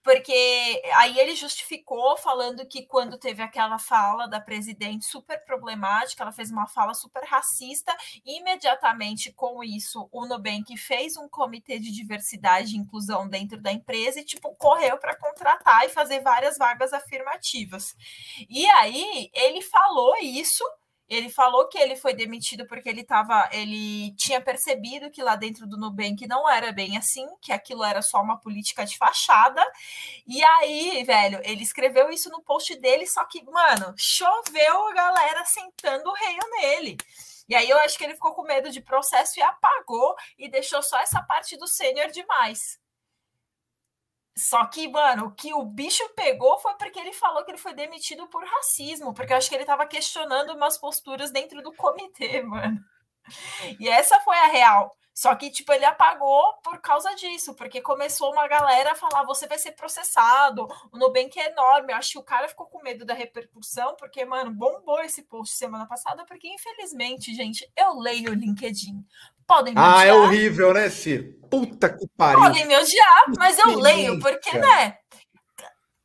Speaker 3: porque aí ele justificou falando que quando teve aquela fala da presidente super problemática, ela fez uma fala super racista, e imediatamente com isso o Nubank fez um comitê de diversidade e inclusão dentro da empresa e tipo correu para contratar e fazer várias vagas afirmativas. E aí ele falou isso ele falou que ele foi demitido porque ele tava, ele tinha percebido que lá dentro do Nubank não era bem assim, que aquilo era só uma política de fachada. E aí, velho, ele escreveu isso no post dele, só que, mano, choveu a galera sentando o reio nele. E aí eu acho que ele ficou com medo de processo e apagou e deixou só essa parte do sênior demais. Só que, mano, o que o bicho pegou foi porque ele falou que ele foi demitido por racismo, porque eu acho que ele tava questionando umas posturas dentro do comitê, mano. E essa foi a real. Só que, tipo, ele apagou por causa disso, porque começou uma galera a falar: você vai ser processado, o Nubank é enorme. Eu acho que o cara ficou com medo da repercussão, porque, mano, bombou esse post semana passada, porque, infelizmente, gente, eu leio o LinkedIn. Podem me
Speaker 2: ah,
Speaker 3: odiar.
Speaker 2: é horrível, né, Ciro? Puta que pariu.
Speaker 3: Podem me odiar, mas eu leio, porque, né?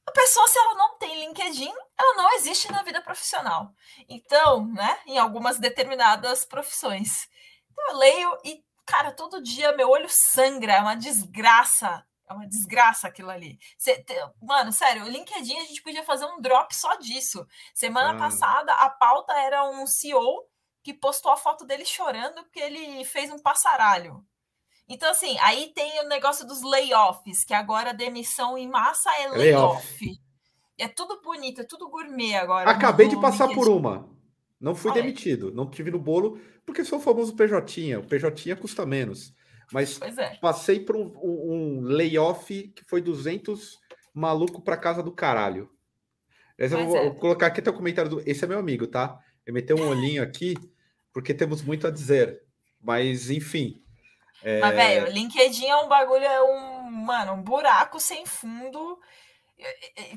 Speaker 3: A pessoa, se ela não tem LinkedIn, ela não existe na vida profissional. Então, né, em algumas determinadas profissões. Então, eu leio e, cara, todo dia meu olho sangra, é uma desgraça. É uma desgraça aquilo ali. Cê, mano, sério, o LinkedIn a gente podia fazer um drop só disso. Semana
Speaker 2: Ah.
Speaker 3: passada, a pauta era um CEO que postou a foto dele chorando porque ele fez um passaralho. Então, assim, aí tem o negócio dos layoffs, que agora a demissão em massa é
Speaker 2: Layoff.
Speaker 3: layoff. É tudo bonito, é tudo gourmet agora.
Speaker 2: Acabei
Speaker 3: no
Speaker 2: de passar por
Speaker 3: LinkedIn.
Speaker 2: uma. Não fui
Speaker 3: Olha
Speaker 2: demitido, não tive no bolo, porque sou o famoso PJ. O PJ custa menos. Mas
Speaker 3: é.
Speaker 2: passei por um, um- layoff que foi 200 maluco pra casa do caralho. Eu vou,
Speaker 3: é.
Speaker 2: vou colocar aqui até o comentário do. Esse é meu amigo, tá? Eu meteu um olhinho aqui, porque temos muito a dizer. Mas, enfim. É,
Speaker 3: Mas, velho, LinkedIn é um bagulho, é um, mano, um buraco sem fundo.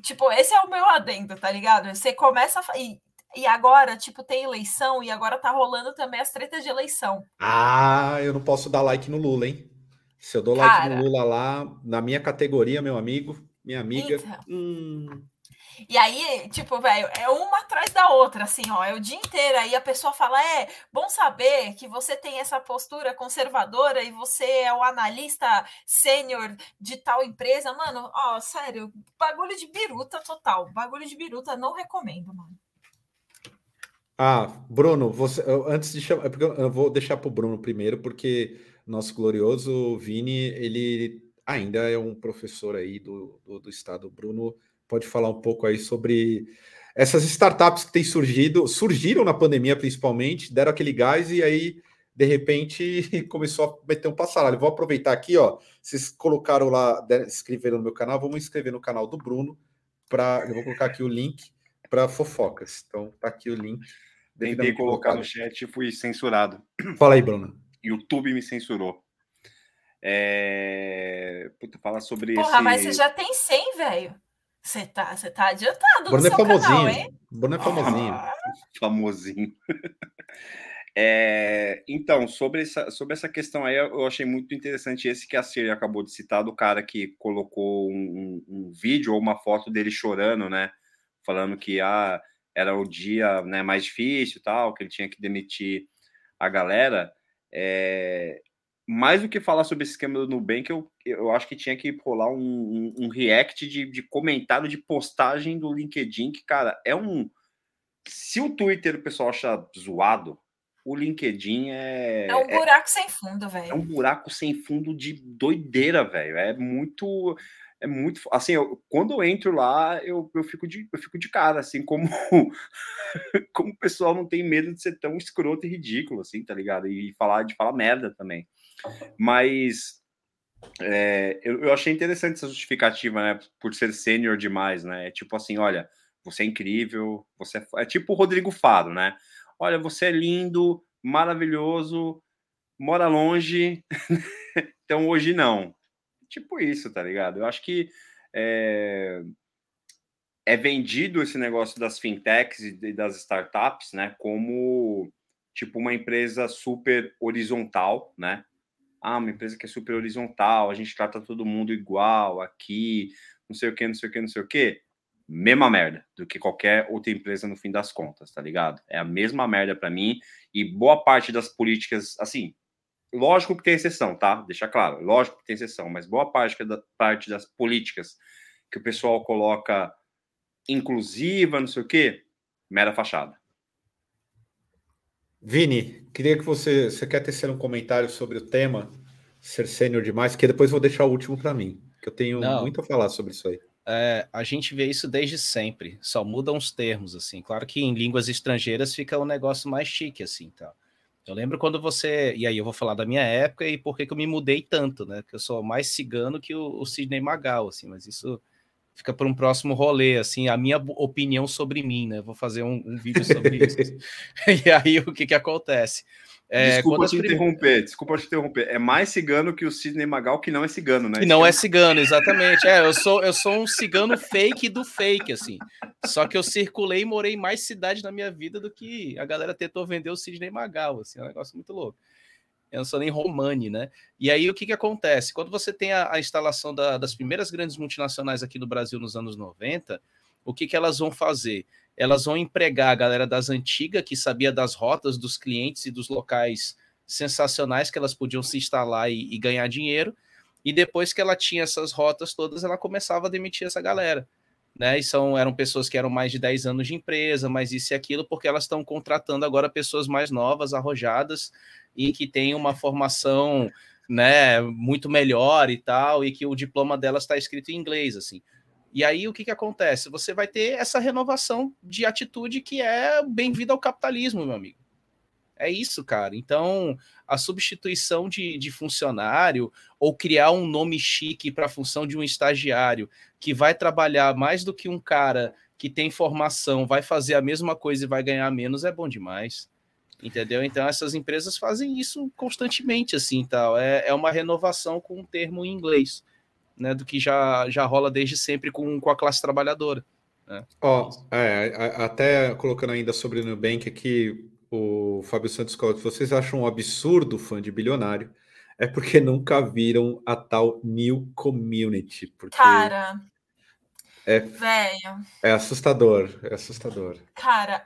Speaker 3: Tipo, esse é o meu adendo, tá ligado? Você começa a. E, e agora, tipo, tem eleição e agora tá rolando também as tretas de eleição.
Speaker 2: Ah, eu não posso dar like no Lula, hein? Se eu dou like
Speaker 3: Cara.
Speaker 2: no Lula lá, na minha categoria, meu amigo, minha amiga.
Speaker 3: Então.
Speaker 2: hum,
Speaker 3: E aí, tipo, velho, é uma atrás da outra, assim, ó, é o dia inteiro. Aí a pessoa fala: é bom saber que você tem essa postura conservadora e você é o analista sênior de tal empresa. Mano, ó, sério, bagulho de biruta total. Bagulho de biruta, não recomendo, mano.
Speaker 2: Ah, Bruno, você, antes de chamar, é eu vou deixar para o Bruno primeiro, porque nosso glorioso Vini, ele ainda é um professor aí do, do, do estado. Bruno pode falar um pouco aí sobre essas startups que têm surgido, surgiram na pandemia principalmente, deram aquele gás e aí, de repente, começou a meter um passaralho. Vou aproveitar aqui, ó, vocês colocaram lá, inscreveram no meu canal, vamos inscrever no canal do Bruno, para, eu vou colocar aqui o link para fofocas. Então, tá aqui o link.
Speaker 4: Tentei colocar no chat e fui censurado.
Speaker 2: Fala aí, Bruno.
Speaker 4: YouTube me censurou. É... Puta, fala sobre
Speaker 3: Porra,
Speaker 4: esse...
Speaker 3: mas você já tem 100, velho. Você tá, você tá adiantado no
Speaker 2: Bruno é
Speaker 3: seu canal,
Speaker 2: famosinho.
Speaker 3: hein?
Speaker 2: Bruno é famosinho.
Speaker 3: Ah,
Speaker 4: famosinho. É, então, sobre essa, sobre essa questão aí, eu achei muito interessante esse que a Siri acabou de citar, do cara que colocou um, um- um vídeo ou uma foto dele chorando, né? Falando que ah, era o dia né, mais difícil e tal, que ele tinha que demitir a galera. É, mais do que falar sobre esse esquema do Nubank, eu, eu acho que tinha que rolar um, um, um react de, de comentário de postagem do LinkedIn, que, cara, é um. Se o Twitter o pessoal acha zoado, o LinkedIn é,
Speaker 3: é um
Speaker 4: é,
Speaker 3: buraco sem fundo,
Speaker 4: é
Speaker 3: velho.
Speaker 4: um buraco sem fundo de doideira, velho. É muito. É muito. Assim, eu- quando eu entro lá, eu, eu, fico de, eu fico de cara, assim, como, como o pessoal não tem medo de ser tão escroto e ridículo, assim, tá ligado? E falar de falar merda também. Mas é, eu, eu achei interessante essa justificativa, né? Por ser sênior demais, né? É tipo assim, olha, você é incrível, você é, é tipo o Rodrigo Faro, né? Olha, você é lindo, maravilhoso, mora longe, então hoje não. Tipo isso, tá ligado? Eu acho que é, é vendido esse negócio das fintechs e das startups, né? Como tipo uma empresa super horizontal, né? Ah, uma empresa que é super horizontal, a gente trata todo mundo igual aqui, não sei o que, não sei o que, não sei o que, mesma merda do que qualquer outra empresa no fim das contas, tá ligado? É a mesma merda para mim e boa parte das políticas, assim, lógico que tem exceção, tá? Deixa claro, lógico que tem exceção, mas boa parte da parte das políticas que o pessoal coloca inclusiva, não sei o que, mera fachada.
Speaker 2: Vini, queria que você, você quer tecer um comentário sobre o tema ser sênior demais, que depois vou deixar o último para mim, que eu tenho Não. muito a falar sobre isso aí.
Speaker 5: É, a gente vê isso desde sempre, só mudam os termos, assim. Claro que em línguas estrangeiras fica um negócio mais chique, assim, tá? Eu lembro quando você. E aí eu vou falar da minha época e por que eu me mudei tanto, né? Que eu sou mais cigano que o, o Sidney Magal, assim, mas isso fica para um próximo rolê, assim, a minha opinião sobre mim, né? Vou fazer um, um vídeo sobre isso. e aí o que que acontece?
Speaker 4: É, desculpa te interromper, desculpa te interromper. É mais cigano que o Sidney Magal, que não é cigano, né?
Speaker 5: Que não é cigano, exatamente. É, eu sou, eu sou um cigano fake do fake, assim. Só que eu circulei e morei mais cidades na minha vida do que a galera tentou vender o Sidney Magal, assim, é um negócio muito louco. Eu não sou nem Romani, né? E aí o que, que acontece? Quando você tem a, a instalação da, das primeiras grandes multinacionais aqui no Brasil nos anos 90, o que, que elas vão fazer? elas vão empregar a galera das antigas, que sabia das rotas dos clientes e dos locais sensacionais que elas podiam se instalar e, e ganhar dinheiro. E depois que ela tinha essas rotas todas, ela começava a demitir essa galera. Né? E são, eram pessoas que eram mais de 10 anos de empresa, mais isso e aquilo, porque elas estão contratando agora pessoas mais novas, arrojadas, e que têm uma formação né, muito melhor e tal, e que o diploma delas está escrito em inglês, assim. E aí o que, que acontece? Você vai ter essa renovação de atitude que é bem-vinda ao capitalismo, meu amigo. É isso, cara. Então, a substituição de, de funcionário ou criar um nome chique para a função de um estagiário que vai trabalhar mais do que um cara que tem formação, vai fazer a mesma coisa e vai ganhar menos, é bom demais. Entendeu? Então, essas empresas fazem isso constantemente, assim, tal. É, é uma renovação com um termo em inglês né, do que já, já rola desde sempre com, com a classe trabalhadora. Né?
Speaker 2: Ó, é, até colocando ainda sobre o Nubank aqui, o Fábio Santos coloca, vocês acham um absurdo fã de bilionário? É porque nunca viram a tal New Community. Porque
Speaker 3: Cara,
Speaker 2: é,
Speaker 3: velho.
Speaker 2: É assustador, é assustador.
Speaker 3: Cara,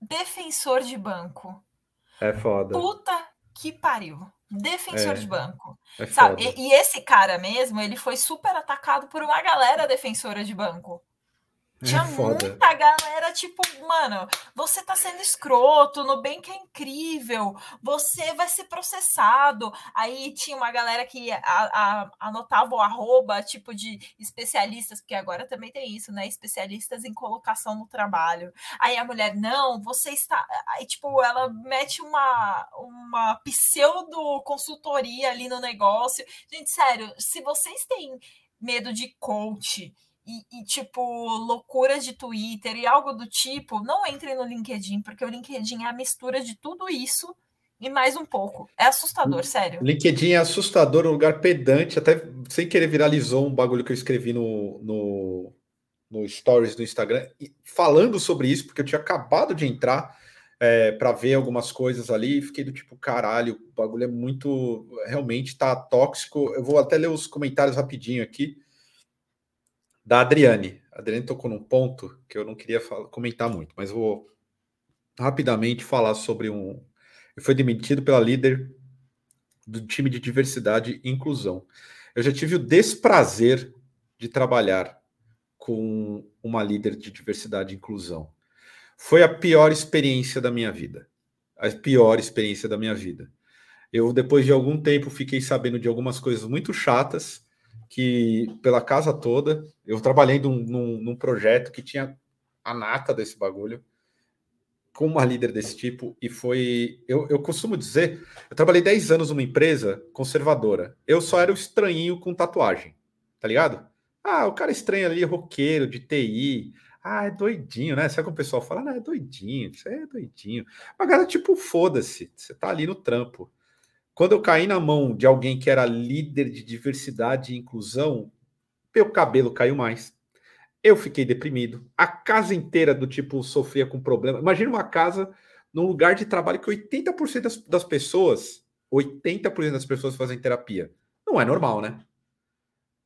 Speaker 3: defensor de banco.
Speaker 2: É foda.
Speaker 3: Puta que pariu defensor é, de banco. É sabe? E, e, esse cara mesmo, ele foi super atacado por uma galera defensora de banco. Tinha é muita galera, tipo, mano, você tá sendo escroto, no bem que é incrível, você vai ser processado. Aí tinha uma galera que a, a, anotava o arroba, tipo, de especialistas, porque agora também tem isso, né? Especialistas em colocação no trabalho. Aí a mulher, não, você está. Aí, tipo, ela mete uma, uma pseudo consultoria ali no negócio. Gente, sério, se vocês têm medo de coach e, e, tipo, loucuras de Twitter e algo do tipo, não entre no LinkedIn, porque o LinkedIn é a mistura de tudo isso e mais um pouco. É assustador, sério.
Speaker 2: LinkedIn é assustador, um lugar pedante, até sem querer viralizou um bagulho que eu escrevi no, no, no Stories do Instagram, falando sobre isso, porque eu tinha acabado de entrar é, para ver algumas coisas ali e fiquei do tipo, caralho, o bagulho é muito. Realmente tá tóxico. Eu vou até ler os comentários rapidinho aqui da Adriane. A Adriane tocou num ponto que eu não queria falar, comentar muito, mas vou rapidamente falar sobre um. Ele foi demitido pela líder do time de diversidade e inclusão. Eu já tive o desprazer de trabalhar com uma líder de diversidade e inclusão. Foi a pior experiência da minha vida. A pior experiência da minha vida. Eu, depois de algum tempo, fiquei sabendo de algumas coisas muito chatas que pela casa toda, eu trabalhei num, num, num, projeto que tinha a nata desse bagulho, com uma líder desse tipo, e foi. Eu, eu costumo dizer, eu trabalhei 10 anos numa empresa conservadora. Eu só era o estranhinho com tatuagem, tá ligado? Ah, o cara estranho ali, roqueiro, de TI. Ah, é doidinho, né? Sabe como o pessoal fala? Não, é doidinho, isso é doidinho. Mas, cara, tipo, foda-se, você tá ali no trampo. Quando eu caí na mão de alguém que era líder de diversidade e inclusão, meu cabelo caiu mais. Eu fiquei deprimido. A casa inteira do tipo sofria com problema. Imagina uma casa num lugar de trabalho que 80% das, das pessoas, 80% das pessoas fazem terapia. Não é normal, né?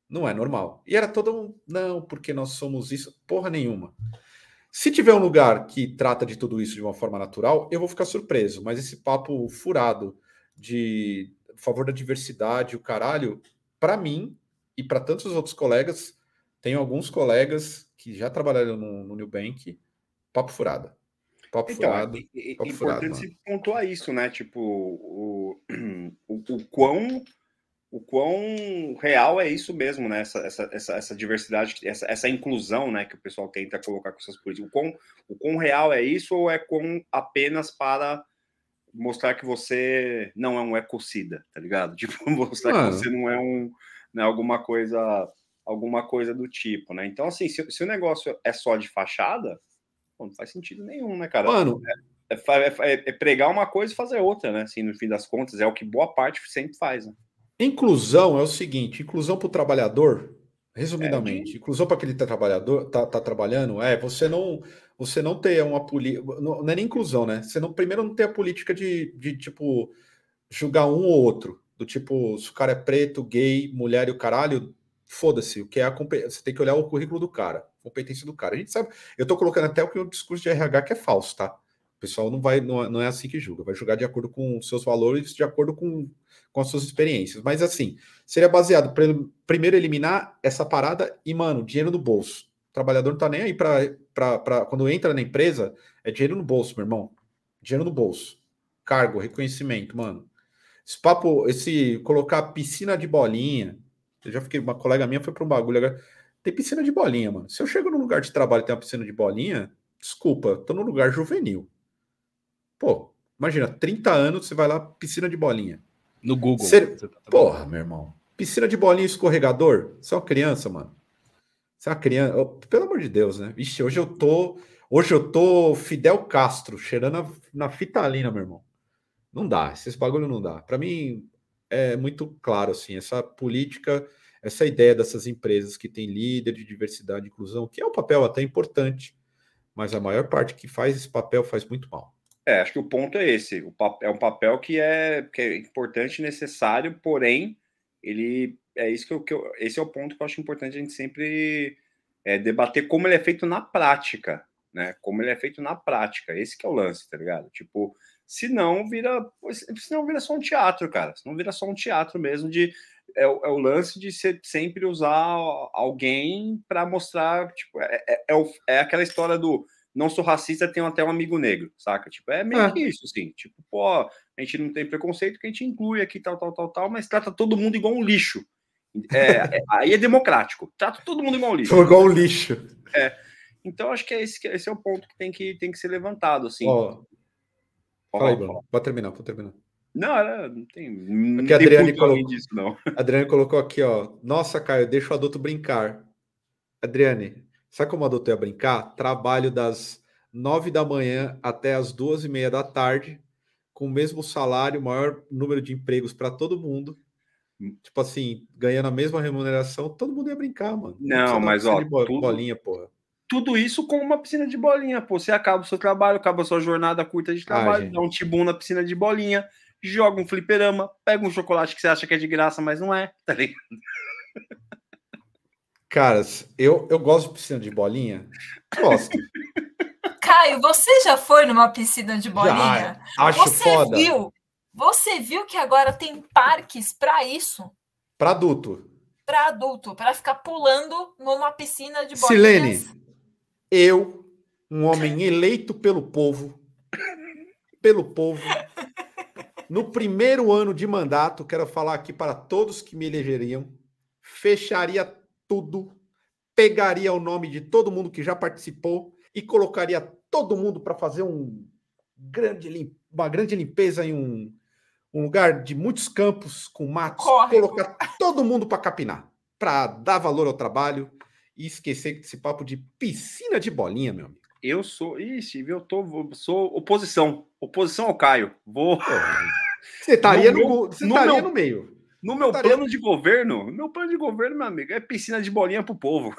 Speaker 2: Não é normal. E era todo um, não, porque nós somos isso, porra nenhuma. Se tiver um lugar que trata de tudo isso de uma forma natural, eu vou ficar surpreso. Mas esse papo furado de favor da diversidade, o caralho, para mim e para tantos outros colegas, tenho alguns colegas que já trabalharam no, no New Bank, papo furada.
Speaker 4: Papo então, furado. É, é, é importante se pontuar isso, né? Tipo, o, o, o quão o quão real é isso mesmo, né? Essa, essa, essa, essa, diversidade, essa, essa inclusão, né? Que o pessoal tenta colocar com essas políticas. O quão, o quão real é isso ou é com apenas para mostrar que você não é um ecocida, tá ligado? Tipo, mostrar Mano. que você não é um, né, alguma coisa, alguma coisa do tipo, né? Então, assim, se, se o negócio é só de fachada, não faz sentido nenhum, né, cara?
Speaker 2: Mano,
Speaker 4: é, é, é, é, pregar uma coisa e fazer outra, né? Assim, no fim das contas, é o que boa parte sempre faz, né?
Speaker 2: Inclusão é o seguinte: inclusão para o trabalhador, resumidamente, é de... inclusão para aquele tá trabalhador tá, tá, trabalhando é você não você não ter uma política, não, é nem inclusão, né? Você não primeiro não ter a política de, de tipo julgar um ou outro, do tipo se o cara é preto, gay, mulher e o caralho, foda-se, o que é a você tem que olhar o currículo do cara, competência do cara. A gente sabe, eu tô colocando até o que o discurso de RH que é falso, tá? O pessoal não vai, não, não é assim que julga, vai julgar de acordo com seus valores, de acordo com, com as suas experiências. Mas assim, seria baseado primeiro eliminar essa parada e, mano, dinheiro no bolso. O trabalhador não tá nem aí para quando entra na empresa, é dinheiro no bolso, meu irmão. Dinheiro no bolso. Cargo, reconhecimento, mano. Esse papo, esse colocar piscina de bolinha. Eu já fiquei, uma colega minha foi para um bagulho agora. Tem piscina de bolinha, mano. Se eu chego num lugar de trabalho e tem uma piscina de bolinha, desculpa, tô num lugar juvenil. Pô, imagina, 30 anos, você vai lá, piscina de bolinha.
Speaker 5: No Google.
Speaker 2: Ser... Tá Porra, meu irmão. Piscina de bolinha escorregador? Você é uma criança, mano. É uma criança. Oh, pelo amor de Deus, né? Vixe, hoje eu tô. Hoje eu tô Fidel Castro, cheirando na, na fitalina, meu irmão. Não dá, esses bagulho não dá. Para mim, é muito claro, assim, essa política, essa ideia dessas empresas que tem líder de diversidade e inclusão, que é um papel até importante, mas a maior parte que faz esse papel faz muito mal.
Speaker 4: É, acho que o ponto é esse. O é um papel que é, que é importante, necessário, porém, ele é isso que eu, que eu, esse é o ponto que eu acho importante a gente sempre é, debater como ele é feito na prática, né? Como ele é feito na prática. Esse que é o lance, tá ligado? Tipo, se não vira, se não vira só um teatro, cara. Se não vira só um teatro mesmo de é, é o lance de ser, sempre usar alguém para mostrar, tipo, é, é, é, é aquela história do não sou racista, tenho até um amigo negro, saca? Tipo, é meio é. que isso, assim. Tipo, pô, a gente não tem preconceito, que a gente inclui aqui, tal, tal, tal, tal, mas trata todo mundo igual um lixo. É, é, aí é democrático. Trata todo mundo igual um lixo.
Speaker 2: igual um lixo.
Speaker 4: É. Então, acho que é esse, esse é o ponto que tem que, tem que ser levantado, assim.
Speaker 2: Ó, fala aí, Bruno. Pode terminar, pode terminar.
Speaker 4: Não, não tem. Não
Speaker 2: Porque a Adriane colocou, disso, não. Adriane colocou aqui, ó. Nossa, Caio, deixa o adulto brincar. Adriane, Sabe como adulto ia brincar? Trabalho das nove da manhã até as duas e meia da tarde, com o mesmo salário, maior número de empregos para todo mundo. Tipo assim, ganhando a mesma remuneração, todo mundo ia brincar, mano.
Speaker 4: Não, Não mas ó, tudo,
Speaker 2: bolinha, porra.
Speaker 4: Tudo isso com uma piscina de bolinha, pô. Você acaba o seu trabalho, acaba a sua jornada curta de trabalho, dá um tibum na piscina de bolinha, joga um fliperama, pega um chocolate que você acha que é de graça, mas não é, tá ligado?
Speaker 2: Caras, eu, eu gosto de piscina de bolinha. Gosto.
Speaker 3: Caio, você já foi numa piscina de bolinha?
Speaker 2: Já, acho
Speaker 3: você
Speaker 2: foda.
Speaker 3: Viu, você viu que agora tem parques para isso?
Speaker 2: Para adulto.
Speaker 3: Para adulto, para ficar pulando numa piscina de
Speaker 2: bolinhas. Silene, eu, um homem eleito pelo povo, pelo povo, no primeiro ano de mandato, quero falar aqui para todos que me elegeriam, fecharia tudo, pegaria o nome de todo mundo que já participou e colocaria todo mundo para fazer um grande, uma grande limpeza em um, um lugar de muitos campos com matos, Corre. colocar todo mundo para capinar, para dar valor ao trabalho e esquecer esse papo de piscina de bolinha, meu amigo.
Speaker 4: Eu sou, ixi, eu tô, sou oposição, oposição ao Caio. Vou.
Speaker 2: Você estaria no, no, você no, estaria no meio.
Speaker 4: No meu plano de governo, meu plano de governo, meu amigo, é piscina de bolinha pro povo.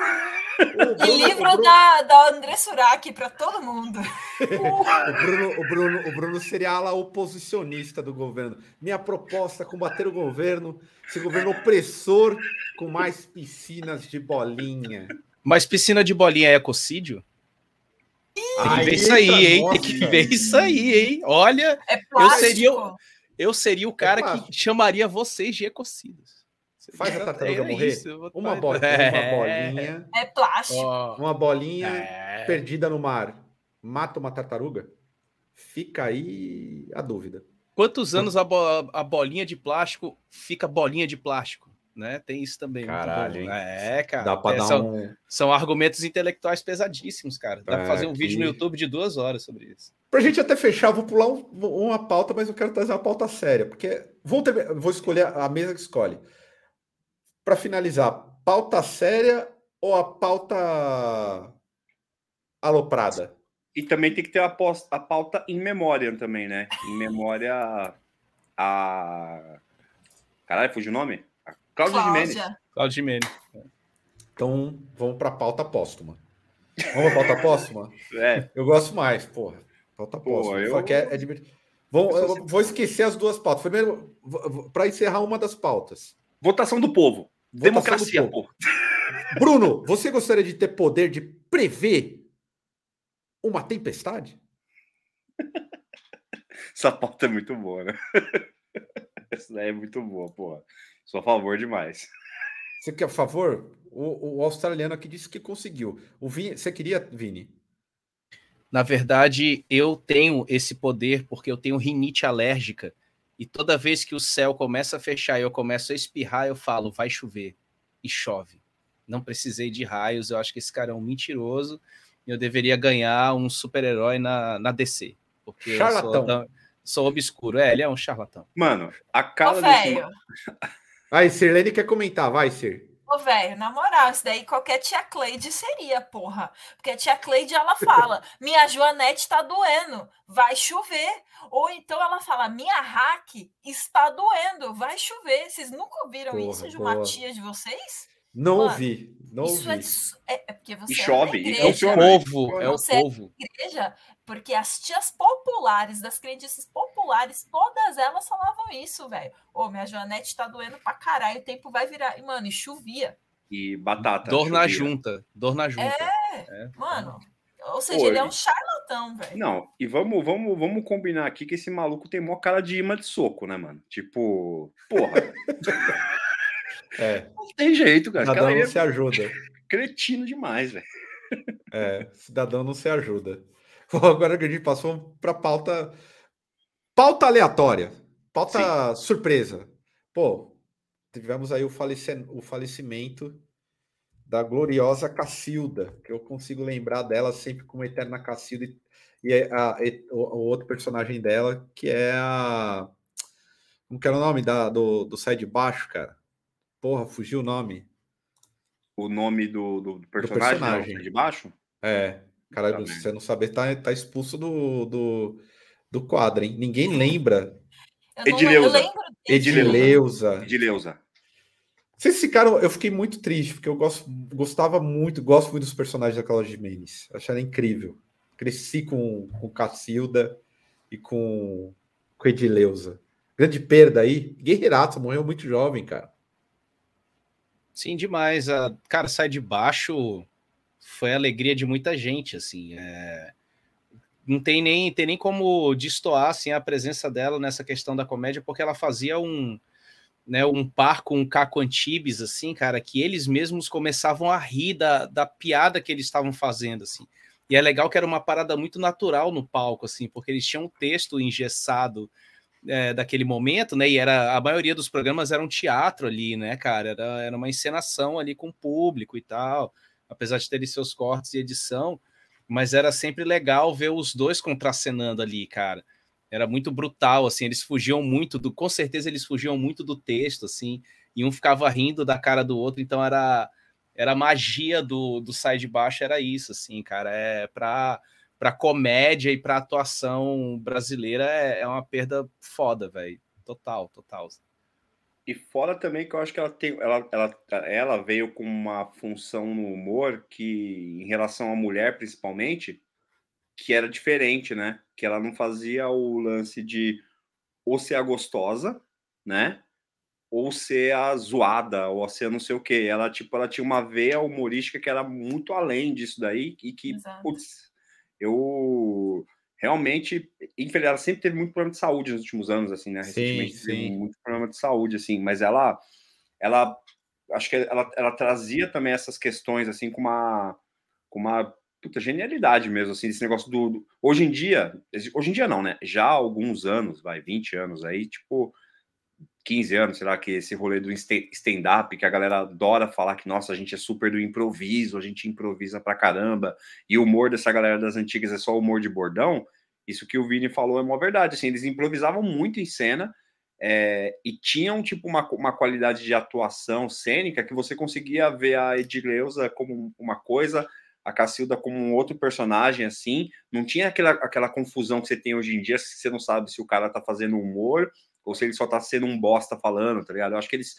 Speaker 3: E livro Bruno... da, da André Surak para todo mundo.
Speaker 2: o, Bruno, o, Bruno, o Bruno seria a ala oposicionista do governo. Minha proposta é combater o governo, esse governo opressor com mais piscinas de bolinha.
Speaker 5: Mas piscina de bolinha é ecocídio? Tem que ver isso aí, hein? Tem que ver isso aí, hein? Olha, é eu seria, eu seria o cara é que chamaria vocês de ecocidas.
Speaker 2: Faz a tartaruga é morrer. Isso, uma, bolinha, é. uma bolinha.
Speaker 3: É plástico.
Speaker 2: Uma bolinha é. perdida no mar. Mata uma tartaruga? Fica aí a dúvida.
Speaker 5: Quantos anos a, bo a bolinha de plástico fica bolinha de plástico? Né? Tem isso também.
Speaker 2: Caralho, hein?
Speaker 5: É, cara.
Speaker 2: Dá pra
Speaker 5: é,
Speaker 2: dar
Speaker 5: são,
Speaker 2: um...
Speaker 5: são argumentos intelectuais pesadíssimos, cara. Dá é, pra fazer um vídeo no YouTube de duas horas sobre isso.
Speaker 2: Pra gente até fechar, vou pular um, uma pauta, mas eu quero trazer uma pauta séria, porque vou, ter, vou escolher a mesa que escolhe para finalizar, pauta séria ou a pauta aloprada?
Speaker 4: E também tem que ter a, posta, a pauta em memória também, né? Em memória a. Caralho, fugiu o nome? A Cláudia Gimenez.
Speaker 5: Cláudia Gimenez.
Speaker 2: Então, vamos para a pauta póstuma. Vamos para a pauta póstuma?
Speaker 4: É.
Speaker 2: Eu gosto mais, porra. Pauta póstuma. Eu... É, é de... Vou, eu vou esquecer as duas pautas. Primeiro, para encerrar uma das pautas.
Speaker 4: Votação do povo. Democracia, pô.
Speaker 2: Bruno, você gostaria de ter poder de prever uma tempestade?
Speaker 4: Essa pauta é muito boa, né? Essa daí é muito boa, pô. Sou a favor demais.
Speaker 2: Você quer a favor? O, o australiano aqui disse que conseguiu. O Vini, você queria, Vini?
Speaker 5: Na verdade, eu tenho esse poder porque eu tenho rinite alérgica e toda vez que o céu começa a fechar e eu começo a espirrar, eu falo, vai chover. E chove. Não precisei de raios, eu acho que esse cara é um mentiroso. E eu deveria ganhar um super-herói na, na DC. Porque charlatão. eu sou, sou obscuro. É, ele é um charlatão.
Speaker 4: Mano, a cara
Speaker 3: Ô, desse...
Speaker 2: Aí, Sirlene quer comentar, vai, Sir.
Speaker 3: Ô, velho, na moral, isso daí qualquer tia Cleide seria, porra. Porque a tia Cleide, ela fala, minha Joanete tá doendo, vai chover. Ou então ela fala, minha hack está doendo, vai chover. Vocês nunca ouviram porra, isso de uma tia de vocês?
Speaker 2: Não Mano, ouvi, não
Speaker 3: isso
Speaker 2: ouvi.
Speaker 3: É, é, porque você
Speaker 4: e chove,
Speaker 5: é, é o povo, é o
Speaker 3: você
Speaker 5: povo.
Speaker 3: É igreja, porque as tias populares, das crendices populares, todas elas falavam isso, velho. Ô, minha Joanete tá doendo pra caralho, o tempo vai virar. E, mano, e chovia.
Speaker 4: E batata.
Speaker 5: Dor chovia. na junta, dor na junta.
Speaker 3: É, é. mano. Ou seja, Pô, ele é um charlatão, velho.
Speaker 4: Não, e vamos, vamos, vamos combinar aqui que esse maluco tem mó cara de imã de soco, né, mano? Tipo, porra.
Speaker 2: É.
Speaker 4: Não tem jeito, cara.
Speaker 2: Cidadão não é se ajuda.
Speaker 4: Cretino demais, velho.
Speaker 2: É, cidadão não se ajuda. Agora que a gente passou para pauta. Pauta aleatória. Pauta Sim. surpresa. Pô, tivemos aí o, o falecimento da gloriosa Cacilda, que eu consigo lembrar dela sempre como Eterna Cacilda, e, e a, e, o, o, outro personagem dela, que é a. Como que era o nome da, do, do Sai de Baixo, cara? Porra, fugiu o nome.
Speaker 4: O nome do, do personagem, do personagem. de baixo?
Speaker 2: É. Cara, se você não saber, tá, tá expulso do, do, do quadro, hein? Ninguém lembra.
Speaker 4: Edileuza.
Speaker 2: Edileuza.
Speaker 4: Edileuza.
Speaker 2: Vocês ficaram. Eu fiquei muito triste, porque eu gosto, gostava muito, gosto muito dos personagens da Cláudia Jimenez. Achei ela incrível. Cresci com, com Cacilda e com, com Edileuza. Grande perda aí. Guerreirato morreu muito jovem, cara.
Speaker 5: Sim, demais. A, cara, sai de baixo foi a alegria de muita gente, assim. É... Não tem nem, tem nem como destoar assim, a presença dela nessa questão da comédia, porque ela fazia um, né, um par com o Caco Antibes, assim, cara, que eles mesmos começavam a rir da, da piada que eles estavam fazendo, assim. E é legal que era uma parada muito natural no palco, assim, porque eles tinham um texto engessado, é, daquele momento, né? E era a maioria dos programas era um teatro ali, né, cara? Era, era uma encenação ali com o público e tal, apesar de terem seus cortes e edição, mas era sempre legal ver os dois contracenando ali, cara. Era muito brutal, assim, eles fugiam muito do, com certeza eles fugiam muito do texto, assim, e um ficava rindo da cara do outro, então era era a magia do, do sai de baixo, era isso, assim, cara, é para para comédia e para atuação brasileira é, é, uma perda foda, velho. Total, total.
Speaker 4: E fora também que eu acho que ela tem, ela, ela, ela veio com uma função no humor que, em relação à mulher principalmente, que era diferente, né? Que ela não fazia o lance de ou ser a gostosa, né? Ou ser a zoada, ou ser não sei o quê. Ela, tipo, ela tinha uma veia humorística que era muito além disso daí, e que,
Speaker 3: Exato.
Speaker 4: putz, eu realmente, infelizmente, ela sempre teve muito problema de saúde nos últimos anos, assim, né?
Speaker 2: Sim,
Speaker 4: Recentemente teve
Speaker 2: sim.
Speaker 4: muito problema de saúde, assim, mas ela, ela, acho que ela, ela trazia também essas questões, assim, com uma, com uma puta genialidade mesmo, assim, esse negócio do, do- hoje em dia, hoje em dia não, né? Já há alguns anos, vai, 20 anos aí, tipo, 15 anos, sei lá, que esse rolê do sta- stand-up, que a galera adora falar que, nossa, a gente é super do improviso, a gente improvisa pra caramba, e o humor dessa galera das antigas é só humor de bordão, isso que o Vini falou é uma verdade, assim, eles improvisavam muito em cena, é, e tinham, tipo, uma, uma qualidade de atuação cênica que você conseguia ver a Edileuza como uma coisa, a Cacilda como um outro personagem, assim, não tinha aquela, aquela confusão que você tem hoje em dia, você não sabe se o cara tá fazendo humor ou se ele só tá sendo um bosta falando, tá ligado? Eu acho que eles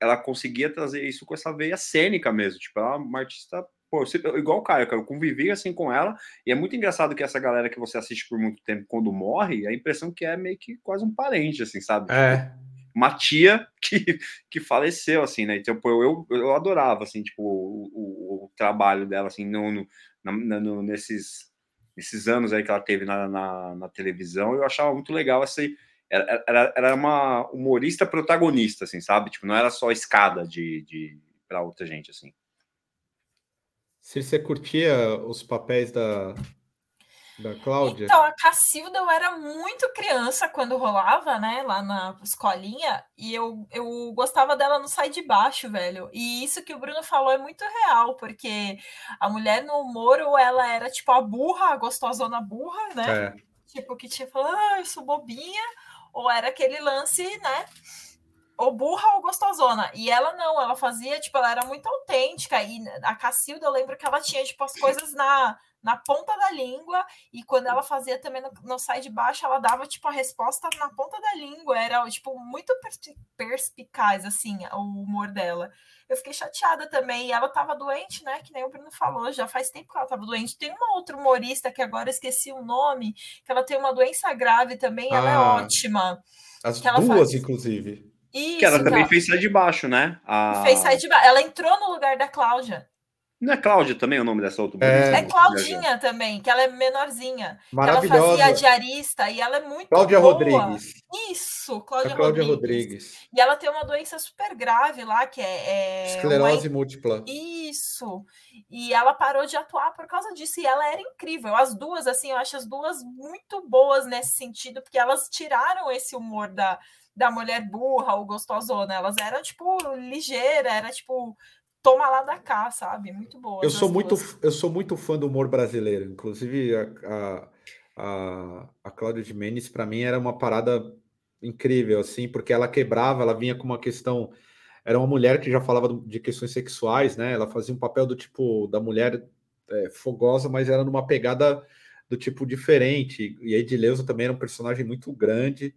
Speaker 4: ela conseguia trazer isso com essa veia cênica mesmo, tipo, ela é uma artista, pô, igual o Caio, cara, eu convivi assim com ela, e é muito engraçado que essa galera que você assiste por muito tempo, quando morre, a impressão que é meio que quase um parente, assim, sabe?
Speaker 2: É.
Speaker 4: Uma tia que, que faleceu, assim, né? Então, pô, eu, eu adorava, assim, tipo, o, o, o trabalho dela, assim, no, no, na- no- nesses, nesses anos aí que ela teve na, na, na televisão, eu achava muito legal essa era, era, era uma humorista protagonista, assim, sabe? Tipo, não era só escada de, de para outra gente, assim.
Speaker 2: Se você curtia os papéis da, da Cláudia,
Speaker 3: Então, a Cacilda, eu era muito criança quando rolava, né, lá na escolinha, e eu, eu gostava dela no Sai de Baixo, velho. E isso que o Bruno falou é muito real, porque a mulher no humor, ou ela era tipo a burra, a gostosona burra, né?
Speaker 2: é,
Speaker 3: Tipo, que tinha falado, ah, eu sou bobinha, ou era aquele lance, né? Ou burra ou gostosona. E ela não, ela fazia, tipo, ela era muito autêntica. E a Cacilda, eu lembro que ela tinha, tipo, as coisas na, na ponta da língua. E quando ela fazia também no, no Sai de Baixo, ela dava, tipo, a resposta na ponta da língua. Era, tipo, muito perspi- perspicaz, assim, o humor dela. Eu fiquei chateada também. E ela tava doente, né? Que nem o Bruno falou, já faz tempo que ela tava doente. Tem uma outra humorista que agora esqueci o nome, que ela tem uma doença grave também, ela é
Speaker 2: Ah.
Speaker 3: ótima.
Speaker 2: as duas,
Speaker 3: faz.
Speaker 2: inclusive.
Speaker 3: Isso,
Speaker 4: Que ela também
Speaker 3: ela
Speaker 4: fez sai de baixo, né? A...
Speaker 3: fez sair de baixo. Ela entrou no lugar da Cláudia.
Speaker 4: Não é Cláudia também o nome dessa outra
Speaker 2: É.
Speaker 3: É Claudinha também, que ela é menorzinha. Que ela fazia
Speaker 2: Maravilhosa.
Speaker 3: diarista e ela é muito
Speaker 2: Cláudia
Speaker 3: boa.
Speaker 2: Rodrigues.
Speaker 3: Isso, Cláudia,
Speaker 2: Cláudia
Speaker 3: Rodrigues.
Speaker 2: Rodrigues.
Speaker 3: E ela tem uma doença super grave lá, que é. é
Speaker 2: Esclerose
Speaker 3: uma-
Speaker 2: múltipla.
Speaker 3: Isso. E ela parou de atuar por causa disso. E ela era incrível. As duas, assim, eu acho as duas muito boas nesse sentido, porque elas tiraram esse humor da, da mulher burra ou gostosona. Elas eram, tipo, ligeira, era tipo, toma lá da cá, sabe? Muito boas.
Speaker 2: Eu sou muito,
Speaker 3: duas.
Speaker 2: eu sou muito fã do humor brasileiro. Inclusive, a, a, a, a Cláudia de Mendes, para mim, era uma parada incrível, assim, porque ela quebrava, ela vinha com uma questão. Era uma mulher que já falava de questões sexuais, né? Ela fazia um papel do tipo da mulher é, fogosa, mas era numa pegada do tipo diferente. E a Edileuza também era um personagem muito grande.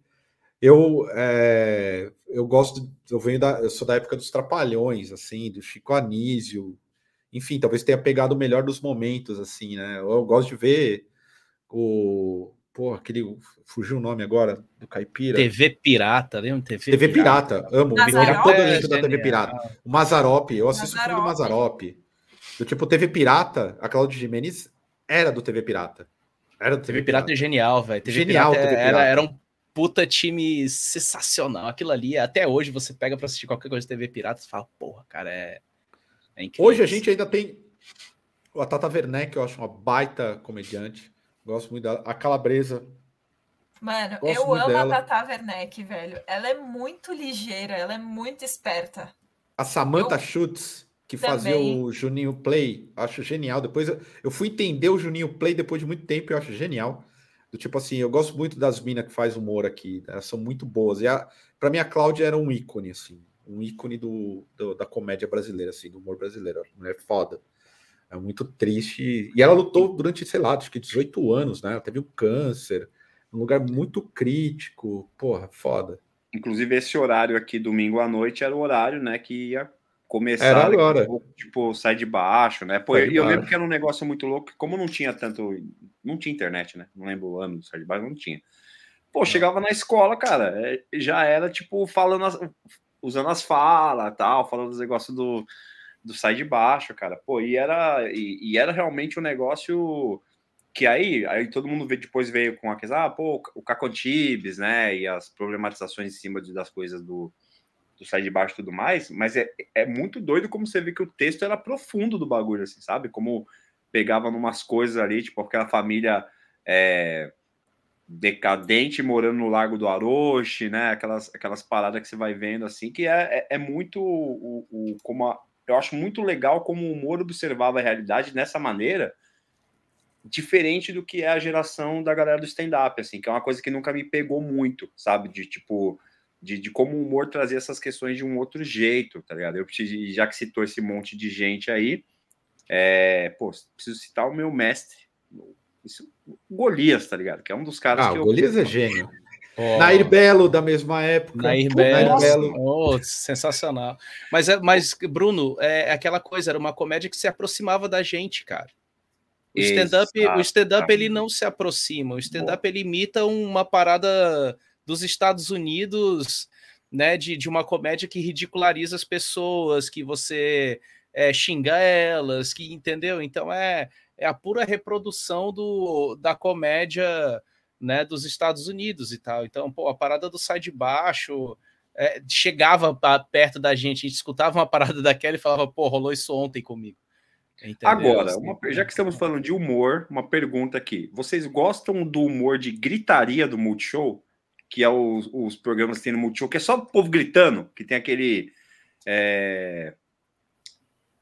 Speaker 2: Eu, é, eu gosto, eu venho da, eu sou da época dos Trapalhões, assim, do Chico Anísio, enfim, talvez tenha pegado o melhor dos momentos, assim, né? Eu, eu gosto de ver o, pô, aquele, fugiu o nome agora do Caipira.
Speaker 5: TV Pirata, lembra? TV,
Speaker 2: TV Pirata, amo, me lembro todo
Speaker 5: É,
Speaker 2: dentro da TV. Pirata. O Mazarop, eu assisto o filme do
Speaker 3: Mazzaropi.
Speaker 2: Mazarop. Do tipo TV Pirata, a Cláudia Jimenez era do TV Pirata. Era do TV,
Speaker 5: TV Pirata é genial, velho. TV
Speaker 2: Genial,
Speaker 5: Pirata
Speaker 2: TV
Speaker 5: era,
Speaker 2: Pirata.
Speaker 5: era um puta time sensacional. Aquilo ali, até hoje, você pega pra assistir qualquer coisa de TV Pirata e fala, porra, cara, é, é incrível.
Speaker 2: Hoje a gente ainda tem a Tata Werneck, eu acho uma baita comediante. Gosto muito dela. A Calabresa.
Speaker 3: Mano,
Speaker 2: Gosto
Speaker 3: eu amo
Speaker 2: dela.
Speaker 3: a Tata Werneck, velho. Ela é muito ligeira, ela é muito esperta.
Speaker 2: A Samantha
Speaker 3: Eu-
Speaker 2: Schutz, que fazia
Speaker 3: Também.
Speaker 2: o Juninho Play. Acho genial. Depois eu, eu fui entender o Juninho Play depois de muito tempo e eu acho genial. Do tipo assim, eu gosto muito das minas que faz humor aqui. Elas são muito boas. E a, pra mim, a Cláudia era um ícone, assim. Um ícone do, do- da comédia brasileira, assim, do humor brasileiro. A mulher foda. É muito triste. E ela lutou durante, sei lá, acho que 18 anos, né? Ela teve um câncer, um lugar muito crítico. Porra, foda.
Speaker 4: inclusive esse horário aqui, domingo à noite, era o horário, né, que ia começar.
Speaker 2: Era agora.
Speaker 4: Tipo, sai de baixo, né? Pô,
Speaker 2: Sai
Speaker 4: eu lembro que era um negócio muito louco, como não tinha tanto. Não tinha internet, né? Não lembro o ano do sai de baixo, não tinha. Pô, chegava na escola, cara, é, já era tipo falando, as- usando as falas, tal, falando os negócios do, do sai de baixo, cara. Pô, e era, e, e era realmente um negócio que aí, aí todo mundo veio, depois veio com aqueles, ah, pô, o Cacontibes, né? E as problematizações em cima de- das coisas do, do sai de baixo e tudo mais, mas é, é muito doido como você vê que o texto era profundo do bagulho, assim, sabe? Como pegava numas coisas ali, tipo aquela família é, decadente morando no Lago do Aroche, né? Aquelas, aquelas paradas que você vai vendo assim, que é, é, é muito o, o- como a- eu acho muito legal como o humor observava a realidade dessa maneira, diferente do que é a geração da galera do stand-up, assim, que é uma coisa que nunca me pegou muito, sabe? De tipo, de, de como o humor trazia essas questões de um outro jeito, tá ligado? Eu preciso, já que citou esse monte de gente aí, é, pô, preciso citar o meu mestre, isso, o Golias, tá ligado? Que é um dos caras
Speaker 2: Ah,
Speaker 4: que
Speaker 2: o
Speaker 4: eu.
Speaker 2: Golias é gênio.
Speaker 5: Ó,
Speaker 2: Nair Belo, da mesma época.
Speaker 5: Nair
Speaker 2: Nair
Speaker 5: Belo.
Speaker 2: Belo.
Speaker 5: Oh, sensacional. Mas, é- mas, Bruno, é aquela coisa, era uma comédia que se aproximava da gente, cara. O stand-up, o stand-up ele não se aproxima. O stand-up ele imita uma parada dos Estados Unidos, né? De, de uma comédia que ridiculariza as pessoas, que você é, xinga elas, que entendeu? Então é, é a pura reprodução do, da comédia né, dos Estados Unidos e tal. Então, pô, a parada do sai de baixo é, chegava pra- perto da gente, a gente escutava uma parada daquela e falava, pô, rolou isso ontem comigo. Entendeu?
Speaker 4: Agora,
Speaker 5: Assim,
Speaker 4: uma- já que estamos falando de humor, uma pergunta aqui. Vocês gostam do humor de gritaria do Multishow? Que é os, os programas que tem no Multishow, que é só o povo gritando, que tem aquele. é,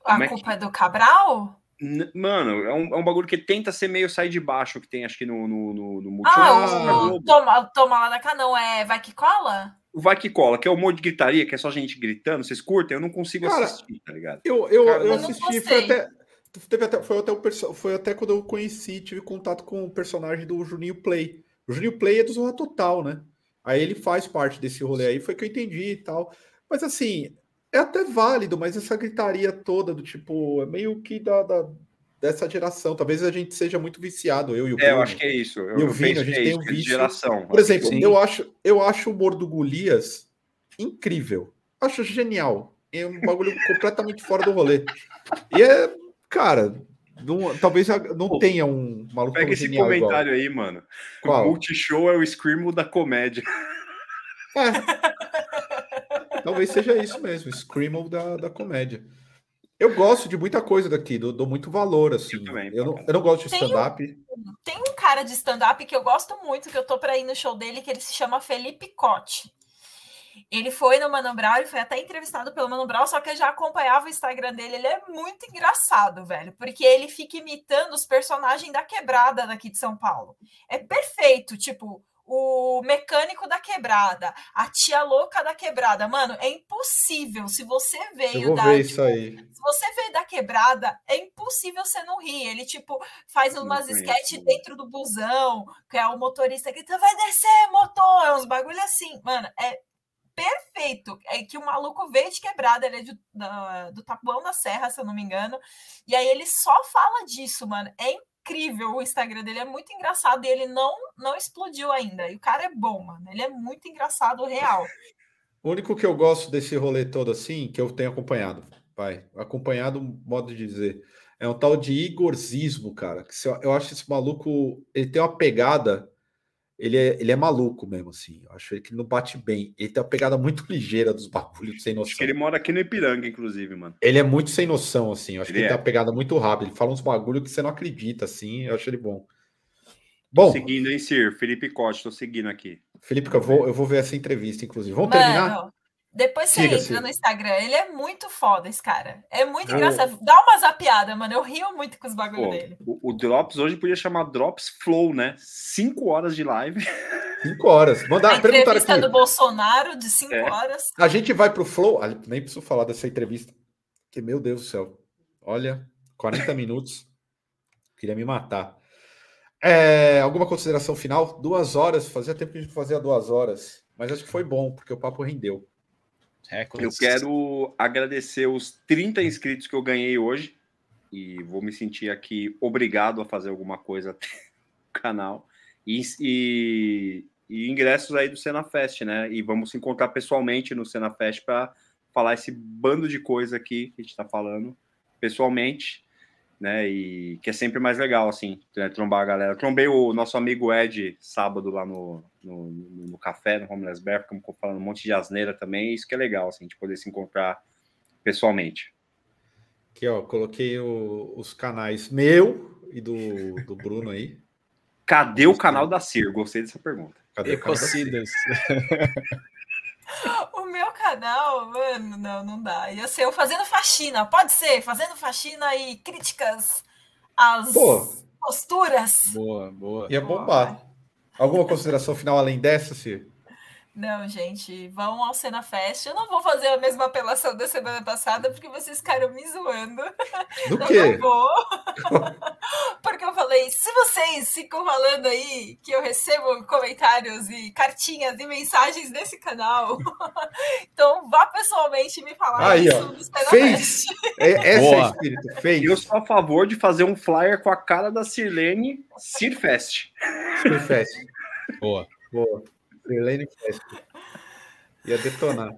Speaker 3: A
Speaker 4: Como é que-
Speaker 3: culpa é do Cabral?
Speaker 4: N- Mano, é um, é um bagulho que tenta ser meio sair de baixo, que tem acho que no, no, no, no Multishow.
Speaker 3: Ah,
Speaker 4: na
Speaker 3: o,
Speaker 4: Globo.
Speaker 3: toma, toma lá da cá, não, é Vai Que Cola?
Speaker 4: O Vai Que Cola, que é o humor de gritaria, que é só gente gritando. Vocês curtem? Eu não consigo
Speaker 2: Cara,
Speaker 4: assistir, tá ligado?
Speaker 2: Eu, eu,
Speaker 5: Cara,
Speaker 2: eu assisti, foi até, teve até, foi, até o foi até quando eu conheci, tive contato com o personagem do Juninho Play. O Juninho Play é do Zorra Total, né? Aí ele faz parte desse rolê aí, foi que eu entendi e tal. Mas assim, é até válido, mas essa gritaria toda do tipo, é meio que da, da- dessa geração. Talvez a gente seja muito viciado, eu e o
Speaker 4: É, eu
Speaker 2: Bruno.
Speaker 4: acho que é isso. Eu,
Speaker 2: E o
Speaker 4: eu
Speaker 2: Vini,
Speaker 4: penso
Speaker 2: a gente
Speaker 4: é
Speaker 2: tem
Speaker 4: isso,
Speaker 2: um
Speaker 4: é
Speaker 2: vício.
Speaker 4: geração.
Speaker 2: Por exemplo,
Speaker 5: Sim.
Speaker 2: eu acho, eu acho o humor do Golias incrível. Acho genial. É um bagulho completamente fora do rolê. E é, cara, não- talvez não
Speaker 4: Pô,
Speaker 2: tenha um maluco
Speaker 4: Pega esse
Speaker 2: genial igual.
Speaker 4: comentário aí, mano.
Speaker 2: Qual?
Speaker 4: O Multishow é o Screamo da comédia.
Speaker 2: É. Talvez seja isso mesmo, Screamo da, da comédia. Eu gosto de muita coisa daqui, dou, dou muito valor, assim.
Speaker 4: Eu também,
Speaker 2: eu, não, eu não gosto de
Speaker 3: Tem um-
Speaker 2: stand-up.
Speaker 3: Tem um cara de stand-up que eu gosto muito, que eu tô pra ir no show dele, que ele se chama Felipe Cote. Ele foi no Mano Brown, ele foi até entrevistado pelo Mano Brown, só que eu já acompanhava o Instagram dele. Ele é muito engraçado, velho, porque ele fica imitando os personagens da quebrada daqui de São Paulo. É perfeito, tipo, o mecânico da quebrada, a tia louca da quebrada. Mano, é impossível. Se você veio da. tipo, se você veio da quebrada, é impossível você não rir. Ele, tipo, faz umas sketches dentro do busão, que é o motorista que vai descer, motor, é uns bagulho assim. Mano, é perfeito. É que o maluco veio de quebrada, ele é de- do Tapuão da Serra, se eu não me engano. E aí ele só fala disso, mano. É incrível o Instagram dele, é muito engraçado. E ele não, não explodiu ainda. E o cara é bom, mano. Ele é muito engraçado, real.
Speaker 2: O único que eu gosto desse rolê todo assim, que eu tenho acompanhado, vai, acompanhado, modo de dizer, é um tal de Igorzismo, cara. Que eu acho esse maluco, ele tem uma pegada, ele é, ele é maluco mesmo, assim. Eu acho que ele não bate bem. Ele tem uma pegada muito ligeira dos bagulhos, sem
Speaker 4: Acho
Speaker 2: noção.
Speaker 4: que ele mora aqui no Ipiranga, inclusive, mano.
Speaker 2: Ele é muito sem noção, assim. Eu acho
Speaker 4: Ele
Speaker 2: que ele
Speaker 4: é.
Speaker 2: tem uma pegada muito rápida. Ele fala uns bagulho que você não acredita, assim. Eu acho ele bom.
Speaker 4: Tô
Speaker 2: Bom,
Speaker 4: seguindo, hein, Sir? Felipe Cote, tô seguindo aqui.
Speaker 2: Felipe, eu vou, eu vou ver essa entrevista, inclusive. Vamos terminar?
Speaker 3: Depois você
Speaker 2: Siga,
Speaker 3: entra
Speaker 2: siga.
Speaker 3: no Instagram. Ele é muito foda, esse cara. É muito engraçado. Dá uma zapiada, mano. Eu rio muito com os bagulho
Speaker 4: Pô,
Speaker 3: dele.
Speaker 4: o, o Drops hoje podia chamar Drops Flow, né? Cinco horas de live.
Speaker 2: Cinco horas.
Speaker 3: A
Speaker 2: Mandar, perguntar
Speaker 3: entrevista
Speaker 2: aqui.
Speaker 3: do Bolsonaro de 5
Speaker 4: É.
Speaker 3: horas.
Speaker 2: A gente vai pro Flow. Ah, nem preciso falar dessa entrevista. Que, meu Deus do céu. Olha, 40 minutos. Queria me matar. É, alguma consideração final? Duas horas. Fazia tempo que a gente fazia duas horas. Mas acho que foi bom, porque o papo rendeu.
Speaker 4: Eu quero agradecer os 30 inscritos que eu ganhei hoje. E vou me sentir aqui obrigado a fazer alguma coisa no canal. E, e, e ingressos aí do Cena Fest, né? E vamos se encontrar pessoalmente no Cena Fest para falar esse bando de coisa aqui que a gente está falando pessoalmente né? E que é sempre mais legal, assim, né, trombar a galera. Trombei o nosso amigo Ed sábado lá no, no, no café, no Homeless Bear, ficamos falando um monte de asneira também, isso que é legal, assim, de poder se encontrar pessoalmente.
Speaker 2: Aqui, ó, coloquei o, os canais meu e do, do Bruno aí.
Speaker 4: Cadê o canal da Cir? Gostei dessa pergunta.
Speaker 5: Cadê Ecocidas.
Speaker 3: O meu canal, mano, não, não dá. Ia ser eu fazendo faxina, pode ser, fazendo faxina e críticas às Pô. posturas.
Speaker 5: Boa, boa.
Speaker 2: Ia bombar. Alguma consideração final além dessa, Cir?
Speaker 3: Não, gente, vão ao Cena Fest. Eu não vou fazer a mesma apelação da semana passada, porque vocês ficaram me zoando.
Speaker 2: Do quê?
Speaker 3: Não vou. porque eu falei, se vocês ficam falando aí que eu recebo comentários e cartinhas e mensagens nesse canal, então vá pessoalmente me falar
Speaker 2: aí, isso ó, fez. Fest. É, esse Boa. é o espírito, fez.
Speaker 4: Eu sou a favor de fazer um flyer com a cara da Sirlene Cirfest.
Speaker 2: Cirfest.
Speaker 5: Boa.
Speaker 2: Boa. Sirlene Fest. Ia detonar.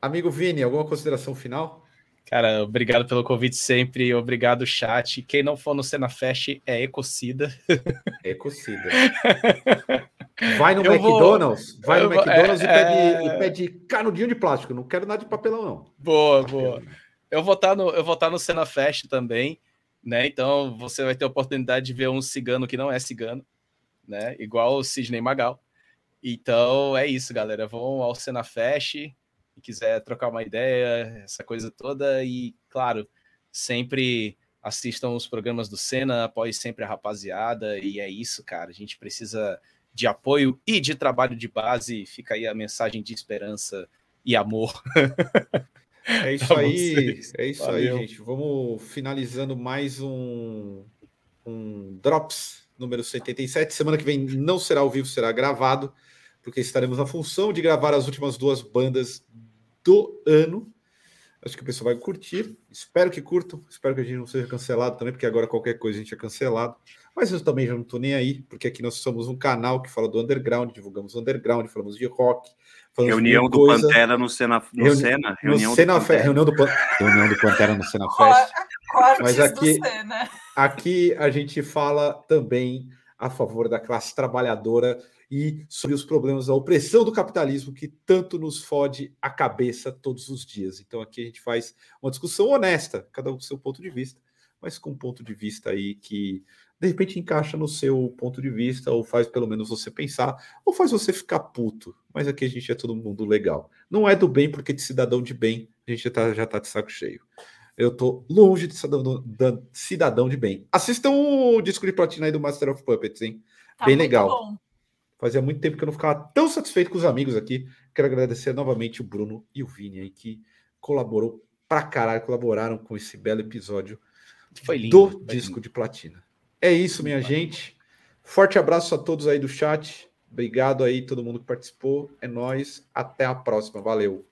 Speaker 2: Amigo Vini, alguma consideração final?
Speaker 5: Cara, obrigado pelo convite sempre, obrigado chat. Quem não for no Cena Fest é Ecocida.
Speaker 2: Ecocida. Vai no eu McDonald's, vou... vai no McDonald's é, e, pede, é... e pede canudinho de plástico. Não quero nada de papelão, não.
Speaker 5: Boa, boa. Eu vou estar tá no, eu vou estar tá no Cena Fest também, né? Então você vai ter a oportunidade de ver um cigano que não é cigano né? Igual o Sidney Magal. Então é isso, galera. Vão ao Cena Fest e quiser trocar uma ideia, essa coisa toda. E, claro, sempre assistam os programas do Cena, apoie sempre a rapaziada. E é isso, cara. A gente precisa de apoio e de trabalho de base. Fica aí a mensagem de esperança e amor.
Speaker 2: É isso aí, é isso Valeu. aí, gente. Vamos finalizando mais um, um Drops número 77. Semana que vem não será ao vivo, será gravado, porque estaremos na função de gravar as últimas duas bandas do ano. Acho que o pessoal vai curtir. Espero que curtam. Espero que a gente não seja cancelado também, porque agora qualquer coisa a gente é cancelado. Mas eu também já não estou nem aí, porque aqui nós somos um canal que fala do underground, divulgamos underground, falamos de rock.
Speaker 4: Falamos reunião do coisa. Pantera no Cena. No Reuni Cena
Speaker 2: reunião, no Cena do reunião, do reunião do Pantera no Cena Fest. Mas aqui, aqui a gente fala também a favor da classe trabalhadora e sobre os problemas da opressão do capitalismo que tanto nos fode a cabeça todos os dias. Então aqui a gente faz uma discussão honesta, cada um com seu ponto de vista, mas com um ponto de vista aí que de repente encaixa no seu ponto de vista, ou faz pelo menos você pensar, ou faz você ficar puto. Mas aqui a gente é todo mundo legal. Não é do bem, porque de cidadão de bem a gente já tá, já tá de saco cheio. Eu tô longe de cidadão, de cidadão de bem. Assistam o disco de platina aí do Master of Puppets, hein? Tá bem legal. Bom. Fazia muito tempo que eu não ficava tão satisfeito com os amigos aqui. Quero agradecer novamente o Bruno e o Vini aí, que colaborou pra caralho, colaboraram com esse belo episódio
Speaker 5: foi lindo,
Speaker 2: do disco lindo. de platina. É isso, minha gente. Forte abraço a todos aí do chat. Obrigado aí, todo mundo que participou. É nós. Até a próxima. Valeu.